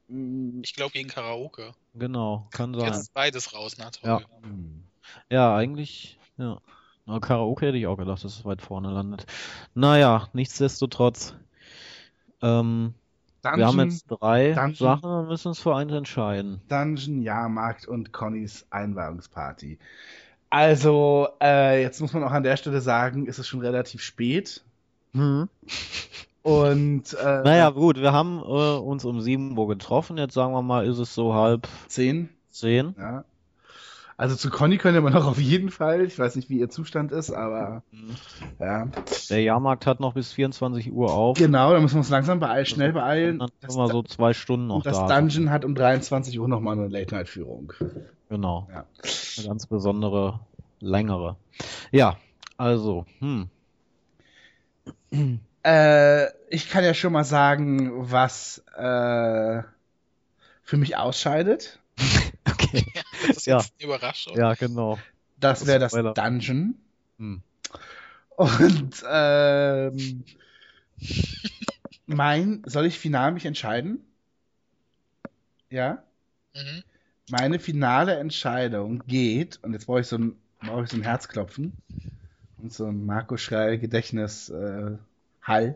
Ich glaube gegen Karaoke. Genau, kann Jetzt sein. ist beides raus, na toll. Ja. Ja, eigentlich, ja. Aber Karaoke hätte ich auch gedacht, dass es weit vorne landet. Naja, nichtsdestotrotz. Ähm, Dungeon, wir haben jetzt drei Dungeon. Sachen und müssen uns für eins entscheiden. Dungeon, Jahrmarkt und Connys Einweihungsparty. Also, äh, jetzt muss man auch an der Stelle sagen, ist es schon relativ spät. Hm. Und äh, Naja, gut, wir haben äh, uns um 7 Uhr getroffen. Jetzt sagen wir mal, ist es so halb 10. 10. Ja. Also zu Conny könnte man noch auf jeden Fall. Ich weiß nicht, wie ihr Zustand ist, aber ja. Der Jahrmarkt hat noch bis 24 Uhr auf. Genau, da müssen wir uns langsam beeilen, schnell beeilen. Dann Das, können wir so zwei Stunden noch und das da. Dungeon hat um 23 Uhr nochmal eine Late-Night-Führung. Genau. Ja. Eine ganz besondere, längere. Ja, also, hm. Äh, ich kann ja schon mal sagen, was äh, für mich ausscheidet. Okay. Das ist Ja. jetzt eine Überraschung. Ja, genau. Das wäre das. Dungeon. Hm. Und ähm, mein, soll ich final mich entscheiden? Ja? Mhm. Meine finale Entscheidung geht, und jetzt brauche ich so ein, brauche ich so ein Herzklopfen und so ein Marco Schrei Gedächtnis äh, Hall.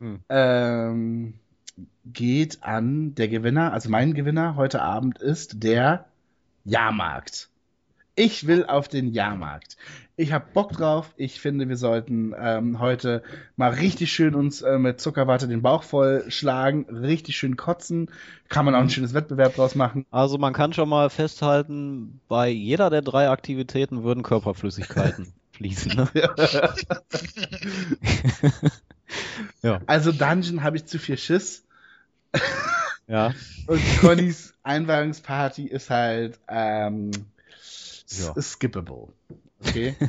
Hm. Ähm, geht an der Gewinner, also mein Gewinner heute Abend ist der Jahrmarkt. Ich will auf den Jahrmarkt. Ich habe Bock drauf. Ich finde, wir sollten ähm, heute mal richtig schön uns äh, mit Zuckerwatte den Bauch voll schlagen, richtig schön kotzen. Kann man auch ein schönes Wettbewerb draus machen. Also man kann schon mal festhalten, bei jeder der drei Aktivitäten würden Körperflüssigkeiten fließen. Ne? ja, Also Dungeon habe ich zu viel Schiss. ja. Und Connys Einweihungsparty ist halt ähm, Ja. skippable. Okay.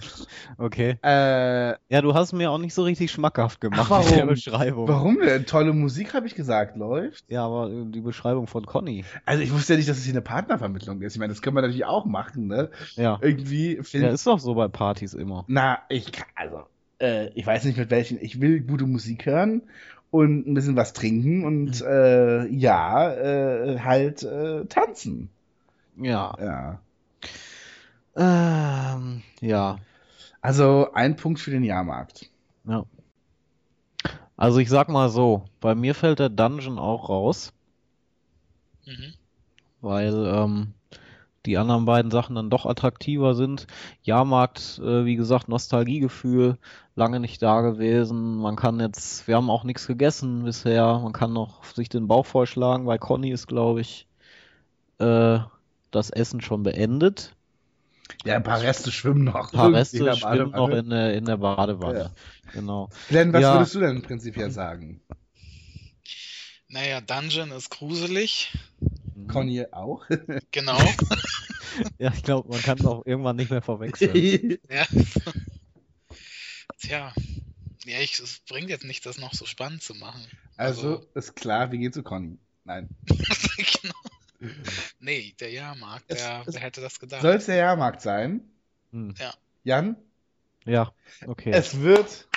Okay. äh, Ja, du hast mir auch nicht so richtig schmackhaft gemacht Ach, mit der warum? Beschreibung. warum denn? Tolle Musik, habe ich gesagt, läuft. Ja, aber die Beschreibung von Conny. Also ich wusste ja nicht, dass es hier eine Partnervermittlung ist. Ich meine, das können wir natürlich auch machen, ne? Ja. Irgendwie find, Ja, ist doch so bei Partys immer. Na, ich kann, also, äh, ich weiß nicht mit welchen. Ich will gute Musik hören und ein bisschen was trinken und äh, ja, äh, halt äh, tanzen. Ja. Ja. Ähm, ja. Also ein Punkt für den Jahrmarkt. Ja. Also ich sag mal so, bei mir fällt der Dungeon auch raus, Mhm. weil ähm, die anderen beiden Sachen dann doch attraktiver sind. Jahrmarkt, äh, wie gesagt, Nostalgiegefühl, lange nicht da gewesen. Man kann jetzt, wir haben auch nichts gegessen bisher. Man kann noch sich den Bauch vollschlagen. Bei Conny ist, glaube ich, äh, das Essen schon beendet. Ja, ein paar Reste schwimmen noch. Ein paar Reste schwimmen noch in der, in der Badewanne. Ja. Genau. Glenn, was Ja. würdest du denn prinzipiell sagen? Naja, Dungeon ist gruselig. Conny auch? Genau. Ja, ich glaube, man kann es auch irgendwann nicht mehr verwechseln. ja. Tja. Ja, ich, es bringt jetzt nicht, das noch so spannend zu machen. also ist klar, wir gehen zu Conny. Nein. genau. Nee, der Jahrmarkt, Es- der, es- wer hätte das gedacht? Soll es der Jahrmarkt sein? Hm. Jan? Ja, okay. Es wird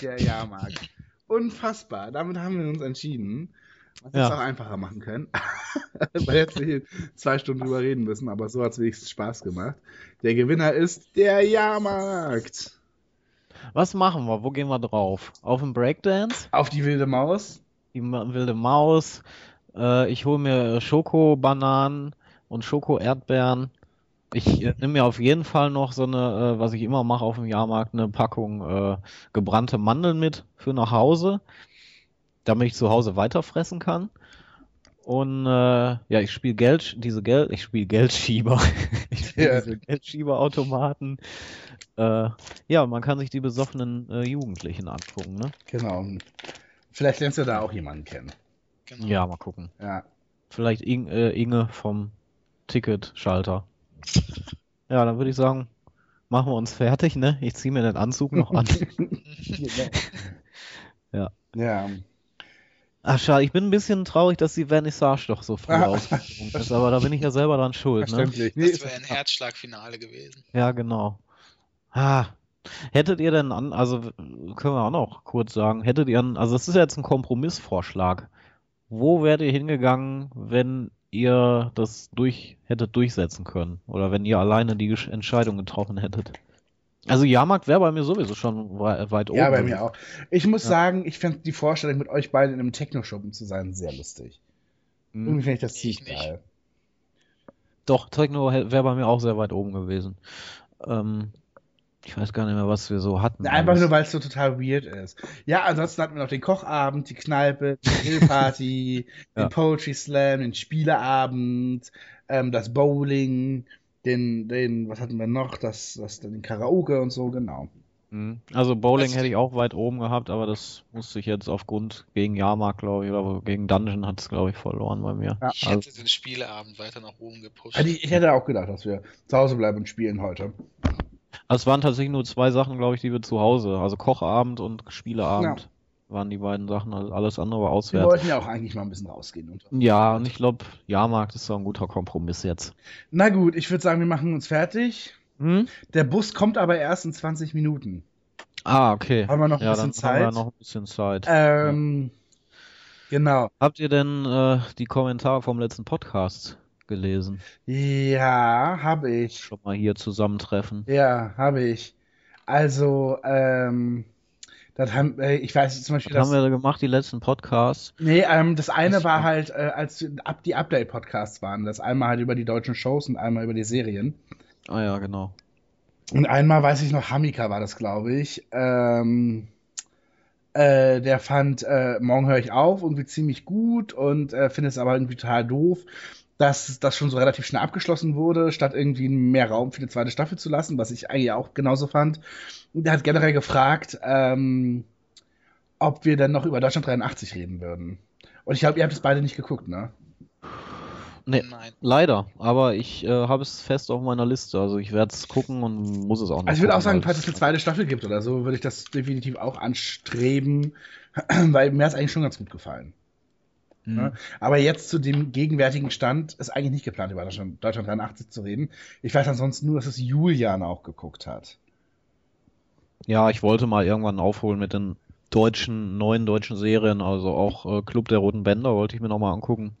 der Jahrmarkt. Unfassbar. Damit haben wir uns entschieden. Was Ja. es auch einfacher machen können. Weil jetzt wir hier zwei Stunden drüber reden müssen, aber so hat es wenigstens Spaß gemacht. Der Gewinner ist der Jahrmarkt. Was machen wir? Wo gehen wir drauf? Auf den Breakdance? Auf die wilde Maus. Die wilde Maus? Äh, ich hole mir Schoko-Bananen und Schoko-Erdbeeren. Ich äh, nehme mir auf jeden Fall noch so eine, äh, was ich immer mache auf dem Jahrmarkt, eine Packung äh, gebrannte Mandeln mit für nach Hause, damit ich zu Hause weiterfressen kann. Und äh, ja, ich spiele Geld, diese Geld, ich spiele Geldschieber. ich spiele Ja. diese Geldschieberautomaten. Äh, ja, man kann sich die besoffenen äh, Jugendlichen angucken, ne? Genau. Vielleicht lernst du da auch jemanden kennen. Genau. Ja, mal gucken. Ja. Vielleicht Ing, äh, Inge vom Ticketschalter. Ja, dann würde ich sagen, machen wir uns fertig, ne? Ich ziehe mir den Anzug noch an. Ja. Ja. Ach, schade, ich bin ein bisschen traurig, dass die Vernissage doch so früh Ah. ausgesprungen ist, aber da bin ich ja selber dran schuld, ne? Das wäre ein Herzschlagfinale gewesen. Ja, genau. Ah. Hättet ihr denn an, also können wir auch noch kurz sagen, hättet ihr an, also das ist jetzt ein Kompromissvorschlag. Wo wärt ihr hingegangen, wenn ihr das durch hättet durchsetzen können? Oder wenn ihr alleine die Entscheidung getroffen hättet? Also Jahrmarkt wäre bei mir sowieso schon wei- weit oben. Ja, bei gewesen. mir auch. Ich muss Ja. sagen, ich fände die Vorstellung, mit euch beiden in einem Techno-Schuppen zu sein, sehr lustig. Hm. Irgendwie finde ich das ziemlich ich nicht. geil. Doch, Techno wäre bei mir auch sehr weit oben gewesen. Ähm, Ich weiß gar nicht mehr, was wir so hatten. Einfach alles. nur, weil es so total weird ist. Ja, ansonsten hatten wir noch den Kochabend, die Kneipe, die Grillparty, Ja. den Poetry Slam, den Spieleabend, ähm, das Bowling, den, den, was hatten wir noch? Das, das, den Karaoke und so, genau. Mhm. Also Bowling Was- hätte ich auch weit oben gehabt, aber das musste ich jetzt aufgrund gegen Jahrmarkt, glaube ich, oder gegen Dungeon hat es, glaube ich, verloren bei mir. Ja. Ich Also, hätte den Spieleabend weiter nach oben gepusht. Also ich, ich hätte auch gedacht, dass wir zu Hause bleiben und spielen heute. also es waren tatsächlich nur zwei Sachen, glaube ich, die wir zu Hause, also Kochabend und Spieleabend waren die beiden Sachen, also alles andere war Wir auswärts. wollten ja auch eigentlich mal ein bisschen rausgehen. Und Ja, und ich glaube, Jahrmarkt ist so ein guter Kompromiss jetzt. Na gut, ich würde sagen, wir machen uns fertig. Hm? Der Bus kommt aber erst in 20 Minuten. Ah, okay. Haben wir noch ein ja, bisschen dann haben wir Zeit? noch ein bisschen Zeit. Ähm, genau. Habt ihr denn äh, die Kommentare vom letzten Podcast gelesen? Ja, habe ich. Schon mal hier zusammentreffen. Ja, habe ich. Also, ähm, das haben, äh, ich weiß zum Beispiel, Was haben dass, wir da gemacht, die letzten Podcasts? nee, ähm, das eine Das- war halt, äh, als ab die Update-Podcasts waren. Das einmal halt über die deutschen Shows und einmal über die Serien. Ah ja, genau. Und einmal weiß ich noch, Hamika war das, glaube ich. Ähm, äh, der fand äh, Morgen höre ich auf irgendwie ziemlich gut und äh, findet es aber irgendwie total doof, dass das schon so relativ schnell abgeschlossen wurde, statt irgendwie mehr Raum für die zweite Staffel zu lassen, was ich eigentlich auch genauso fand. Und der hat generell gefragt, ähm, ob wir dann noch über Deutschland 83 reden würden. Und ich glaube, ihr habt es beide nicht geguckt, ne? Nee, Nein. leider. Aber ich äh, habe es fest auf meiner Liste. Also ich werde es gucken und muss es auch noch Also ich würde auch sagen, falls es eine zweite Staffel gibt oder so, würde ich das definitiv auch anstreben, weil mir hat es eigentlich schon ganz gut gefallen. Mhm. Ne? Aber jetzt zu dem gegenwärtigen Stand ist eigentlich nicht geplant, über Deutschland, Deutschland 83 zu reden. Ich weiß ansonsten nur, dass es Julian auch geguckt hat. Ja, ich wollte mal irgendwann aufholen mit den deutschen, neuen deutschen Serien. Also auch äh, Club der Roten Bänder wollte ich mir nochmal angucken.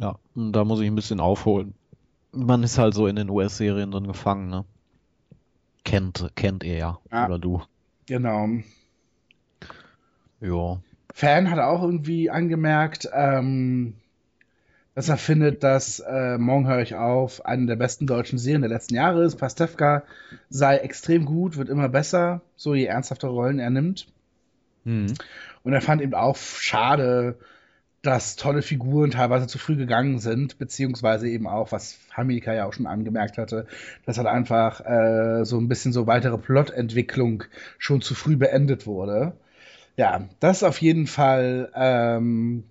Ja, und da muss ich ein bisschen aufholen. Man ist halt so in den US-Serien drin gefangen, ne? Kennt, kennt ihr ja. Ja. Oder du. Genau. Ja. Fan hat auch irgendwie angemerkt, ähm, dass er findet, dass äh, Morgen höre ich auf eine der besten deutschen Serien der letzten Jahre ist. Pastewka sei extrem gut, wird immer besser, so je ernsthafter Rollen er nimmt. Mhm. Und er fand eben auch schade, dass tolle Figuren teilweise zu früh gegangen sind, beziehungsweise eben auch, was Hamilka ja auch schon angemerkt hatte, dass halt einfach äh, so ein bisschen so weitere Plotentwicklung schon zu früh beendet wurde. Ja, das ist auf jeden Fall ähm,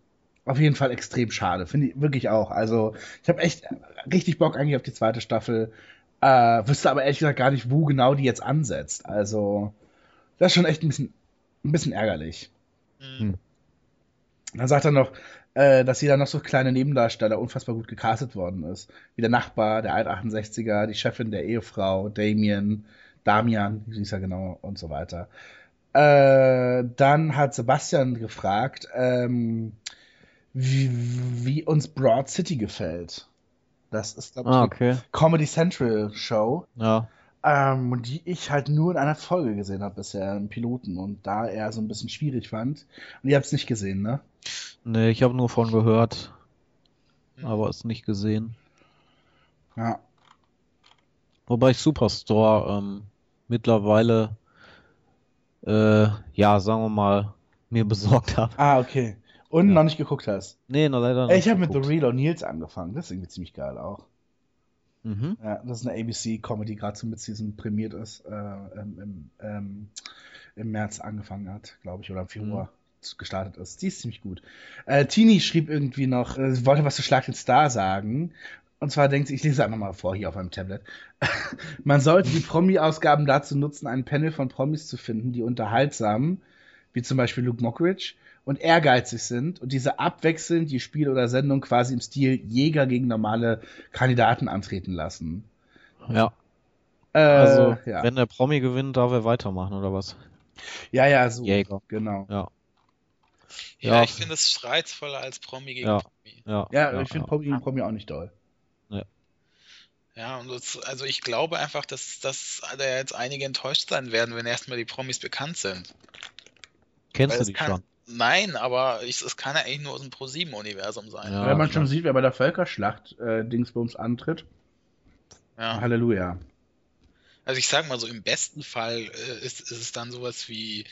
auf jeden Fall extrem schade, finde ich wirklich auch. Also ich habe echt richtig Bock eigentlich auf die zweite Staffel, äh, wüsste aber ehrlich gesagt gar nicht, wo genau die jetzt ansetzt. Also das ist schon echt ein bisschen ein bisschen ärgerlich. Mhm. Dann sagt er noch, äh, dass jeder noch so kleine Nebendarsteller unfassbar gut gecastet worden ist. Wie der Nachbar, der Alt-68er, die Chefin der Ehefrau, Damien, Damian, wie hieß er genau, und so weiter. Äh, dann hat Sebastian gefragt, ähm, wie, wie uns Broad City gefällt. Das ist, glaube ich, Ah, eine okay. Comedy Central Show. Ja. Ähm, die ich halt nur in einer Folge gesehen habe bisher, im Piloten, und da er so ein bisschen schwierig fand. Und ihr habt es nicht gesehen, ne? Nee, ich habe nur von gehört, Mhm. aber es nicht gesehen. Ja. Wobei ich Superstore ähm, mittlerweile, äh, ja, sagen wir mal, mir besorgt habe. Ah, okay. Und Ja. noch nicht geguckt hast. Nee, noch leider nicht ich habe mit The. Real O'Neills angefangen. Das ist irgendwie ziemlich geil auch. Mhm. Ja, das ist eine ABC-Comedy, gerade zum Mid-Season prämiert ist, äh, im, im, ähm, im März angefangen hat, glaube ich, oder im Februar gestartet ist. Die ist ziemlich gut. Äh, Tini schrieb irgendwie noch, äh, wollte was zu Schlag den Star sagen. Und zwar denkt sie, ich lese einfach mal vor hier auf meinem Tablet. Man sollte die Promi-Ausgaben dazu nutzen, ein Panel von Promis zu finden, die unterhaltsam, wie zum Beispiel Luke Mockridge, und ehrgeizig sind und diese abwechselnd die Spiel oder Sendung quasi im Stil Jäger gegen normale Kandidaten antreten lassen. Ja, Äh, also ja. wenn der Promi gewinnt, darf er weitermachen oder was? ja, ja, so. Jäger. Genau. Ja, Ja, Ja. ich finde es reizvoller als Promi gegen Ja. Promi. ja. Ja, ich finde Promi gegen Promi auch nicht doll. Ja, und das, also ich glaube einfach, dass, dass da jetzt einige enttäuscht sein werden, wenn erstmal die Promis bekannt sind. Kennst Weil du die kann, schon? Nein, aber ich, es kann ja eigentlich nur aus dem Pro-7-Universum sein. Ja. Wenn man klar. schon sieht, wer bei der Völkerschlacht äh, Dingsbums antritt. Ja. Halleluja. Also ich sag mal so, im besten Fall äh, ist, ist es dann sowas wie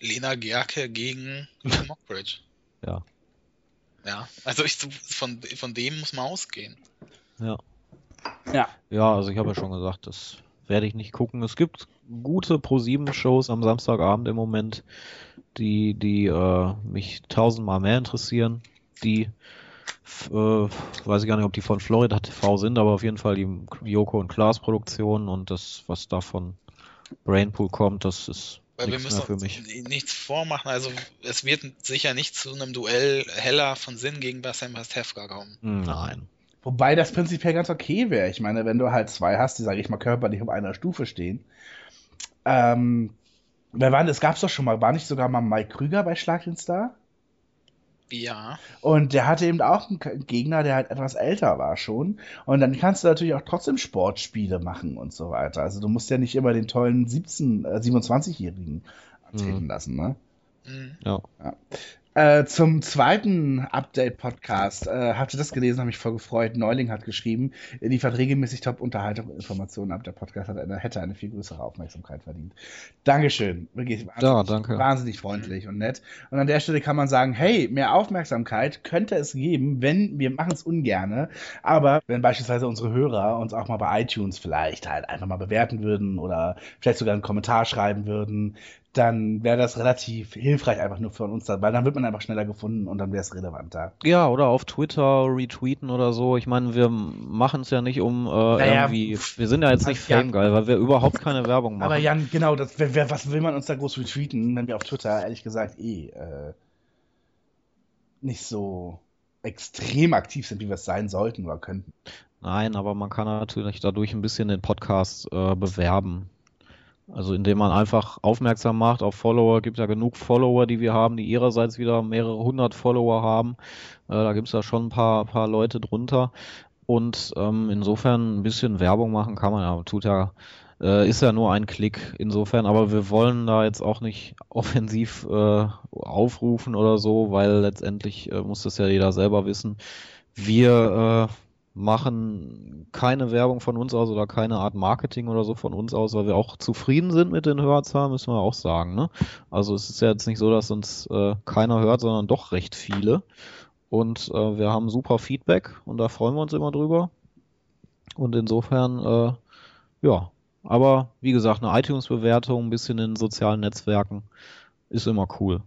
Lena Gerke gegen Mockbridge. Ja. Ja, also ich, von, von dem muss man ausgehen. Ja. Ja. Ja, also ich habe ja schon gesagt, das werde ich nicht gucken. Es gibt gute Pro-7-Shows am Samstagabend im Moment, die, die äh, mich tausendmal mehr interessieren. Die, äh, weiß ich gar nicht, ob die von Florida TV sind, aber auf jeden Fall die Joko und Klaas Produktion und das, was da von Brainpool kommt, das ist Weil wir nichts müssen für mich. nichts vormachen. Also es wird sicher nicht zu einem Duell Heller von Sinn gegen Bassem Pastewka kommen. Nein. Wobei das prinzipiell ganz okay wäre. Ich meine, wenn du halt zwei hast, die, sage ich mal, körperlich auf einer Stufe stehen. Ähm, wer war denn, das gab's doch schon mal, war nicht sogar mal Mike Krüger bei Schlag den Star? Ja, Und der hatte eben auch einen Gegner, der halt etwas älter war schon. Und dann kannst du natürlich auch trotzdem Sportspiele machen und so weiter. Also du musst ja nicht immer den tollen 17, äh, 27-Jährigen antreten Mhm. lassen, ne? mhm. Ja. Äh, zum zweiten Update-Podcast. Äh, habt ihr das gelesen? Habe mich voll gefreut. Neuling hat geschrieben, er liefert regelmäßig Top-Unterhaltung und Informationen ab. Der Podcast hat eine, hätte eine viel größere Aufmerksamkeit verdient. Dankeschön. Wirklich wahnsinnig, Ja, danke. wahnsinnig freundlich und nett. Und an der Stelle kann man sagen, hey, mehr Aufmerksamkeit könnte es geben, wenn wir machen es ungerne, aber wenn beispielsweise unsere Hörer uns auch mal bei iTunes vielleicht halt einfach mal bewerten würden oder vielleicht sogar einen Kommentar schreiben würden, dann wäre das relativ hilfreich einfach nur für uns, weil dann wird man einfach schneller gefunden und dann wäre es relevanter. Ja, oder auf Twitter retweeten oder so. Ich meine, wir machen es ja nicht um äh, Naja, irgendwie. Wir sind ja jetzt nicht ja. famegeil, weil wir überhaupt keine Werbung machen. Aber Jan, genau, das, wer, wer, was will man uns da groß retweeten, wenn wir auf Twitter ehrlich gesagt eh äh, nicht so extrem aktiv sind, wie wir es sein sollten oder könnten. Nein, aber man kann natürlich dadurch ein bisschen den Podcast äh, bewerben. Also indem man einfach aufmerksam macht auf Follower, gibt ja genug Follower, die wir haben, die ihrerseits wieder mehrere hundert Follower haben. Äh, da gibt es ja schon ein paar, paar Leute drunter. Und ähm, insofern ein bisschen Werbung machen kann man ja. Tut ja, äh, ist ja nur ein Klick insofern, aber wir wollen da jetzt auch nicht offensiv äh, aufrufen oder so, weil letztendlich äh, muss das ja jeder selber wissen. Wir äh, machen keine Werbung von uns aus oder keine Art Marketing oder so von uns aus, weil wir auch zufrieden sind mit den Hörerzahlen, müssen wir auch sagen. Ne? Also es ist ja jetzt nicht so, dass uns äh, keiner hört, sondern doch recht viele. Und äh, wir haben super Feedback und da freuen wir uns immer drüber. Und insofern, äh, ja, aber wie gesagt, eine iTunes-Bewertung, ein bisschen in sozialen Netzwerken ist immer cool.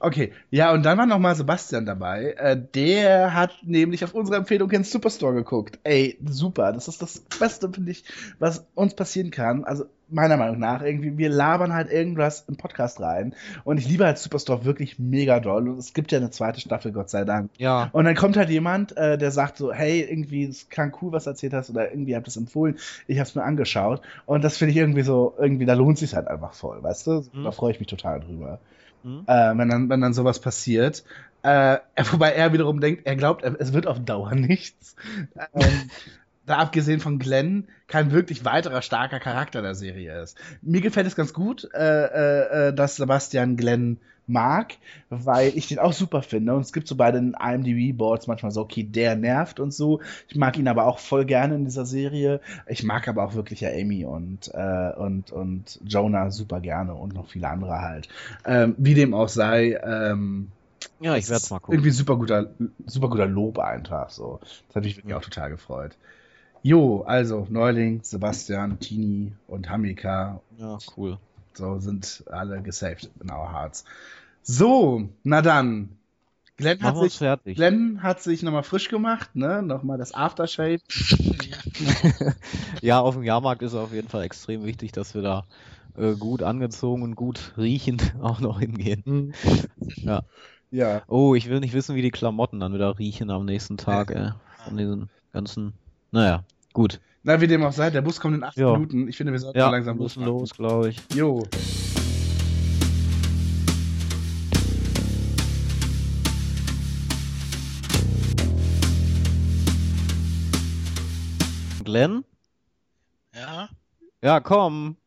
Okay, ja, und dann war noch mal Sebastian dabei. Äh, der hat nämlich auf unsere Empfehlung ins Superstore geguckt. Ey, super. Das ist das Beste, finde ich, was uns passieren kann. Also meiner Meinung nach irgendwie, wir labern halt irgendwas im Podcast rein. Und ich liebe halt Superstore wirklich mega doll. Und es gibt ja eine zweite Staffel, Gott sei Dank. Ja, Und dann kommt halt jemand, äh, der sagt so, hey, irgendwie, es klang cool, was du erzählt hast, oder irgendwie habt ihr es empfohlen, ich hab's mir angeschaut. Und das finde ich irgendwie so, irgendwie, da lohnt sich halt einfach voll, weißt du? Mhm. Da freue ich mich total drüber. Mhm. Äh, wenn, dann, wenn dann sowas passiert. Äh, wobei er wiederum denkt, er glaubt, es wird auf Dauer nichts. Ähm, da abgesehen von Glenn kein wirklich weiterer starker Charakter der Serie ist. Mir gefällt es ganz gut, äh, äh, äh, dass Sebastian Glenn mag, weil ich den auch super finde. Und es gibt so bei den IMDb-Boards manchmal so, okay, der nervt und so. Ich mag ihn aber auch voll gerne in dieser Serie. Ich mag aber auch wirklich ja Amy und, äh, und, und Jonah super gerne und noch viele andere halt. Ähm, wie dem auch sei, ähm, ja, ich werde es mal gucken. Irgendwie super guter, super guter Lob einfach so. Das hat mich wirklich auch total gefreut. Jo, also Neuling, Sebastian, Tini und Hamika, Ja, cool. so sind alle gesaved in our hearts. So, na dann. Glenn hat Machen sich, fertig. Glenn hat sich nochmal frisch gemacht, ne? Nochmal das Aftershave. Ja, auf dem Jahrmarkt ist auf jeden Fall extrem wichtig, dass wir da äh, gut angezogen und gut riechend auch noch hingehen. Ja. Ja. Oh, ich will nicht wissen, wie die Klamotten dann wieder riechen am nächsten Tag, ey. Von diesen ganzen. Naja, gut. Na, wie dem auch sei, der Bus kommt in acht Ja. Minuten. Ich finde, wir sollten Ja, langsam müssen losmachen. los, glaube ich. Jo. Glenn? Ja, Ja, komm.